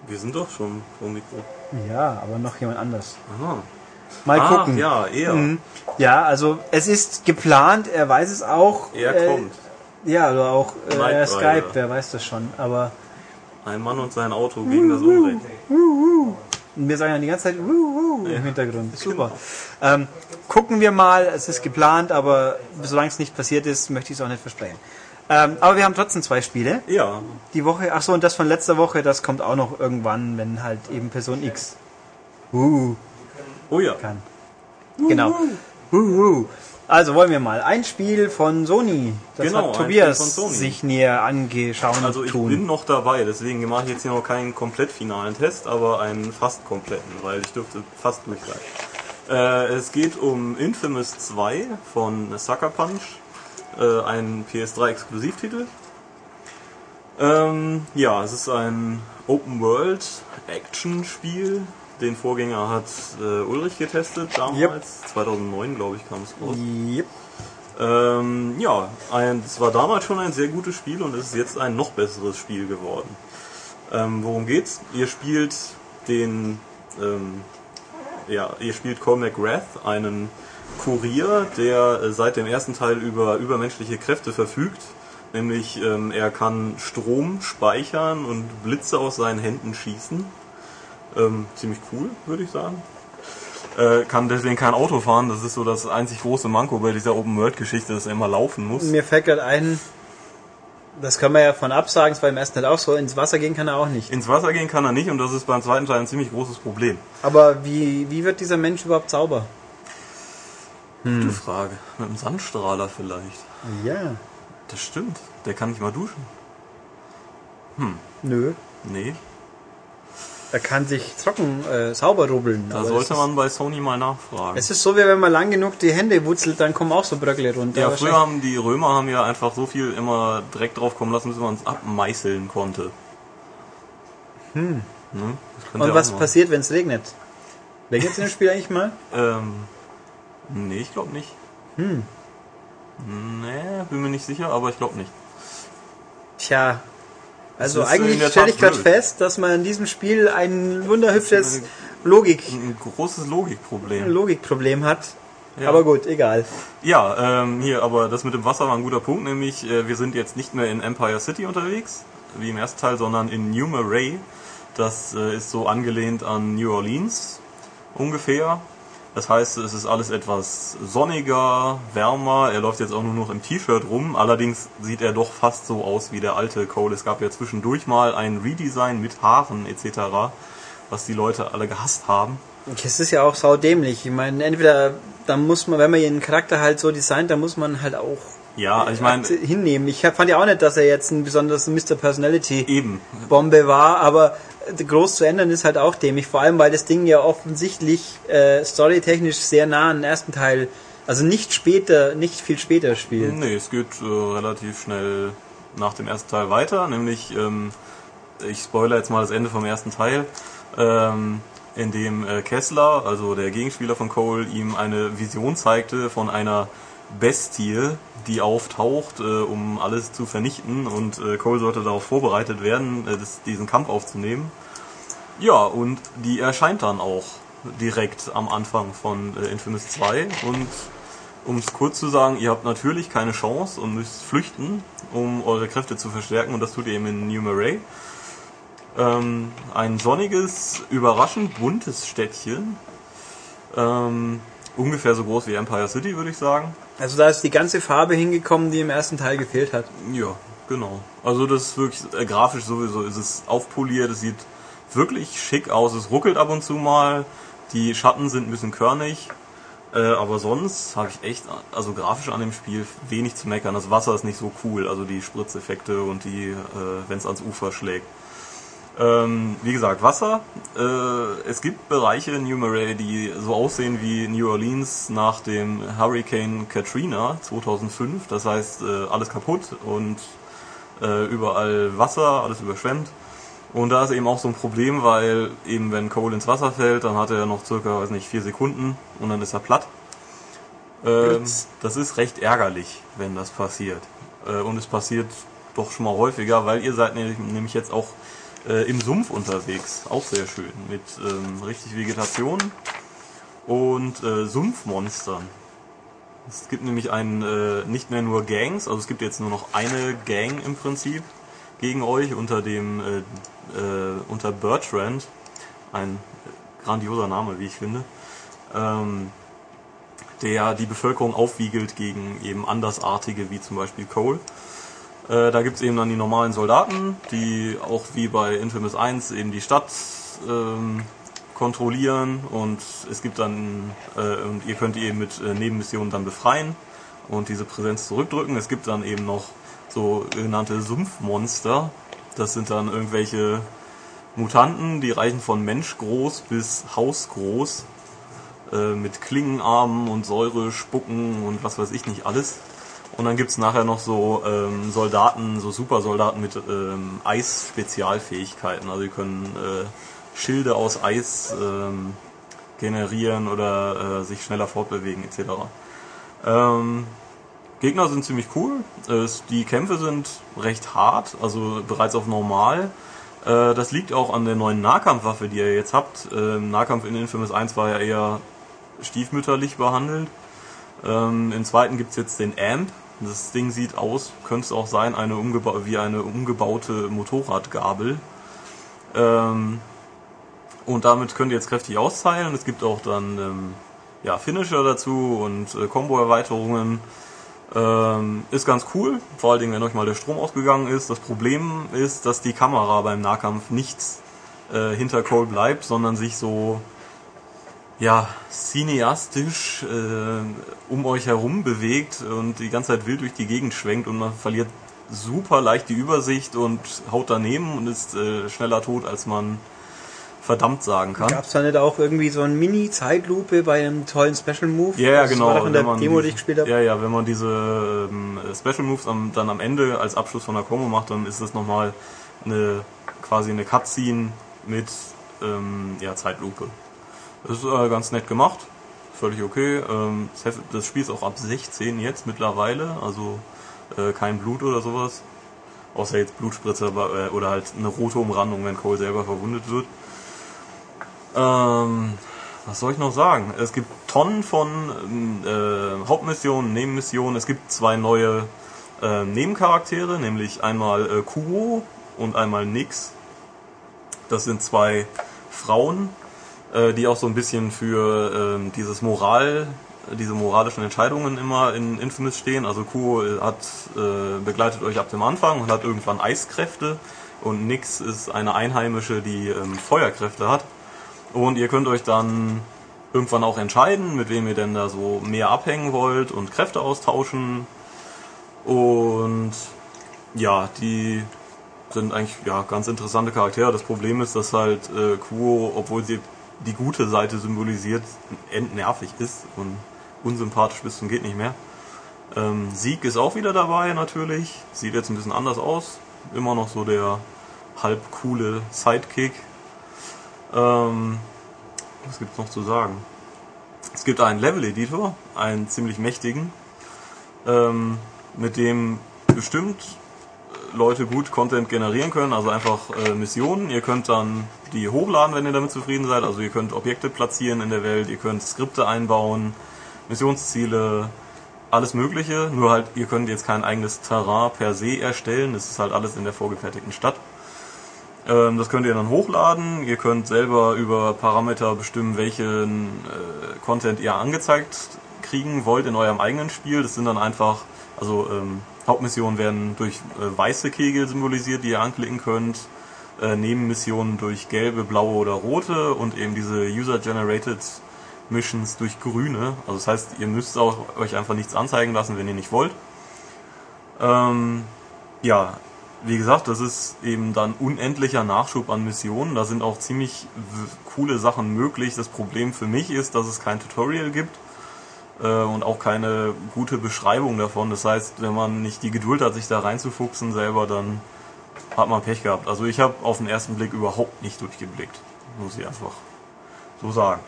Wir sind doch schon vom Mikro. Ja, aber noch jemand anders. Aha. Mal Ah, gucken. ja, eher. Mhm. Ja, also es ist geplant, er weiß es auch. Er Äh, kommt. Ja, oder auch äh, er Rider. Skype, wer weiß das schon. Aber Ein Mann und sein Auto gegen das Unrecht. Wir sagen ja die ganze Zeit wuh, wuh, im Hintergrund. Super. Ähm, gucken wir mal, es ist geplant, aber solange es nicht passiert ist, möchte ich es auch nicht versprechen. Ähm, aber wir haben trotzdem zwei Spiele. Ja. Die Woche, ach so, und das von letzter Woche, das kommt auch noch irgendwann, wenn halt eben Person X uh, Oh ja. kann. Genau. Huhu. Also wollen wir mal ein Spiel von Sony. Das Genau, hat Tobias sich näher angeschaut Also ich tun. bin noch dabei, deswegen mache ich jetzt hier noch keinen komplett finalen Test, aber einen fast kompletten, weil ich dürfte fast durch sein. Äh, es geht um Infamous 2 von Sucker Punch, äh, ein PS3-Exklusivtitel. Ähm, ja, es ist ein Open-World-Action-Spiel. Den Vorgänger hat äh, Ulrich getestet damals, Yep. 2009 glaube ich kam es raus. Yep. Ähm, ja, es war damals schon ein sehr gutes Spiel und es ist jetzt ein noch besseres Spiel geworden. Ähm, worum geht's? Ihr spielt den, ähm, ja, ihr spielt Cormac Wrath, einen Kurier, der äh, seit dem ersten Teil über übermenschliche Kräfte verfügt, Nämlich ähm, er kann Strom speichern und Blitze aus seinen Händen schießen. Ähm, ziemlich cool, würde ich sagen. Äh, kann deswegen kein Auto fahren. Das ist so das einzig große Manko bei dieser Open-World-Geschichte, dass er immer laufen muss. Mir fällt gerade ein, das kann man ja von absagen, es war im ersten Teil auch so, ins Wasser gehen kann er auch nicht. Ins Wasser gehen kann er nicht und das ist beim zweiten Teil ein ziemlich großes Problem. Aber wie, wie wird dieser Mensch überhaupt sauber? Gute Frage. Mit einem Sandstrahler vielleicht. Ja. Das stimmt. Der kann nicht mal duschen. Nö. Nee. Er kann sich trocken äh, sauber rubbeln. Da sollte man bei Sony mal nachfragen. Es ist so, wie wenn man lang genug die Hände wutzelt, dann kommen auch so Bröckle runter. Ja, früher haben die Römer haben ja einfach so viel immer direkt drauf kommen lassen, bis man es abmeißeln konnte. Hm. Ne? Und was passiert, wenn es regnet? Regnet es in dem Spiel eigentlich mal? Ähm, nee, ich glaube nicht. Hm. Nee, bin mir nicht sicher, aber ich glaube nicht. Tja. Also eigentlich stelle ich gerade fest, dass man in diesem Spiel ein wunderhübsches Logik, Ein großes Logikproblem. Logikproblem hat. Ja. Aber gut, egal. Ja, ähm, hier, aber das mit dem Wasser war ein guter Punkt, nämlich äh, wir sind jetzt nicht mehr in Empire City unterwegs, wie im ersten Teil, sondern in New Murray. Das äh, ist so angelehnt an New Orleans ungefähr. Das heißt, es ist alles etwas sonniger, wärmer. Er läuft jetzt auch nur noch im T-Shirt rum. Allerdings sieht er doch fast so aus wie der alte Cole. Es gab ja zwischendurch mal ein Redesign mit Haaren etc., was die Leute alle gehasst haben. Es ist ja auch saudämlich. Ich meine, entweder, dann muss man, wenn man ihren Charakter halt so designt, dann muss man halt auch Ja, ich meine, hinnehmen. Ich fand ja auch nicht, dass er jetzt ein besonders Mr. Personality eben. Bombe war, aber groß zu ändern ist halt auch dämlich. Vor allem, weil das Ding ja offensichtlich äh, storytechnisch sehr nah an den ersten Teil, also nicht später, nicht viel später spielt. Nee, es geht äh, relativ schnell nach dem ersten Teil weiter, nämlich, ähm, ich spoilere jetzt mal das Ende vom ersten Teil, ähm, in dem äh, Kessler, also der Gegenspieler von Cole, ihm eine Vision zeigte von einer Bestie, die auftaucht, äh, um alles zu vernichten und äh, Cole sollte darauf vorbereitet werden, äh, das, diesen Kampf aufzunehmen. Ja, und die erscheint dann auch direkt am Anfang von äh, Infamous 2 und um es kurz zu sagen, ihr habt natürlich keine Chance und müsst flüchten, um eure Kräfte zu verstärken und das tut ihr eben in New Murray. Ähm, ein sonniges, überraschend buntes Städtchen. Ähm, ungefähr so groß wie Empire City, würde ich sagen. Also da ist die ganze Farbe hingekommen, die im ersten Teil gefehlt hat. Ja, genau. Also das ist wirklich äh, grafisch sowieso ist es aufpoliert, es sieht wirklich schick aus, es ruckelt ab und zu mal, die Schatten sind ein bisschen körnig, äh, aber sonst habe ich echt, also grafisch an dem Spiel wenig zu meckern. Das Wasser ist nicht so cool, also die Spritzeffekte und die, äh, wenn es ans Ufer schlägt. Ähm, wie gesagt, Wasser. Äh, es gibt Bereiche in New Murray, die so aussehen wie New Orleans nach dem Hurricane Katrina 2005. Das heißt, äh, alles kaputt und äh, überall Wasser, alles überschwemmt. Und da ist eben auch so ein Problem, weil eben wenn Cole ins Wasser fällt, dann hat er noch circa, weiß nicht, vier Sekunden und dann ist er platt. Ähm, das ist recht ärgerlich, wenn das passiert. Äh, und es passiert doch schon mal häufiger, weil ihr seid nämlich jetzt auch äh, im Sumpf unterwegs. Auch sehr schön. Mit ähm, richtig Vegetation und äh, Sumpfmonstern. Es gibt nämlich einen, äh, nicht mehr nur Gangs, also es gibt jetzt nur noch eine Gang im Prinzip gegen euch unter dem, äh, äh, unter Bertrand. Ein grandioser Name, wie ich finde. Ähm, der die Bevölkerung aufwiegelt gegen eben Andersartige, wie zum Beispiel Cole. Äh, da gibt's eben dann die normalen Soldaten, die auch wie bei Infamous 1 eben die Stadt ähm, kontrollieren und es gibt dann, äh, und ihr könnt die eben mit äh, Nebenmissionen dann befreien und diese Präsenz zurückdrücken. Es gibt dann eben noch so genannte Sumpfmonster. Das sind dann irgendwelche Mutanten, die reichen von Menschgroß bis Hausgroß äh, mit Klingenarmen und Säure, Spucken und was weiß ich nicht alles. Und dann gibt's nachher noch so ähm, Soldaten, so Supersoldaten mit ähm, Eis-Spezialfähigkeiten. Also die können äh, Schilde aus Eis ähm, generieren oder äh, sich schneller fortbewegen etc. Ähm, Gegner sind ziemlich cool. Es, die Kämpfe sind recht hart, also bereits auf normal. Äh, das liegt auch an der neuen Nahkampfwaffe, die ihr jetzt habt. Ähm, Nahkampf in Infamous 1 war ja eher stiefmütterlich behandelt. Ähm, Im zweiten gibt's jetzt den Amp. Das Ding sieht aus, könnte es auch sein, eine wie eine umgebaute Motorradgabel. Ähm, und damit könnt ihr jetzt kräftig austeilen. Es gibt auch dann ähm, ja, Finisher dazu und äh, Combo-Erweiterungen. Ähm, ist ganz cool, vor allen Dingen, wenn euch mal der Strom ausgegangen ist. Das Problem ist, dass die Kamera beim Nahkampf nicht äh, hinter Cole bleibt, sondern sich so ja, cineastisch äh, um euch herum bewegt und die ganze Zeit wild durch die Gegend schwenkt und man verliert super leicht die Übersicht und haut daneben und ist äh, schneller tot, als man verdammt sagen kann. Gab es da nicht auch irgendwie so eine Mini-Zeitlupe bei einem tollen Special Move? Ja, ja, Das genau. war doch in der wenn man Demo, die diese- ich gespielt habe. Ja, ja, wenn man diese ähm, Special Moves am, dann am Ende als Abschluss von der Combo macht, dann ist das nochmal eine quasi eine Cutscene mit ähm, ja, Zeitlupe. Ist äh, ganz nett gemacht, völlig okay. Ähm, das, Spiel ist auch ab 16 jetzt mittlerweile, also äh, kein Blut oder sowas. Außer jetzt Blutspritze aber, äh, oder halt eine rote Umrandung, wenn Cole selber verwundet wird. Ähm, was soll ich noch sagen? Es gibt Tonnen von äh, Hauptmissionen, Nebenmissionen. Es gibt zwei neue äh, Nebencharaktere, nämlich einmal äh, Kubo und einmal Nix. Das sind zwei Frauen, äh, die auch so ein bisschen für ähm, dieses Moral, diese moralischen Entscheidungen immer in Infamous stehen. Also Kubo äh, hat äh, begleitet euch ab dem Anfang und hat irgendwann Eiskräfte und Nix ist eine Einheimische, die ähm, Feuerkräfte hat. Und ihr könnt euch dann irgendwann auch entscheiden, mit wem ihr denn da so mehr abhängen wollt und Kräfte austauschen. Und ja, die sind eigentlich ja ganz interessante Charaktere. Das Problem ist, dass halt äh, Kuo, obwohl sie die gute Seite symbolisiert, endnervig ist und unsympathisch bis zum geht nicht mehr. Ähm, Sieg ist auch wieder dabei natürlich. Sieht jetzt ein bisschen anders aus. Immer noch so der halb coole Sidekick. Ähm, was gibt's noch zu sagen? Es gibt einen Level-Editor, einen ziemlich mächtigen, ähm, mit dem bestimmt Leute gut Content generieren können, also einfach äh, Missionen. Ihr könnt dann die hochladen, wenn ihr damit zufrieden seid. Also ihr könnt Objekte platzieren in der Welt, ihr könnt Skripte einbauen, Missionsziele, alles Mögliche. Nur halt, ihr könnt jetzt kein eigenes Terrain per se erstellen. Das ist halt alles in der vorgefertigten Stadt. Ähm, das könnt ihr dann hochladen. Ihr könnt selber über Parameter bestimmen, welchen äh, Content ihr angezeigt kriegen wollt in eurem eigenen Spiel. Das sind dann einfach, also ähm, Hauptmissionen werden durch äh, weiße Kegel symbolisiert, die ihr anklicken könnt. Äh, Nebenmissionen durch gelbe, blaue oder rote und eben diese User-Generated Missions durch grüne. Also das heißt, ihr müsst auch euch einfach nichts anzeigen lassen, wenn ihr nicht wollt. Ähm, ja, wie gesagt, das ist eben dann unendlicher Nachschub an Missionen. Da sind auch ziemlich coole Sachen möglich. Das Problem für mich ist, dass es kein Tutorial gibt und auch keine gute Beschreibung davon. Das heißt, wenn man nicht die Geduld hat, sich da reinzufuchsen selber, dann hat man Pech gehabt. Also ich habe auf den ersten Blick überhaupt nicht durchgeblickt. Muss ich einfach so sagen.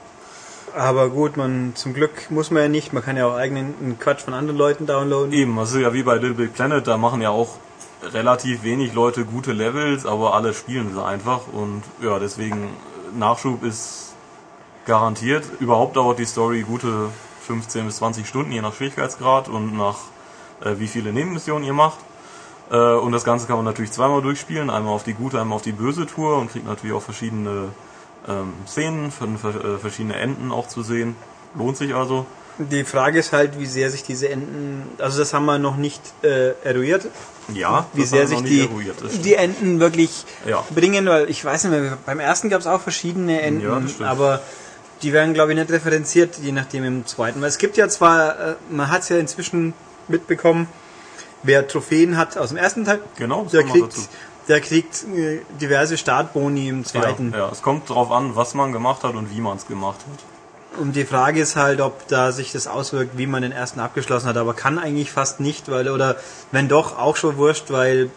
Aber gut, man zum Glück muss man ja nicht. Man kann ja auch eigenen Quatsch von anderen Leuten downloaden. Eben, das ist ja wie bei Little Big Planet, da machen ja auch relativ wenig Leute gute Levels, aber alle spielen sie einfach und ja, deswegen äh, Nachschub ist garantiert. Überhaupt dauert die Story gute 15 bis 20 Stunden, je nach Schwierigkeitsgrad und nach äh, wie viele Nebenmissionen ihr macht. Äh, und das Ganze kann man natürlich zweimal durchspielen, einmal auf die gute, einmal auf die böse Tour und kriegt natürlich auch verschiedene ähm, Szenen, von, äh, verschiedene Enden auch zu sehen. Lohnt sich also. Die Frage ist halt, wie sehr sich diese Enden, also das haben wir noch nicht äh, eruiert, Ja, wie sehr sich die, eruiert, die Enden wirklich Ja. bringen, weil ich weiß nicht mehr, beim ersten gab es auch verschiedene Enden, Ja, aber die werden glaube ich nicht referenziert, je nachdem im zweiten. Weil es gibt ja zwar, äh, man hat es ja inzwischen mitbekommen, wer Trophäen hat aus dem ersten Teil, Genau, der kriegt, der kriegt äh, diverse Startboni im zweiten. Ja, ja, es kommt darauf an, was man gemacht hat und wie man es gemacht hat. Und die Frage ist halt, ob da sich das auswirkt, wie man den ersten abgeschlossen hat. Aber kann eigentlich fast nicht, weil, oder wenn doch, auch schon wurscht, weil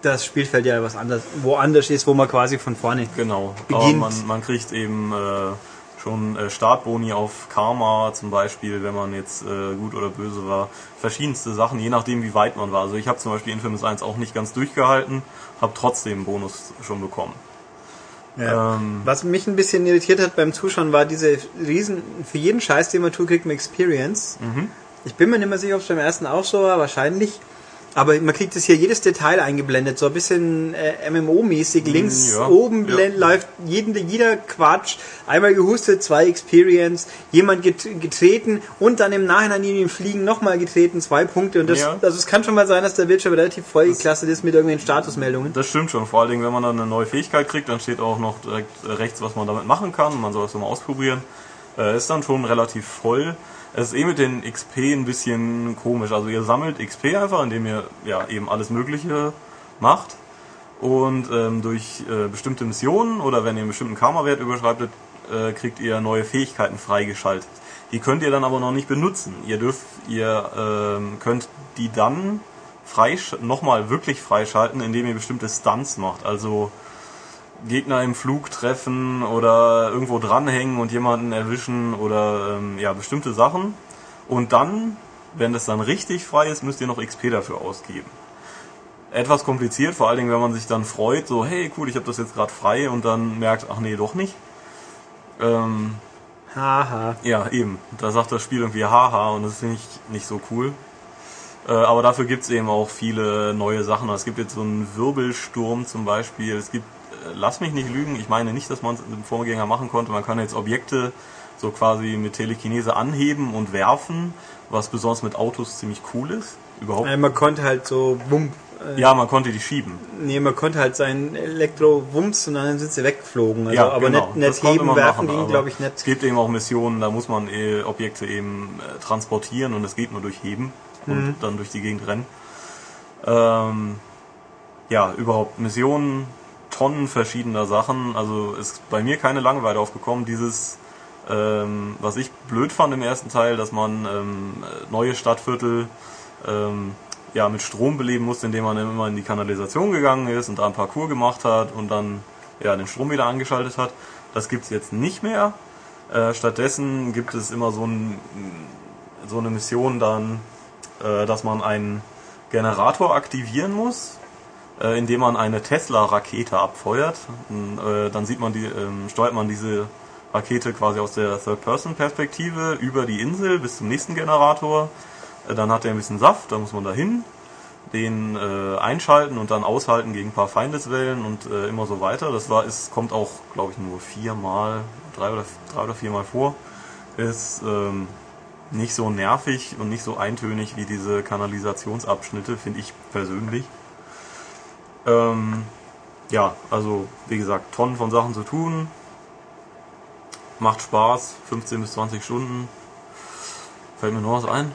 das Spielfeld ja was anderes, woanders ist, wo man quasi von vorne. Genau. Aber Beginnt. man, man kriegt eben äh, schon äh, Startboni auf Karma zum Beispiel, wenn man jetzt äh, gut oder böse war. Verschiedenste Sachen, je nachdem wie weit man war. Also ich habe zum Beispiel Infamous 1 auch nicht ganz durchgehalten, habe trotzdem einen Bonus schon bekommen. Ja. Ähm, Was mich ein bisschen irritiert hat beim Zuschauen, war diese riesen, für jeden Scheiß, den man tut, kriegt man Experience. Mhm. Ich bin mir nicht mehr sicher, ob es beim ersten auch so war, wahrscheinlich. Aber man kriegt es hier jedes Detail eingeblendet, so ein bisschen äh, MMO-mäßig. Links ja, oben ja. läuft jeden, jeder Quatsch. Einmal gehustet, zwei Experience, jemand get, getreten und dann im Nachhinein in den Fliegen nochmal getreten, zwei Punkte. Und das, Ja. also es kann schon mal sein, dass der Bildschirm relativ vollgeklastet ist mit irgendwelchen Statusmeldungen. Das stimmt schon. Vor allen Dingen, wenn man dann eine neue Fähigkeit kriegt, dann steht auch noch direkt rechts, was man damit machen kann. Man soll es mal ausprobieren. Äh, ist dann schon relativ voll. Es ist eh mit den XP ein bisschen komisch. Also ihr sammelt XP einfach, indem ihr ja eben alles Mögliche macht. Und ähm, durch äh, bestimmte Missionen oder wenn ihr einen bestimmten Karma-Wert überschreitet, äh, kriegt ihr neue Fähigkeiten freigeschaltet. Die könnt ihr dann aber noch nicht benutzen. Ihr dürft, ihr ähm, könnt die dann nochmal wirklich freischalten, indem ihr bestimmte Stunts macht. Also Gegner im Flug treffen oder irgendwo dranhängen und jemanden erwischen oder ähm, ja bestimmte Sachen. Und dann, wenn das dann richtig frei ist, müsst ihr noch XP dafür ausgeben. Etwas kompliziert, vor allen Dingen, wenn man sich dann freut, so hey cool, ich habe das jetzt gerade frei und dann merkt, ach nee, doch nicht. Ähm, Haha. ja, eben. Da sagt das Spiel irgendwie haha und das finde ich nicht so cool. Äh, aber dafür gibt's eben auch viele neue Sachen. Es gibt jetzt so einen Wirbelsturm zum Beispiel. Es gibt, lass mich nicht lügen, ich meine nicht, dass man es im Vorgänger machen konnte. Man kann jetzt Objekte so quasi mit Telekinese anheben und werfen, was besonders mit Autos ziemlich cool ist. Überhaupt. Äh, man konnte halt so Wump. Äh, Ja, man konnte die schieben. Nee, man konnte halt sein Elektro-Wumps und dann sind sie weggeflogen. Also, Ja, aber genau. nicht, nicht Das heben, werfen machen, ging, glaube ich, Es nicht. gibt eben auch Missionen, da muss man eh Objekte eben äh, transportieren und es geht nur durch Heben und Mhm. dann durch die Gegend rennen. Ähm, ja, überhaupt Missionen, Tonnen verschiedener Sachen. Also ist bei mir keine Langeweile aufgekommen. Dieses, ähm, was ich blöd fand im ersten Teil, dass man ähm, neue Stadtviertel ähm, ja, mit Strom beleben musste, indem man immer in die Kanalisation gegangen ist und da ein Parcours gemacht hat und dann ja, den Strom wieder angeschaltet hat. Das gibt's jetzt nicht mehr. Äh, stattdessen gibt es immer so, ein, so eine Mission dann, äh, dass man einen Generator aktivieren muss, äh, indem man eine Tesla-Rakete abfeuert. Und, äh, dann sieht man die, ähm, steuert man diese Rakete quasi aus der Third-Person-Perspektive über die Insel bis zum nächsten Generator. Äh, dann hat er ein bisschen Saft, da muss man da hin, den äh, einschalten und dann aushalten gegen ein paar Feindeswellen und äh, immer so weiter. Das war, ist, kommt auch, glaube ich, nur viermal, drei oder, drei oder viermal vor. Ist ähm, nicht so nervig und nicht so eintönig wie diese Kanalisationsabschnitte, finde ich persönlich. Ähm, ja, also wie gesagt, Tonnen von Sachen zu tun. Macht Spaß, 15 bis 20 Stunden. Fällt mir noch was ein?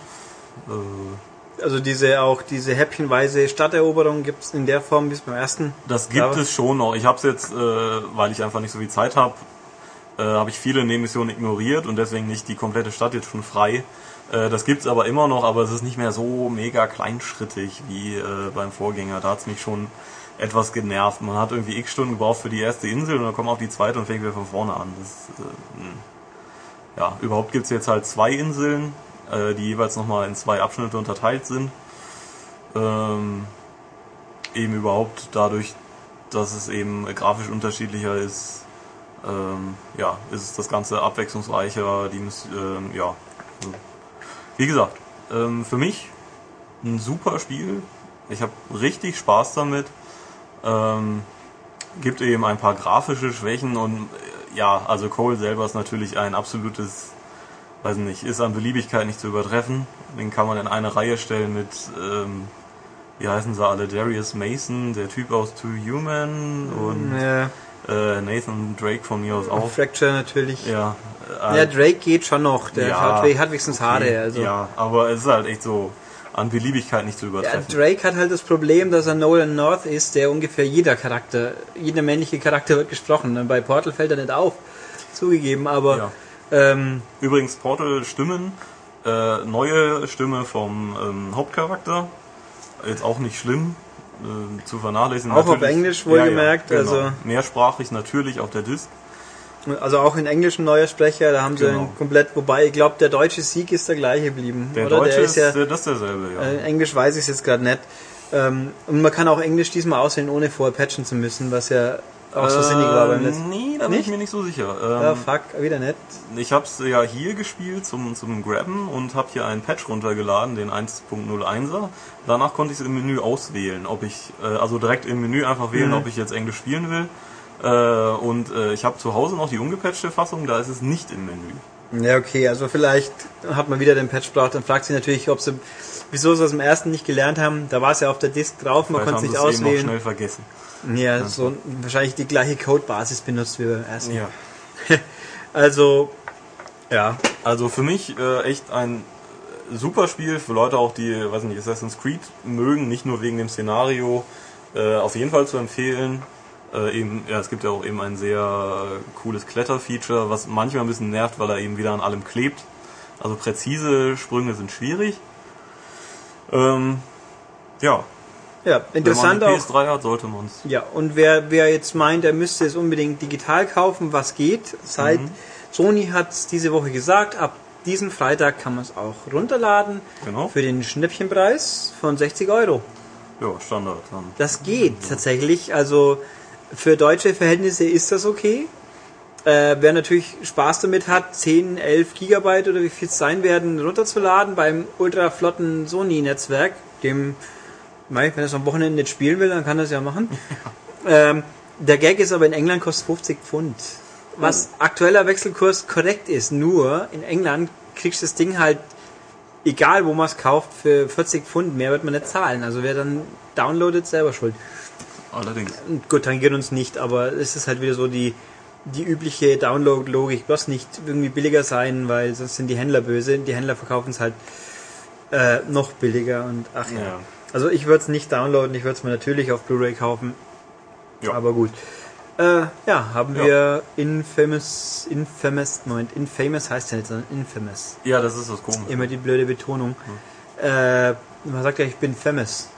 Äh, Also diese auch diese häppchenweise Stadteroberung gibt es in der Form wie es beim ersten. Das gibt es schon noch. Ich habe es jetzt, äh, weil ich einfach nicht so viel Zeit habe, äh, habe ich viele Nebenmissionen ignoriert und deswegen nicht die komplette Stadt jetzt schon frei. Äh, das gibt's aber immer noch, aber es ist nicht mehr so mega kleinschrittig wie äh, beim Vorgänger. Da hat's mich schon etwas genervt. Man hat irgendwie x Stunden gebraucht für die erste Insel und dann kommt man auf die zweite und fängt wieder von vorne an. Das, äh, mh. ja, überhaupt gibt's jetzt halt zwei Inseln, äh, die jeweils nochmal in zwei Abschnitte unterteilt sind. Ähm, eben überhaupt dadurch, dass es eben grafisch unterschiedlicher ist, ähm, ja, ist es das Ganze abwechslungsreicher, die ähm, ja. so. Wie gesagt, ähm, für mich ein super Spiel. Ich habe richtig Spaß damit. Ähm, gibt eben ein paar grafische Schwächen und äh, ja, also Cole selber ist natürlich ein absolutes, weiß nicht, ist an Beliebigkeit nicht zu übertreffen. Den kann man in eine Reihe stellen mit, ähm, wie heißen sie alle, Darius Mason, der Typ aus Too Human und Ja, äh, Nathan Drake von mir aus auch. Fracture natürlich. Ja, Ja, Drake geht schon noch. Der Ja, hat, hat wenigstens Haare. Also. Ja, aber es ist halt echt so an Beliebigkeit nicht zu Ja, übertreffen. Drake hat halt das Problem, dass er Nolan North ist, der ungefähr jeder Charakter, jeder männliche Charakter wird gesprochen. Bei Portal fällt er nicht auf, zugegeben, aber Ja. ähm, Übrigens, Portal Stimmen, äh, neue Stimme vom ähm, Hauptcharakter, jetzt auch nicht schlimm, äh, zu vernachlässigen. Auch auf Natürlich- Englisch wohlgemerkt, genau. also- Mehrsprachig natürlich auf der Disc. Also auch in Englisch ein neuer Sprecher, da haben sie Genau. einen komplett, wobei ich glaube, der deutsche Sieg ist der gleiche geblieben. Der oder? Deutsche der ist, ist ja, der, das ist derselbe, ja. äh, Englisch weiß ich jetzt gerade nicht. Ähm, und man kann auch Englisch diesmal aussehen, ohne vorher patchen zu müssen, was ja auch so sinnig war beim letzten. Nee, da bin ich mir nicht so sicher. Ja, Ähm, fuck, wieder nett. ich habe es ja hier gespielt zum, zum Grabben und habe hier einen Patch runtergeladen, den 1.01er. Danach konnte ich es im Menü auswählen, ob ich, äh, also direkt im Menü einfach wählen, Mhm. ob ich jetzt Englisch spielen will. Äh, und äh, ich habe zu Hause noch die ungepatchte Fassung, da ist es nicht im Menü. Ja, okay, also vielleicht hat man wieder den Patch braucht, dann fragt sie natürlich, ob sie, wieso sie aus dem ersten nicht gelernt haben. Da war es ja auf der Disk drauf, man konnte es nicht es eben auswählen. schnell vergessen. Ja, so wahrscheinlich die gleiche Codebasis benutzt wie beim ersten. Ja. Also, ja. Also für mich äh, echt ein super Spiel für Leute auch, die, weiß nicht, Assassin's Creed mögen, nicht nur wegen dem Szenario, äh, auf jeden Fall zu empfehlen. Äh, eben, ja, es gibt ja auch eben ein sehr äh, cooles Kletterfeature, was manchmal ein bisschen nervt, weil er eben wieder an allem klebt. Also präzise Sprünge sind schwierig. Ähm, ja, Ja, interessant wenn man auch. die PS3 hat, sollte man es. Ja, und wer, wer jetzt meint, er müsste es unbedingt digital kaufen, was geht, seit Mhm. Sony hat es diese Woche gesagt, ab diesen Freitag kann man es auch runterladen Genau. für den Schnäppchenpreis von 60 Euro. Ja, Standard dann. Das geht tatsächlich. Also für deutsche Verhältnisse ist das okay. Äh, wer natürlich Spaß damit hat, 10, 11 Gigabyte oder wie viel es sein werden, runterzuladen beim ultraflotten Sony-Netzwerk, dem, wenn er es am Wochenende nicht spielen will, dann kann er es ja machen. ähm, der Gag ist aber in England kostet 50 Pfund. Was aktueller Wechselkurs korrekt ist, nur in England kriegst du das Ding halt egal wo man es kauft, für 40 Pfund mehr wird man nicht zahlen. Also wer dann downloadet, selber schuld. Allerdings. Gut, tangiert uns nicht, aber es ist halt wieder so die, die übliche Download-Logik. Bloß nicht irgendwie billiger sein, weil sonst sind die Händler böse. Die Händler verkaufen es halt äh, noch billiger und ach ja. Ja. Also ich würde es nicht downloaden, ich würde es mir natürlich auf Blu-ray kaufen. Ja. Aber gut. Äh, ja, haben Ja. wir Infamous, Infamous, Moment, Infamous heißt ja nicht, sondern Infamous. Ja, das ist das Komische. Immer die blöde Betonung. Äh, man sagt ja, ich bin famous.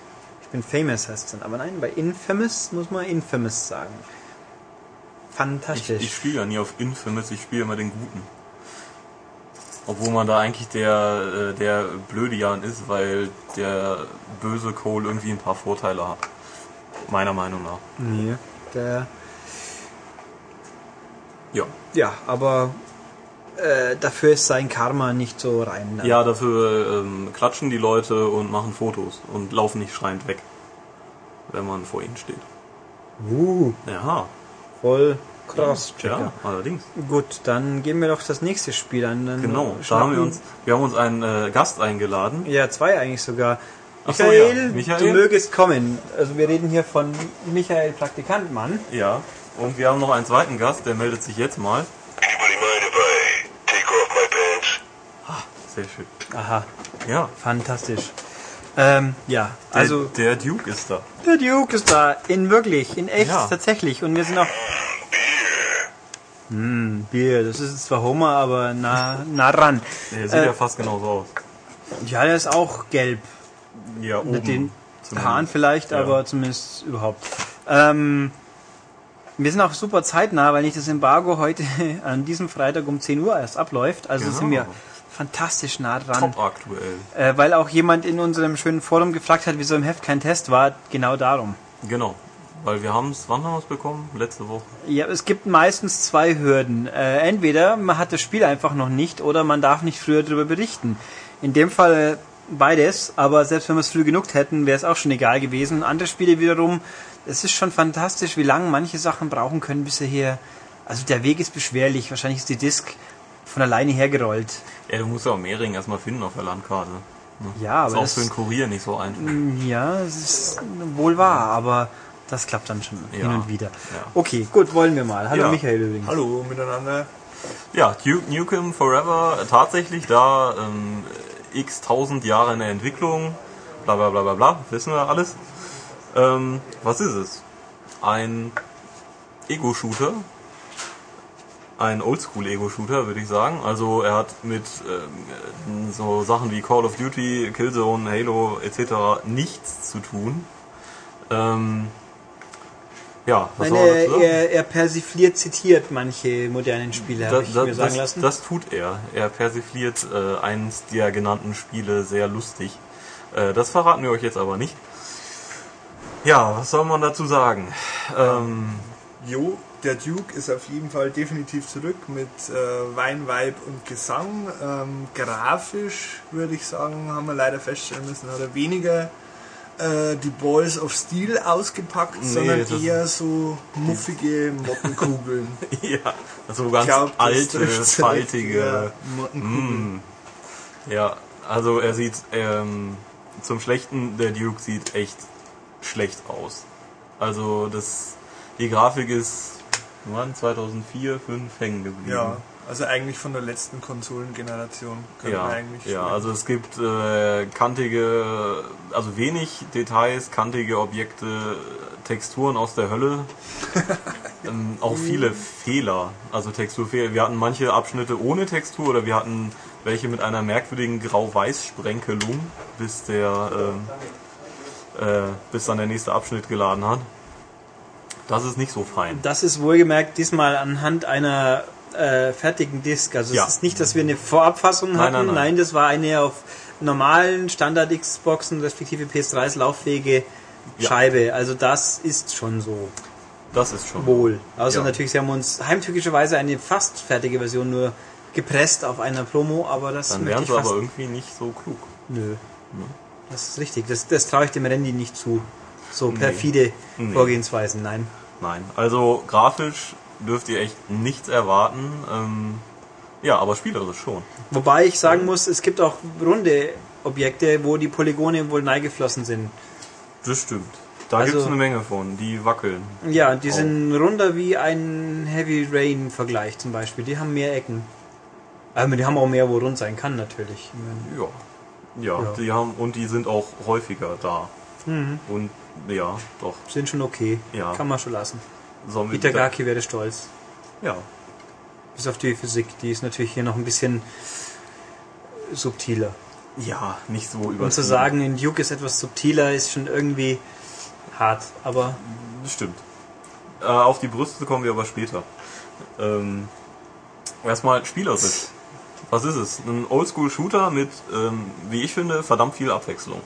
Ich bin famous heißt es dann. Aber nein, bei Infamous muss man Infamous sagen. Ich, Fantastisch. ich spiele ja nie auf Infamous, ich spiele immer den Guten. Obwohl man da eigentlich der, äh, der blöde Jan ist, weil der böse Cole irgendwie ein paar Vorteile hat. Meiner Meinung nach. nee, der, Ja. ja, aber äh, dafür ist sein Karma nicht so rein. dann. Ja, dafür ähm, klatschen die Leute und machen Fotos und laufen nicht schreiend weg, wenn man vor ihnen steht. Uh, Ja, voll krass. ja, allerdings. Gut, dann gehen wir doch das nächste Spiel an. Dann Genau, da haben wir uns, wir haben uns einen äh, Gast eingeladen. Ja, zwei eigentlich sogar. Ach so, Michael, ja. Michael? du mögest kommen. Also wir reden hier von Michael Praktikantmann. Ja. Und wir haben noch einen zweiten Gast, der meldet sich jetzt mal. Sehr schön. Aha, Ja, fantastisch. Ähm, ja, der, also der Duke ist da. der Duke ist da, in wirklich, in echt, Ja. tatsächlich. Und wir sind auch... Hm, Bier, das ist zwar Homer, aber nah, nah ran. Der sieht Äh, ja fast genauso aus. Ja, der ist auch gelb. Ja, oben. Mit den zumindest. Haaren vielleicht, Ja. aber zumindest überhaupt. Ähm, wir sind auch super zeitnah, weil nicht das Embargo heute an diesem Freitag um 10 Uhr erst abläuft. Also Genau. sind wir fantastisch nah dran. Top aktuell. Äh, weil auch jemand in unserem schönen Forum gefragt hat, wieso im Heft kein Test war. Genau darum. Genau. Weil wir haben es, wann haben wir es bekommen? Letzte Woche. Ja, es gibt meistens zwei Hürden. Äh, entweder man hat das Spiel einfach noch nicht oder man darf nicht früher darüber berichten. In dem Fall beides, aber selbst wenn wir es früh genug hätten, wäre es auch schon egal gewesen. Andere Spiele wiederum, es ist schon fantastisch, wie lange manche Sachen brauchen können, bis sie hier. Also der Weg ist beschwerlich. Wahrscheinlich ist die Disk von alleine hergerollt. Ja, du musst ja auch Mehring erstmal finden auf der Landkarte. Ne? Ja, ist aber auch das, für einen Kurier nicht so einfach. ja, es ist wohl wahr, aber das klappt dann schon hin Ja. und wieder. Ja. Okay, gut, wollen wir mal. Hallo Ja. Michael übrigens. Hallo miteinander. Ja, Duke Nukem Forever, tatsächlich da ähm, x tausend Jahre in der Entwicklung, bla bla bla bla bla, wissen wir alles. Ähm, was ist es? Ein Ego-Shooter. Ein Oldschool-Ego-Shooter, würde ich sagen. Also er hat mit ähm, so Sachen wie Call of Duty, Killzone, Halo etc. nichts zu tun. Ähm, ja, was soll man Meine, dazu sagen? er, er persifliert, zitiert manche modernen Spiele, habe ich Da- mir sagen das, lassen. das tut er. Er persifliert äh, eins der genannten Spiele sehr lustig. Äh, das verraten wir euch jetzt aber nicht. Ja, was soll man dazu sagen? Ähm, Jo, der Duke ist auf jeden Fall definitiv zurück mit äh, Wein, Vibe und Gesang. Ähm, grafisch würde ich sagen, haben wir leider feststellen müssen, hat er weniger äh, die Balls of Steel ausgepackt, Nee, sondern eher so muffige Mottenkugeln. ja, so ganz Ich glaub, alte, faltige. ja, Mottenkugeln. Mm. Ja, also er sieht ähm, zum Schlechten, der Duke sieht echt schlecht aus. Also das, die Grafik ist wann 2004, 5 hängen geblieben. Ja, also eigentlich von der letzten Konsolengeneration können Ja, wir eigentlich ja, sprechen. also es gibt äh, kantige, also wenig Details, kantige Objekte, Texturen aus der Hölle, ähm, auch viele Fehler, also Texturfehler. Wir hatten manche Abschnitte ohne Textur oder wir hatten welche mit einer merkwürdigen Grau-Weiß-Sprenkelung, bis der, ähm, äh, bis dann der nächste Abschnitt geladen hat. Das ist nicht so fein. Das ist wohlgemerkt diesmal anhand einer äh, fertigen Disk. Also Ja. es ist nicht, dass wir eine Vorabfassung Nein, hatten. nein, nein. das war eine auf normalen Standard-Xboxen respektive PS3s lauffähige Ja. Scheibe. Also das ist schon so Das ist schon. wohl. Außer Ja. natürlich, sie haben uns heimtückischerweise eine fast fertige Version nur gepresst auf einer Promo, aber das Dann wären sie aber irgendwie nicht so klug. Nö. Das ist richtig. Das, das traue ich dem Randy nicht zu. So Nee. perfide Nee. Vorgehensweisen, nein. Nein, also grafisch dürft ihr echt nichts erwarten. Ähm, ja, aber spielerisch schon. Wobei ich sagen muss, es gibt auch runde Objekte, wo die Polygone wohl neigeflossen sind. Das stimmt. Da Also- gibt's eine Menge von, die wackeln. Ja, die Oh. sind runder wie ein Heavy Rain Vergleich zum Beispiel. Die haben mehr Ecken. Aber die haben auch mehr, wo rund sein kann natürlich. Ja. Ja, Ja. die haben und die sind auch häufiger da. Und ja, doch. Sind schon okay. Ja. Kann man schon lassen. Sollen Itagaki wäre stolz. Ja. Bis auf die Physik. Die ist natürlich hier noch ein bisschen subtiler. Ja, nicht so übertrieben. Und zu sagen, in Duke ist etwas subtiler, ist schon irgendwie hart. Aber stimmt. Äh, auf die Brüste kommen wir aber später. Ähm, erstmal spielerisch. Was ist es? Ein Oldschool-Shooter mit, ähm, wie ich finde, verdammt viel Abwechslung.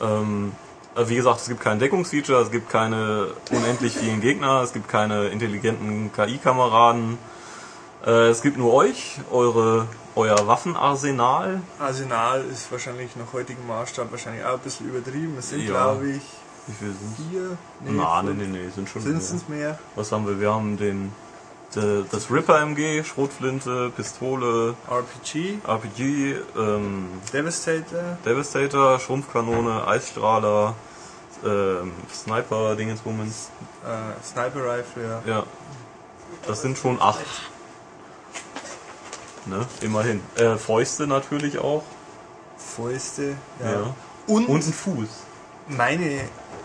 Ähm, äh, wie gesagt, es gibt kein Deckungsfeature, es gibt keine unendlich vielen Gegner, es gibt keine intelligenten KI-Kameraden. Äh, es gibt nur euch, eure, euer Waffenarsenal. Arsenal ist wahrscheinlich nach heutigem Maßstab wahrscheinlich auch ein bisschen übertrieben. Es sind, Ja. glaube ich, Wie viel sind vier. Na, nee, nee, nee, sind schon Sind mehr. mehr? Was haben wir? Wir haben den, de- das Ripper MG, Schrotflinte, Pistole, RPG, RPG, ähm, Devastator, Devastator, Schrumpfkanone, Eisstrahler, ähm, Sniper, Dingensbummens. äh, Sniper Rifle, ja. Ja, das sind schon acht. Ne, immerhin. Äh, Fäuste natürlich auch. Fäuste, ja. Ja. Und, Und ein Fuß. meine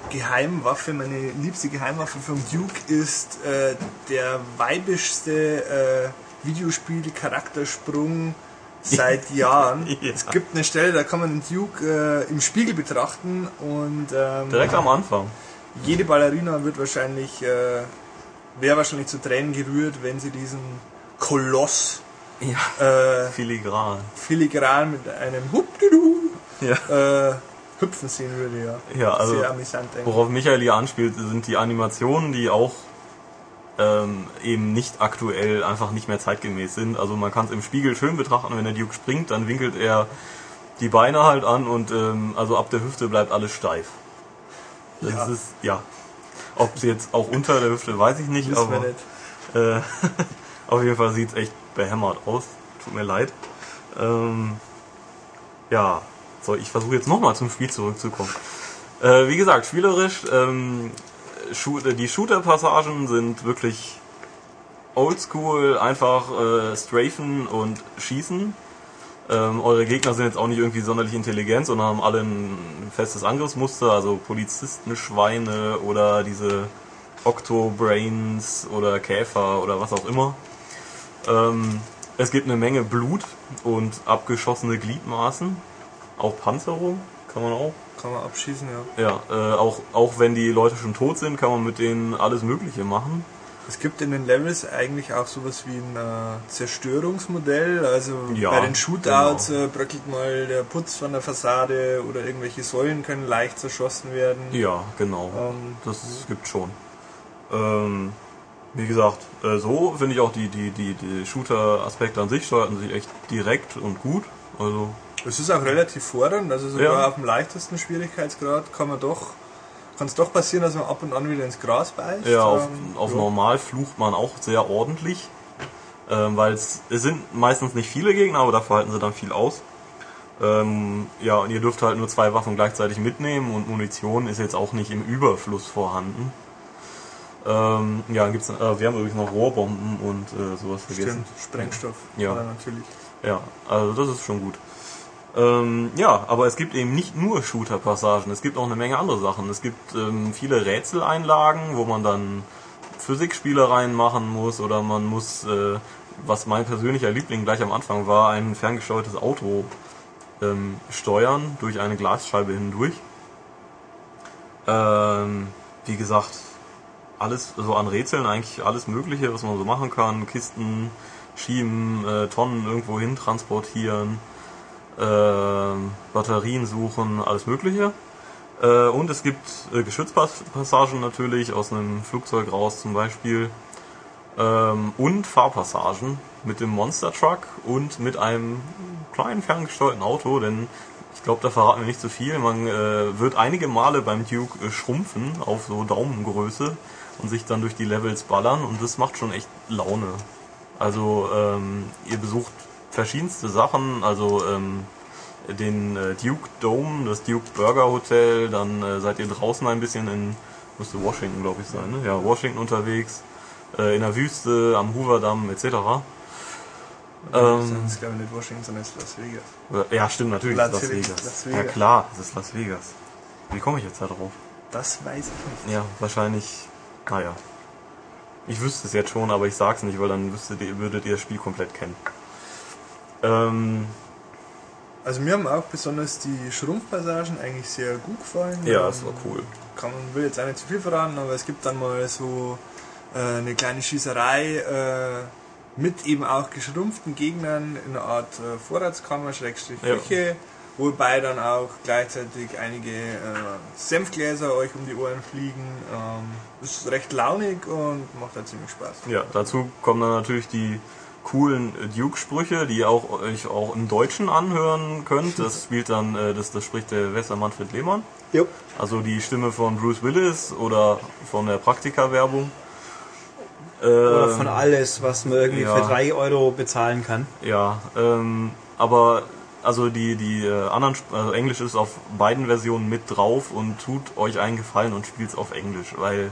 Geheimwaffe, meine liebste Geheimwaffe vom Duke ist äh, der weibischste äh, Videospiel-Charaktersprung seit Jahren. Ja. Es gibt eine Stelle, da kann man den Duke äh, im Spiegel betrachten und ähm, Direkt am Anfang. jede Ballerina wird wahrscheinlich, äh, wäre wahrscheinlich zu Tränen gerührt, wenn sie diesen Koloss Ja. äh, Filigran. filigran mit einem Hupdidu Ja. Hüpfen sehen würde, ja. Ja, also Sehr amüsant eigentlich. Worauf Michael hier anspielt, sind die Animationen, die auch ähm, eben nicht aktuell, einfach nicht mehr zeitgemäß sind. Also man kann es im Spiegel schön betrachten, wenn der Duke springt, dann winkelt er die Beine halt an und ähm, also ab der Hüfte bleibt alles steif. Das Ja. ist, ja. Ob es jetzt auch unter der Hüfte, weiß ich nicht, aber äh, auf jeden Fall sieht es echt behämmert aus. Tut mir leid. Ähm, ja, so, ich versuche jetzt nochmal zum Spiel zurückzukommen. Äh, wie gesagt, spielerisch, ähm, die Shooter-Passagen sind wirklich oldschool, einfach äh, strafen und schießen. Ähm, eure Gegner sind jetzt auch nicht irgendwie sonderlich intelligent, sondern haben alle ein festes Angriffsmuster, also Polizistenschweine oder diese Octobrains oder Käfer oder was auch immer. Ähm, es gibt eine Menge Blut und abgeschossene Gliedmaßen. Auch Panzerung kann man auch. Kann man abschießen, ja. Ja, äh, auch, auch wenn die Leute schon tot sind, kann man mit denen alles Mögliche machen. Es gibt in den Levels eigentlich auch sowas wie ein äh, Zerstörungsmodell. Also Ja, bei den Shootouts genau. äh, bröckelt mal der Putz von der Fassade oder irgendwelche Säulen können leicht zerschossen werden. Ja, genau. Ähm, Das gibt schon. Ähm, wie gesagt, äh, so finde ich auch die, die, die, die Shooter-Aspekte an sich steuerten sich echt direkt und gut. Also, Es ist auch relativ fordernd, also sogar Ja. auf dem leichtesten Schwierigkeitsgrad kann man doch, kann es doch passieren, dass man ab und an wieder ins Gras beißt. ja, auf, Ähm, auf ja. normal flucht man auch sehr ordentlich. Ähm, weil es, es sind meistens nicht viele Gegner, aber dafür halten sie dann viel aus. Ähm, ja, und ihr dürft halt nur zwei Waffen gleichzeitig mitnehmen und Munition ist jetzt auch nicht im Überfluss vorhanden. Ähm, ja, gibt's, äh, wir haben übrigens noch Rohrbomben und äh, sowas vergessen. Stimmt, Sprengstoff. Ja. Natürlich. Ja, also das ist schon gut. Ähm, ja, aber es gibt eben nicht nur Shooter-Passagen, es gibt auch eine Menge andere Sachen. Es gibt ähm, viele Rätseleinlagen, wo man dann Physikspielereien machen muss oder man muss, äh, was mein persönlicher Liebling gleich am Anfang war, ein ferngesteuertes Auto ähm, steuern durch eine Glasscheibe hindurch. Ähm, wie gesagt, alles so an Rätseln eigentlich alles Mögliche, was man so machen kann. Kisten schieben, äh, Tonnen irgendwo hin transportieren, Batterien suchen, alles Mögliche. Äh, und es gibt äh, Geschützpassagen natürlich aus einem Flugzeug raus zum Beispiel. Ähm, und Fahrpassagen mit dem Monster Truck und mit einem kleinen ferngesteuerten Auto, denn ich glaube, da verraten wir nicht zu viel. Man äh, wird einige Male beim Duke äh, schrumpfen auf so Daumengröße und sich dann durch die Levels ballern und das macht schon echt Laune. Also ähm, ihr besucht verschiedenste Sachen, also ähm, den äh, Duke Dome, das Duke Burger Hotel, dann äh, seid ihr draußen ein bisschen in, müsste Washington glaube ich sein, ne? Ja, Washington unterwegs, äh, in der Wüste, am Hooverdamm etc. Ähm, das ist glaube ich nicht Washington, sondern es ist Las Vegas. ja, stimmt, natürlich Las ist Las Vegas. Vegas. Ja klar, es ist Las Vegas. Wie komme ich jetzt da drauf? Das weiß ich nicht. Ja, wahrscheinlich, naja. Ich wüsste es jetzt schon, aber ich sag's nicht, weil dann wüsstet ihr, würdet ihr das Spiel komplett kennen. Ähm, Also mir haben auch besonders die Schrumpfpassagen eigentlich sehr gut gefallen. ja, Ähm, es war cool. kann man will jetzt auch nicht zu viel verraten, aber es gibt dann mal so äh, eine kleine Schießerei äh, mit eben auch geschrumpften Gegnern in einer Art äh, Vorratskammer, Schrägstrich Ja. Küche, wobei dann auch gleichzeitig einige äh, Senfgläser euch um die Ohren fliegen. Ähm, ist recht launig und macht halt ziemlich Spaß. Ja, dazu kommen dann natürlich die coolen äh, Duke-Sprüche, die ihr auch euch auch im Deutschen anhören könnt. Das spielt dann, äh, das, das spricht der Wester Manfred Lehmann. Jo. Also die Stimme von Bruce Willis oder von der Praktika-Werbung. Oder Ähm, von alles, was man irgendwie ja. für 3 Euro bezahlen kann. Ja, ähm, aber also die, die äh, anderen, also Englisch ist auf beiden Versionen mit drauf und tut euch einen Gefallen und spielt's auf Englisch, weil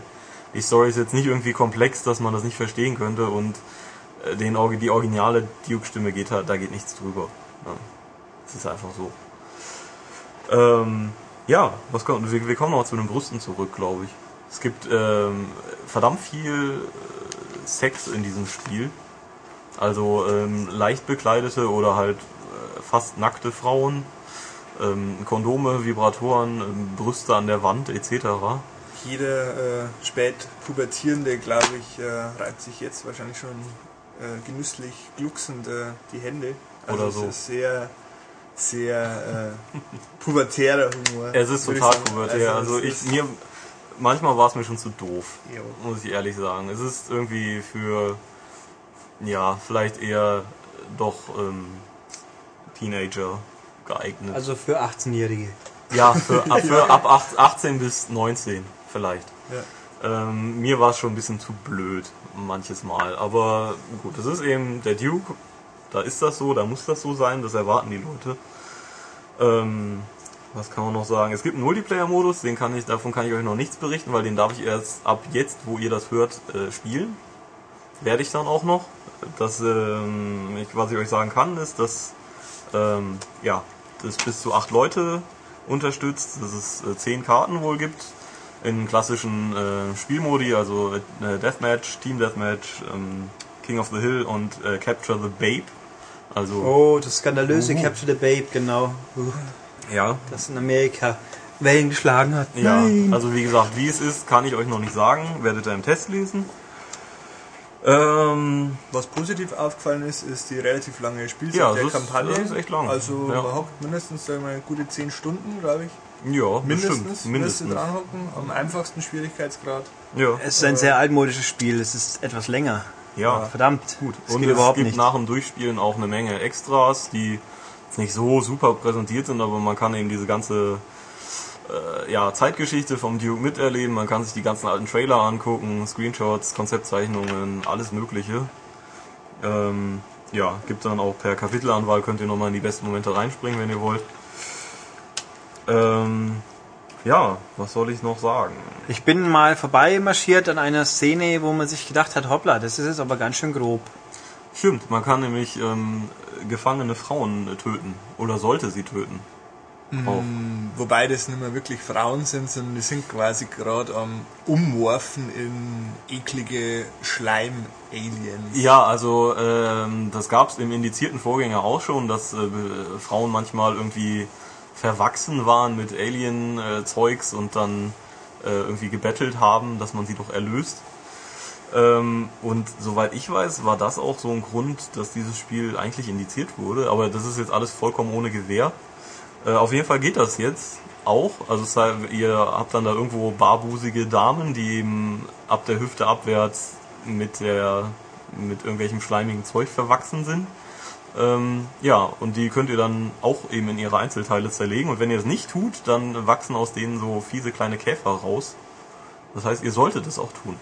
die Story ist jetzt nicht irgendwie komplex, dass man das nicht verstehen könnte und äh, den, Orgi- die originale Duke-Stimme geht halt, da geht nichts drüber. Es ist einfach so. Ähm, ja, was kommt, wir, wir kommen noch zu den Brüsten zurück, glaube ich. Es gibt ähm, verdammt viel äh, Sex in diesem Spiel. Also ähm, leicht bekleidete oder halt äh, fast nackte Frauen, ähm, Kondome, Vibratoren, ähm, Brüste an der Wand etc. Jeder äh, spät pubertierende, glaube ich, äh, reibt sich jetzt wahrscheinlich schon äh, genüsslich glucksend äh, die Hände. Also Oder es so. ist sehr, sehr äh, pubertärer Humor. Es ist total sagen. pubertär. Also, es ich mir manchmal war es mir schon zu doof, Jo. muss ich ehrlich sagen. Es ist irgendwie für ja vielleicht eher doch ähm, Teenager geeignet. Also für 18-Jährige. ja, für, ab, für ab 8 18 bis 19 vielleicht. Ja. Ähm, mir war es schon ein bisschen zu blöd, manches Mal. Aber gut, das ist eben der Duke. Da ist das so, da muss das so sein, das erwarten die Leute. Ähm, was kann man noch sagen? Es gibt einen Multiplayer-Modus, den kann ich, davon kann ich euch noch nichts berichten, weil den darf ich erst ab jetzt, wo ihr das hört, äh, spielen. Werde ich dann auch noch. Das, ähm, ich, was ich euch sagen kann, ist, dass ähm, ja, das bis zu acht Leute unterstützt, dass es äh, zehn Karten wohl gibt in klassischen äh, Spielmodi, also äh, Deathmatch, Team Deathmatch, ähm, King of the Hill und äh, Capture the Babe. Also Oh, das skandalöse Uh. Capture the Babe, genau. Uh, ja, das in Amerika Wellen geschlagen hat. ja. Nein. Also wie gesagt, wie es ist, kann ich euch noch nicht sagen. Werdet ihr im Test lesen. Ähm, Was positiv aufgefallen ist, ist die relativ lange Spielzeit Ja, der ist- Kampagne. das ist echt lang. Also Ja. hockt mindestens sagen wir, gute 10 Stunden, glaube ich. Ja, Mindestens, mindestens. Mindestens. dran hocken, am einfachsten Schwierigkeitsgrad. Ja. Es ist ein sehr altmodisches Spiel, es ist etwas länger. ja. Verdammt, gut. Das Und geht es überhaupt gibt nicht. nach dem Durchspielen auch eine Menge Extras, die jetzt nicht so super präsentiert sind, aber man kann eben diese ganze äh, ja, Zeitgeschichte vom Duke miterleben. Man kann sich die ganzen alten Trailer angucken, Screenshots, Konzeptzeichnungen, alles Mögliche. Ähm, ja, gibt dann auch per Kapitelanwahl, könnt ihr nochmal in die besten Momente reinspringen, wenn ihr wollt. Ähm, ja, was soll ich noch sagen? Ich bin mal vorbei marschiert an einer Szene, wo man sich gedacht hat, hoppla, das ist jetzt aber ganz schön grob. Stimmt, man kann nämlich ähm, gefangene Frauen töten oder sollte sie töten. Auch. Wobei das nicht mehr wirklich Frauen sind, sondern die sind quasi gerade am Umworfen in eklige Schleim-Aliens. Ja, also ähm, das gab es im indizierten Vorgänger auch schon, dass äh, Frauen manchmal irgendwie verwachsen waren mit Alien-Zeugs und dann äh, irgendwie gebettelt haben, dass man sie doch erlöst. Ähm, und soweit ich weiß, war das auch so ein Grund, dass dieses Spiel eigentlich indiziert wurde. Aber das ist jetzt alles vollkommen ohne Gewähr. Äh, auf jeden Fall geht das jetzt auch. Also ihr habt dann da irgendwo barbusige Damen, die eben ab der Hüfte abwärts mit der mit irgendwelchem schleimigen Zeug verwachsen sind. Ähm, ja, und die könnt ihr dann auch eben in ihre Einzelteile zerlegen. Und wenn ihr es nicht tut, dann wachsen aus denen so fiese kleine Käfer raus. Das heißt, ihr solltet es auch tun.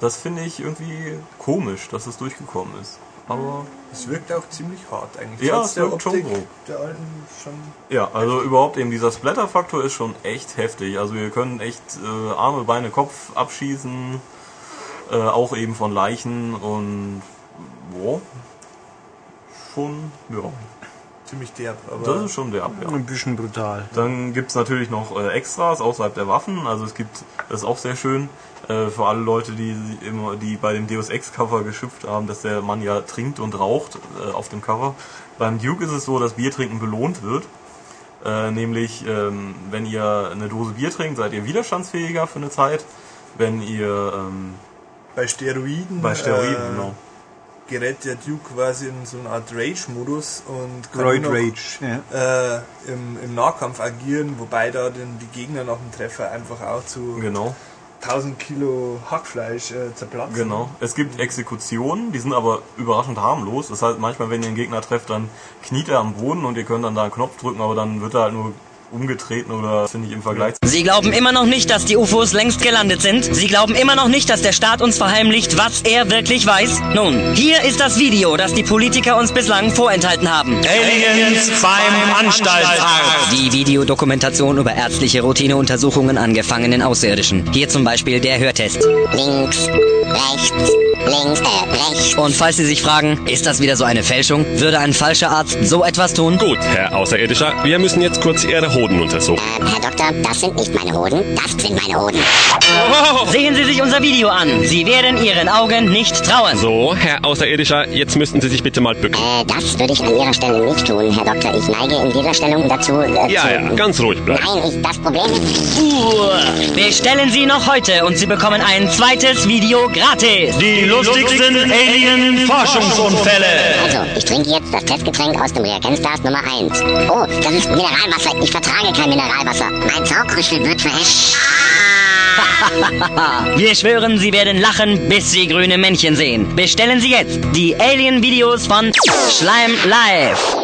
Das finde ich irgendwie komisch, dass es durchgekommen ist. Aber Es wirkt auch ziemlich hart eigentlich. Ja, Trotz es wirkt schon grob. der alten schon. Ja, also überhaupt eben dieser Splatter-Faktor ist schon echt heftig. Also ihr könnt echt äh, Arme, Beine, Kopf abschießen, äh, auch eben von Leichen und boah, schon, ja, ziemlich derb. Aber das ist schon der ja. Ein bisschen brutal. Dann gibt's natürlich noch äh, Extras außerhalb der Waffen. Also es gibt, das ist auch sehr schön, äh, für alle Leute, die immer, die bei dem Deus Ex Cover geschimpft haben, dass der Mann ja trinkt und raucht äh, auf dem Cover. Beim Duke ist es so, dass Biertrinken belohnt wird. Äh, nämlich, ähm, wenn ihr eine Dose Bier trinkt, seid ihr widerstandsfähiger für eine Zeit. Wenn ihr ähm, bei Steroiden, bei Steroiden, äh, genau. Gerät der Duke quasi in so eine Art Rage-Modus und kann Roid noch, Rage. Ja. Äh, im, im Nahkampf agieren, wobei da den, die Gegner nach dem Treffer einfach auch zu Genau. 1000 Kilo Hackfleisch äh, zerplatzen. Genau. Es gibt Exekutionen, die sind aber überraschend harmlos. Das heißt, manchmal, wenn ihr den Gegner trefft, dann kniet er am Boden und ihr könnt dann da einen Knopf drücken, aber dann wird er halt nur umgetreten oder finde ich im Vergleich Sie glauben immer noch nicht, dass die UFOs längst gelandet sind? Sie glauben immer noch nicht, dass der Staat uns verheimlicht, was er wirklich weiß? Nun, hier ist das Video, das die Politiker uns bislang vorenthalten haben. Aliens beim Anstaltsarzt. Die Videodokumentation über ärztliche Routineuntersuchungen an gefangenen Außerirdischen. Hier zum Beispiel der Hörtest. Links, rechts, links, äh, rechts. Und falls Sie sich fragen, ist das wieder so eine Fälschung? Würde ein falscher Arzt so etwas tun? Gut, Herr Außerirdischer, wir müssen jetzt kurz Ihre Hoden untersuchen. Äh, Herr Doktor, das sind nicht meine Hoden, das sind meine Hoden. Sehen Sie sich unser Video an. Sie werden Ihren Augen nicht trauen. So, Herr Außerirdischer, jetzt müssten Sie sich bitte mal bücken. Äh, das würde ich an Ihrer Stelle nicht tun, Herr Doktor. Ich neige in dieser Stellung dazu, äh, Ja, zu... ja, ganz ruhig bleiben. Nein, ich, das Problem ist... Bestellen Sie noch heute und Sie bekommen ein zweites Video gratis. Die lustigsten Alien-Forschungsunfälle. Also, ich trinke jetzt das Testgetränk aus dem Reagenzglas Nummer 1. Oh, das ist Mineralwasser. Ich vertrage kein Mineralwasser. Mein Saugrüssel wird verheftet. Wir schwören, Sie werden lachen, bis Sie grüne Männchen sehen. Bestellen Sie jetzt die Alien-Videos von Schleim Live.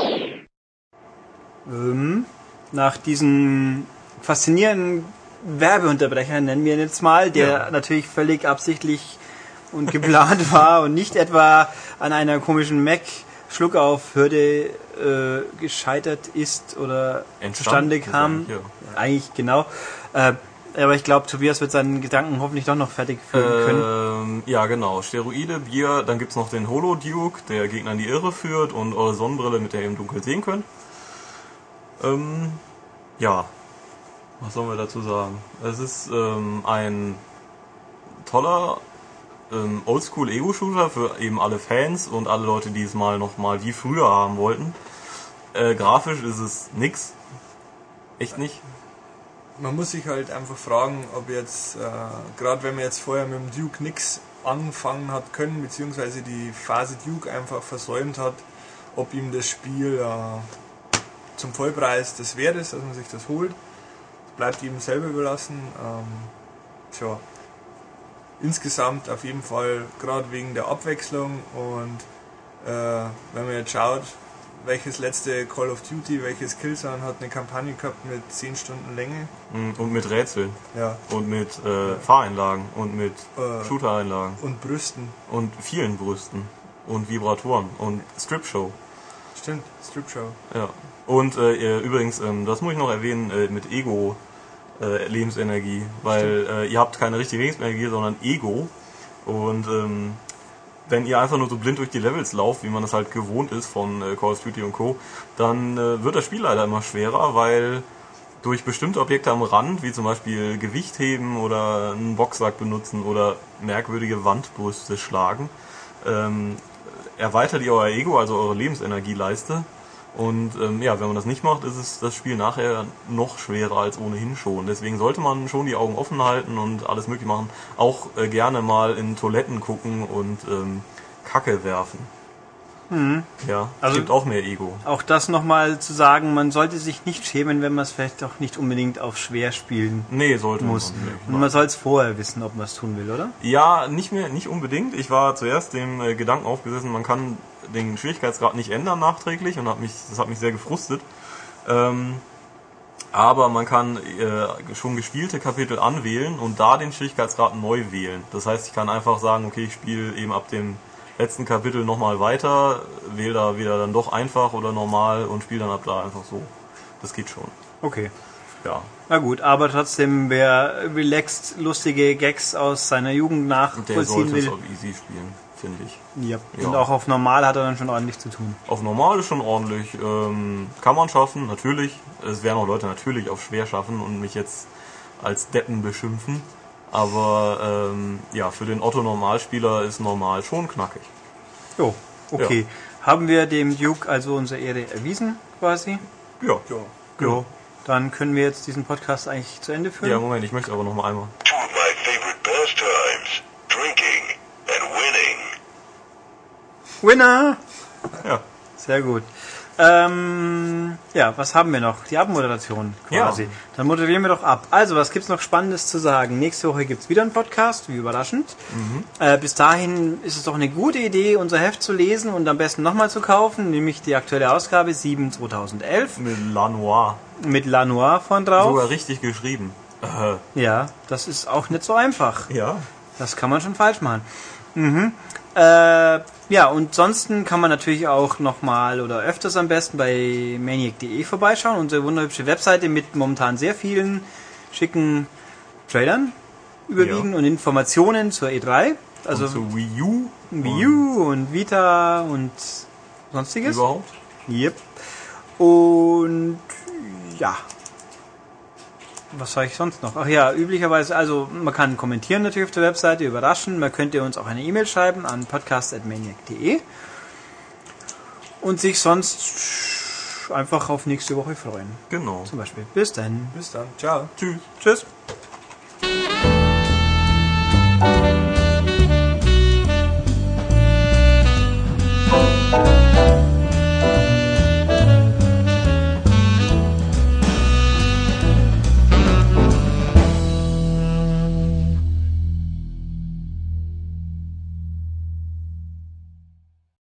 Ähm, nach diesen faszinierenden Werbeunterbrechern nennen wir ihn jetzt mal, der natürlich völlig absichtlich und geplant war und nicht etwa an einer komischen Mac Schluckaufhürde äh, gescheitert ist oder zustande kam. eigentlich, Eigentlich genau. Äh, aber ich glaube, Tobias wird seinen Gedanken hoffentlich doch noch fertig führen können. Ähm, ja, genau. Steroide, Bier, dann gibt's noch den Holo-Duke, der Gegner in die Irre führt und eure Sonnenbrille, mit der ihr im Dunkeln sehen könnt. Ähm, ja, was sollen wir dazu sagen? Es ist ähm, ein toller ähm, Oldschool-Ego-Shooter für eben alle Fans und alle Leute, die es mal noch mal wie früher haben wollten. Äh, grafisch ist es nix. Echt nicht. Man muss sich halt einfach fragen, ob jetzt, äh, gerade wenn man jetzt vorher mit dem Duke nix anfangen hat können, beziehungsweise die Phase Duke einfach versäumt hat, ob ihm das Spiel äh, zum Vollpreis des wert ist, dass man sich das holt. bleibt jedem selber überlassen. Ähm, tja, insgesamt auf jeden Fall, gerade wegen der Abwechslung und äh, wenn man jetzt schaut, welches letzte Call of Duty, welches Killzone hat eine Kampagne gehabt mit 10 Stunden Länge. Mm, Und mit Rätseln. Ja. Und mit äh, Fahreinlagen. Und mit Äh. Shooter-Einlagen. Und Brüsten. Und vielen Brüsten. Und Vibratoren. Und Strip-Show. Stimmt, Strip Show. Ja. Und äh, übrigens, ähm, das muss ich noch erwähnen, äh, mit Ego äh, Lebensenergie, weil äh, ihr habt keine richtige Lebensenergie, sondern Ego. Und ähm, wenn ihr einfach nur so blind durch die Levels lauft, wie man das halt gewohnt ist von äh, Call of Duty und Co., dann äh, wird das Spiel leider immer schwerer, weil durch bestimmte Objekte am Rand, wie zum Beispiel Gewicht heben oder einen Boxsack benutzen oder merkwürdige Wandbrüste schlagen, ähm, erweitert ihr euer Ego, also eure Lebensenergieleiste. Und ähm, ja, wenn man das nicht macht, ist es das Spiel nachher noch schwerer als ohnehin schon. Deswegen sollte man schon die Augen offen halten und alles möglich machen. Auch äh, gerne mal in Toiletten gucken und ähm, Kacke werfen. Ja, Also- gibt auch mehr Ego. Auch das nochmal zu sagen, man sollte sich nicht schämen, wenn man es vielleicht auch nicht unbedingt auf schwer spielen Nee, sollte muss. man nicht. Und man soll es vorher wissen, ob man es tun will, oder? Ja, nicht mehr, nicht unbedingt. Ich war zuerst dem äh, Gedanken aufgesessen, man kann den Schwierigkeitsgrad nicht ändern nachträglich und hat mich, das hat mich sehr gefrustet. Ähm, aber man kann äh, schon gespielte Kapitel anwählen und da den Schwierigkeitsgrad neu wählen. Das heißt, ich kann einfach sagen, okay, ich spiele eben ab dem letzten Kapitel nochmal weiter, wähle da wieder dann doch einfach oder normal und spiele dann ab da einfach so. Das geht schon. Okay. Ja. Na gut, aber trotzdem, wer relaxed lustige Gags aus seiner Jugend Der nachvollziehen sollte es will, auf easy spielen, finde ich. ja. Ja. und auch auf normal hat er dann schon ordentlich zu tun. Auf normal ist schon ordentlich. Ähm, kann man schaffen, natürlich. Es werden auch Leute natürlich auf schwer schaffen und mich jetzt als Deppen beschimpfen. Aber ähm, ja, für den Otto-Normalspieler ist normal schon knackig. Jo, okay. Haben wir dem Duke also unsere Ehre erwiesen, quasi? Ja. Jo. Dann können wir jetzt diesen Podcast eigentlich zu Ende führen. Ja, Moment, ich möchte aber noch mal einmal. Two of my favorite pastimes drinking. Winner! Ja. Sehr gut. Ähm, ja, was haben wir noch? Die Abmoderation quasi. Ja. Dann moderieren wir doch ab. Also, was gibt's noch Spannendes zu sagen? Nächste Woche gibt's wieder einen Podcast, wie überraschend. Äh, bis dahin ist es doch eine gute Idee, unser Heft zu lesen und am besten nochmal zu kaufen, nämlich die aktuelle Ausgabe 7 2011 Mit La Noir. mit La Noir von drauf. Sogar richtig geschrieben. Äh, Ja, das ist auch nicht so einfach. ja. Das kann man schon falsch machen. Mhm. Äh, ja, und ansonsten kann man natürlich auch nochmal oder öfters am besten bei maniac.de vorbeischauen. Unsere wunderhübsche Webseite mit momentan sehr vielen schicken Trailern überwiegend Ja. und Informationen zur E3. Also Also zu Wii U. Wii U und Vita und sonstiges. Überhaupt. Yep. Und ja was sage ich sonst noch? Ach ja, üblicherweise, also man kann kommentieren natürlich auf der Webseite, überraschen. Man könnte uns auch eine E-Mail schreiben an podcast.maniac.de und sich sonst einfach auf nächste Woche freuen. Genau. Zum Beispiel. Bis dann. Bis dann. Ciao. Tschüss. Tschüss.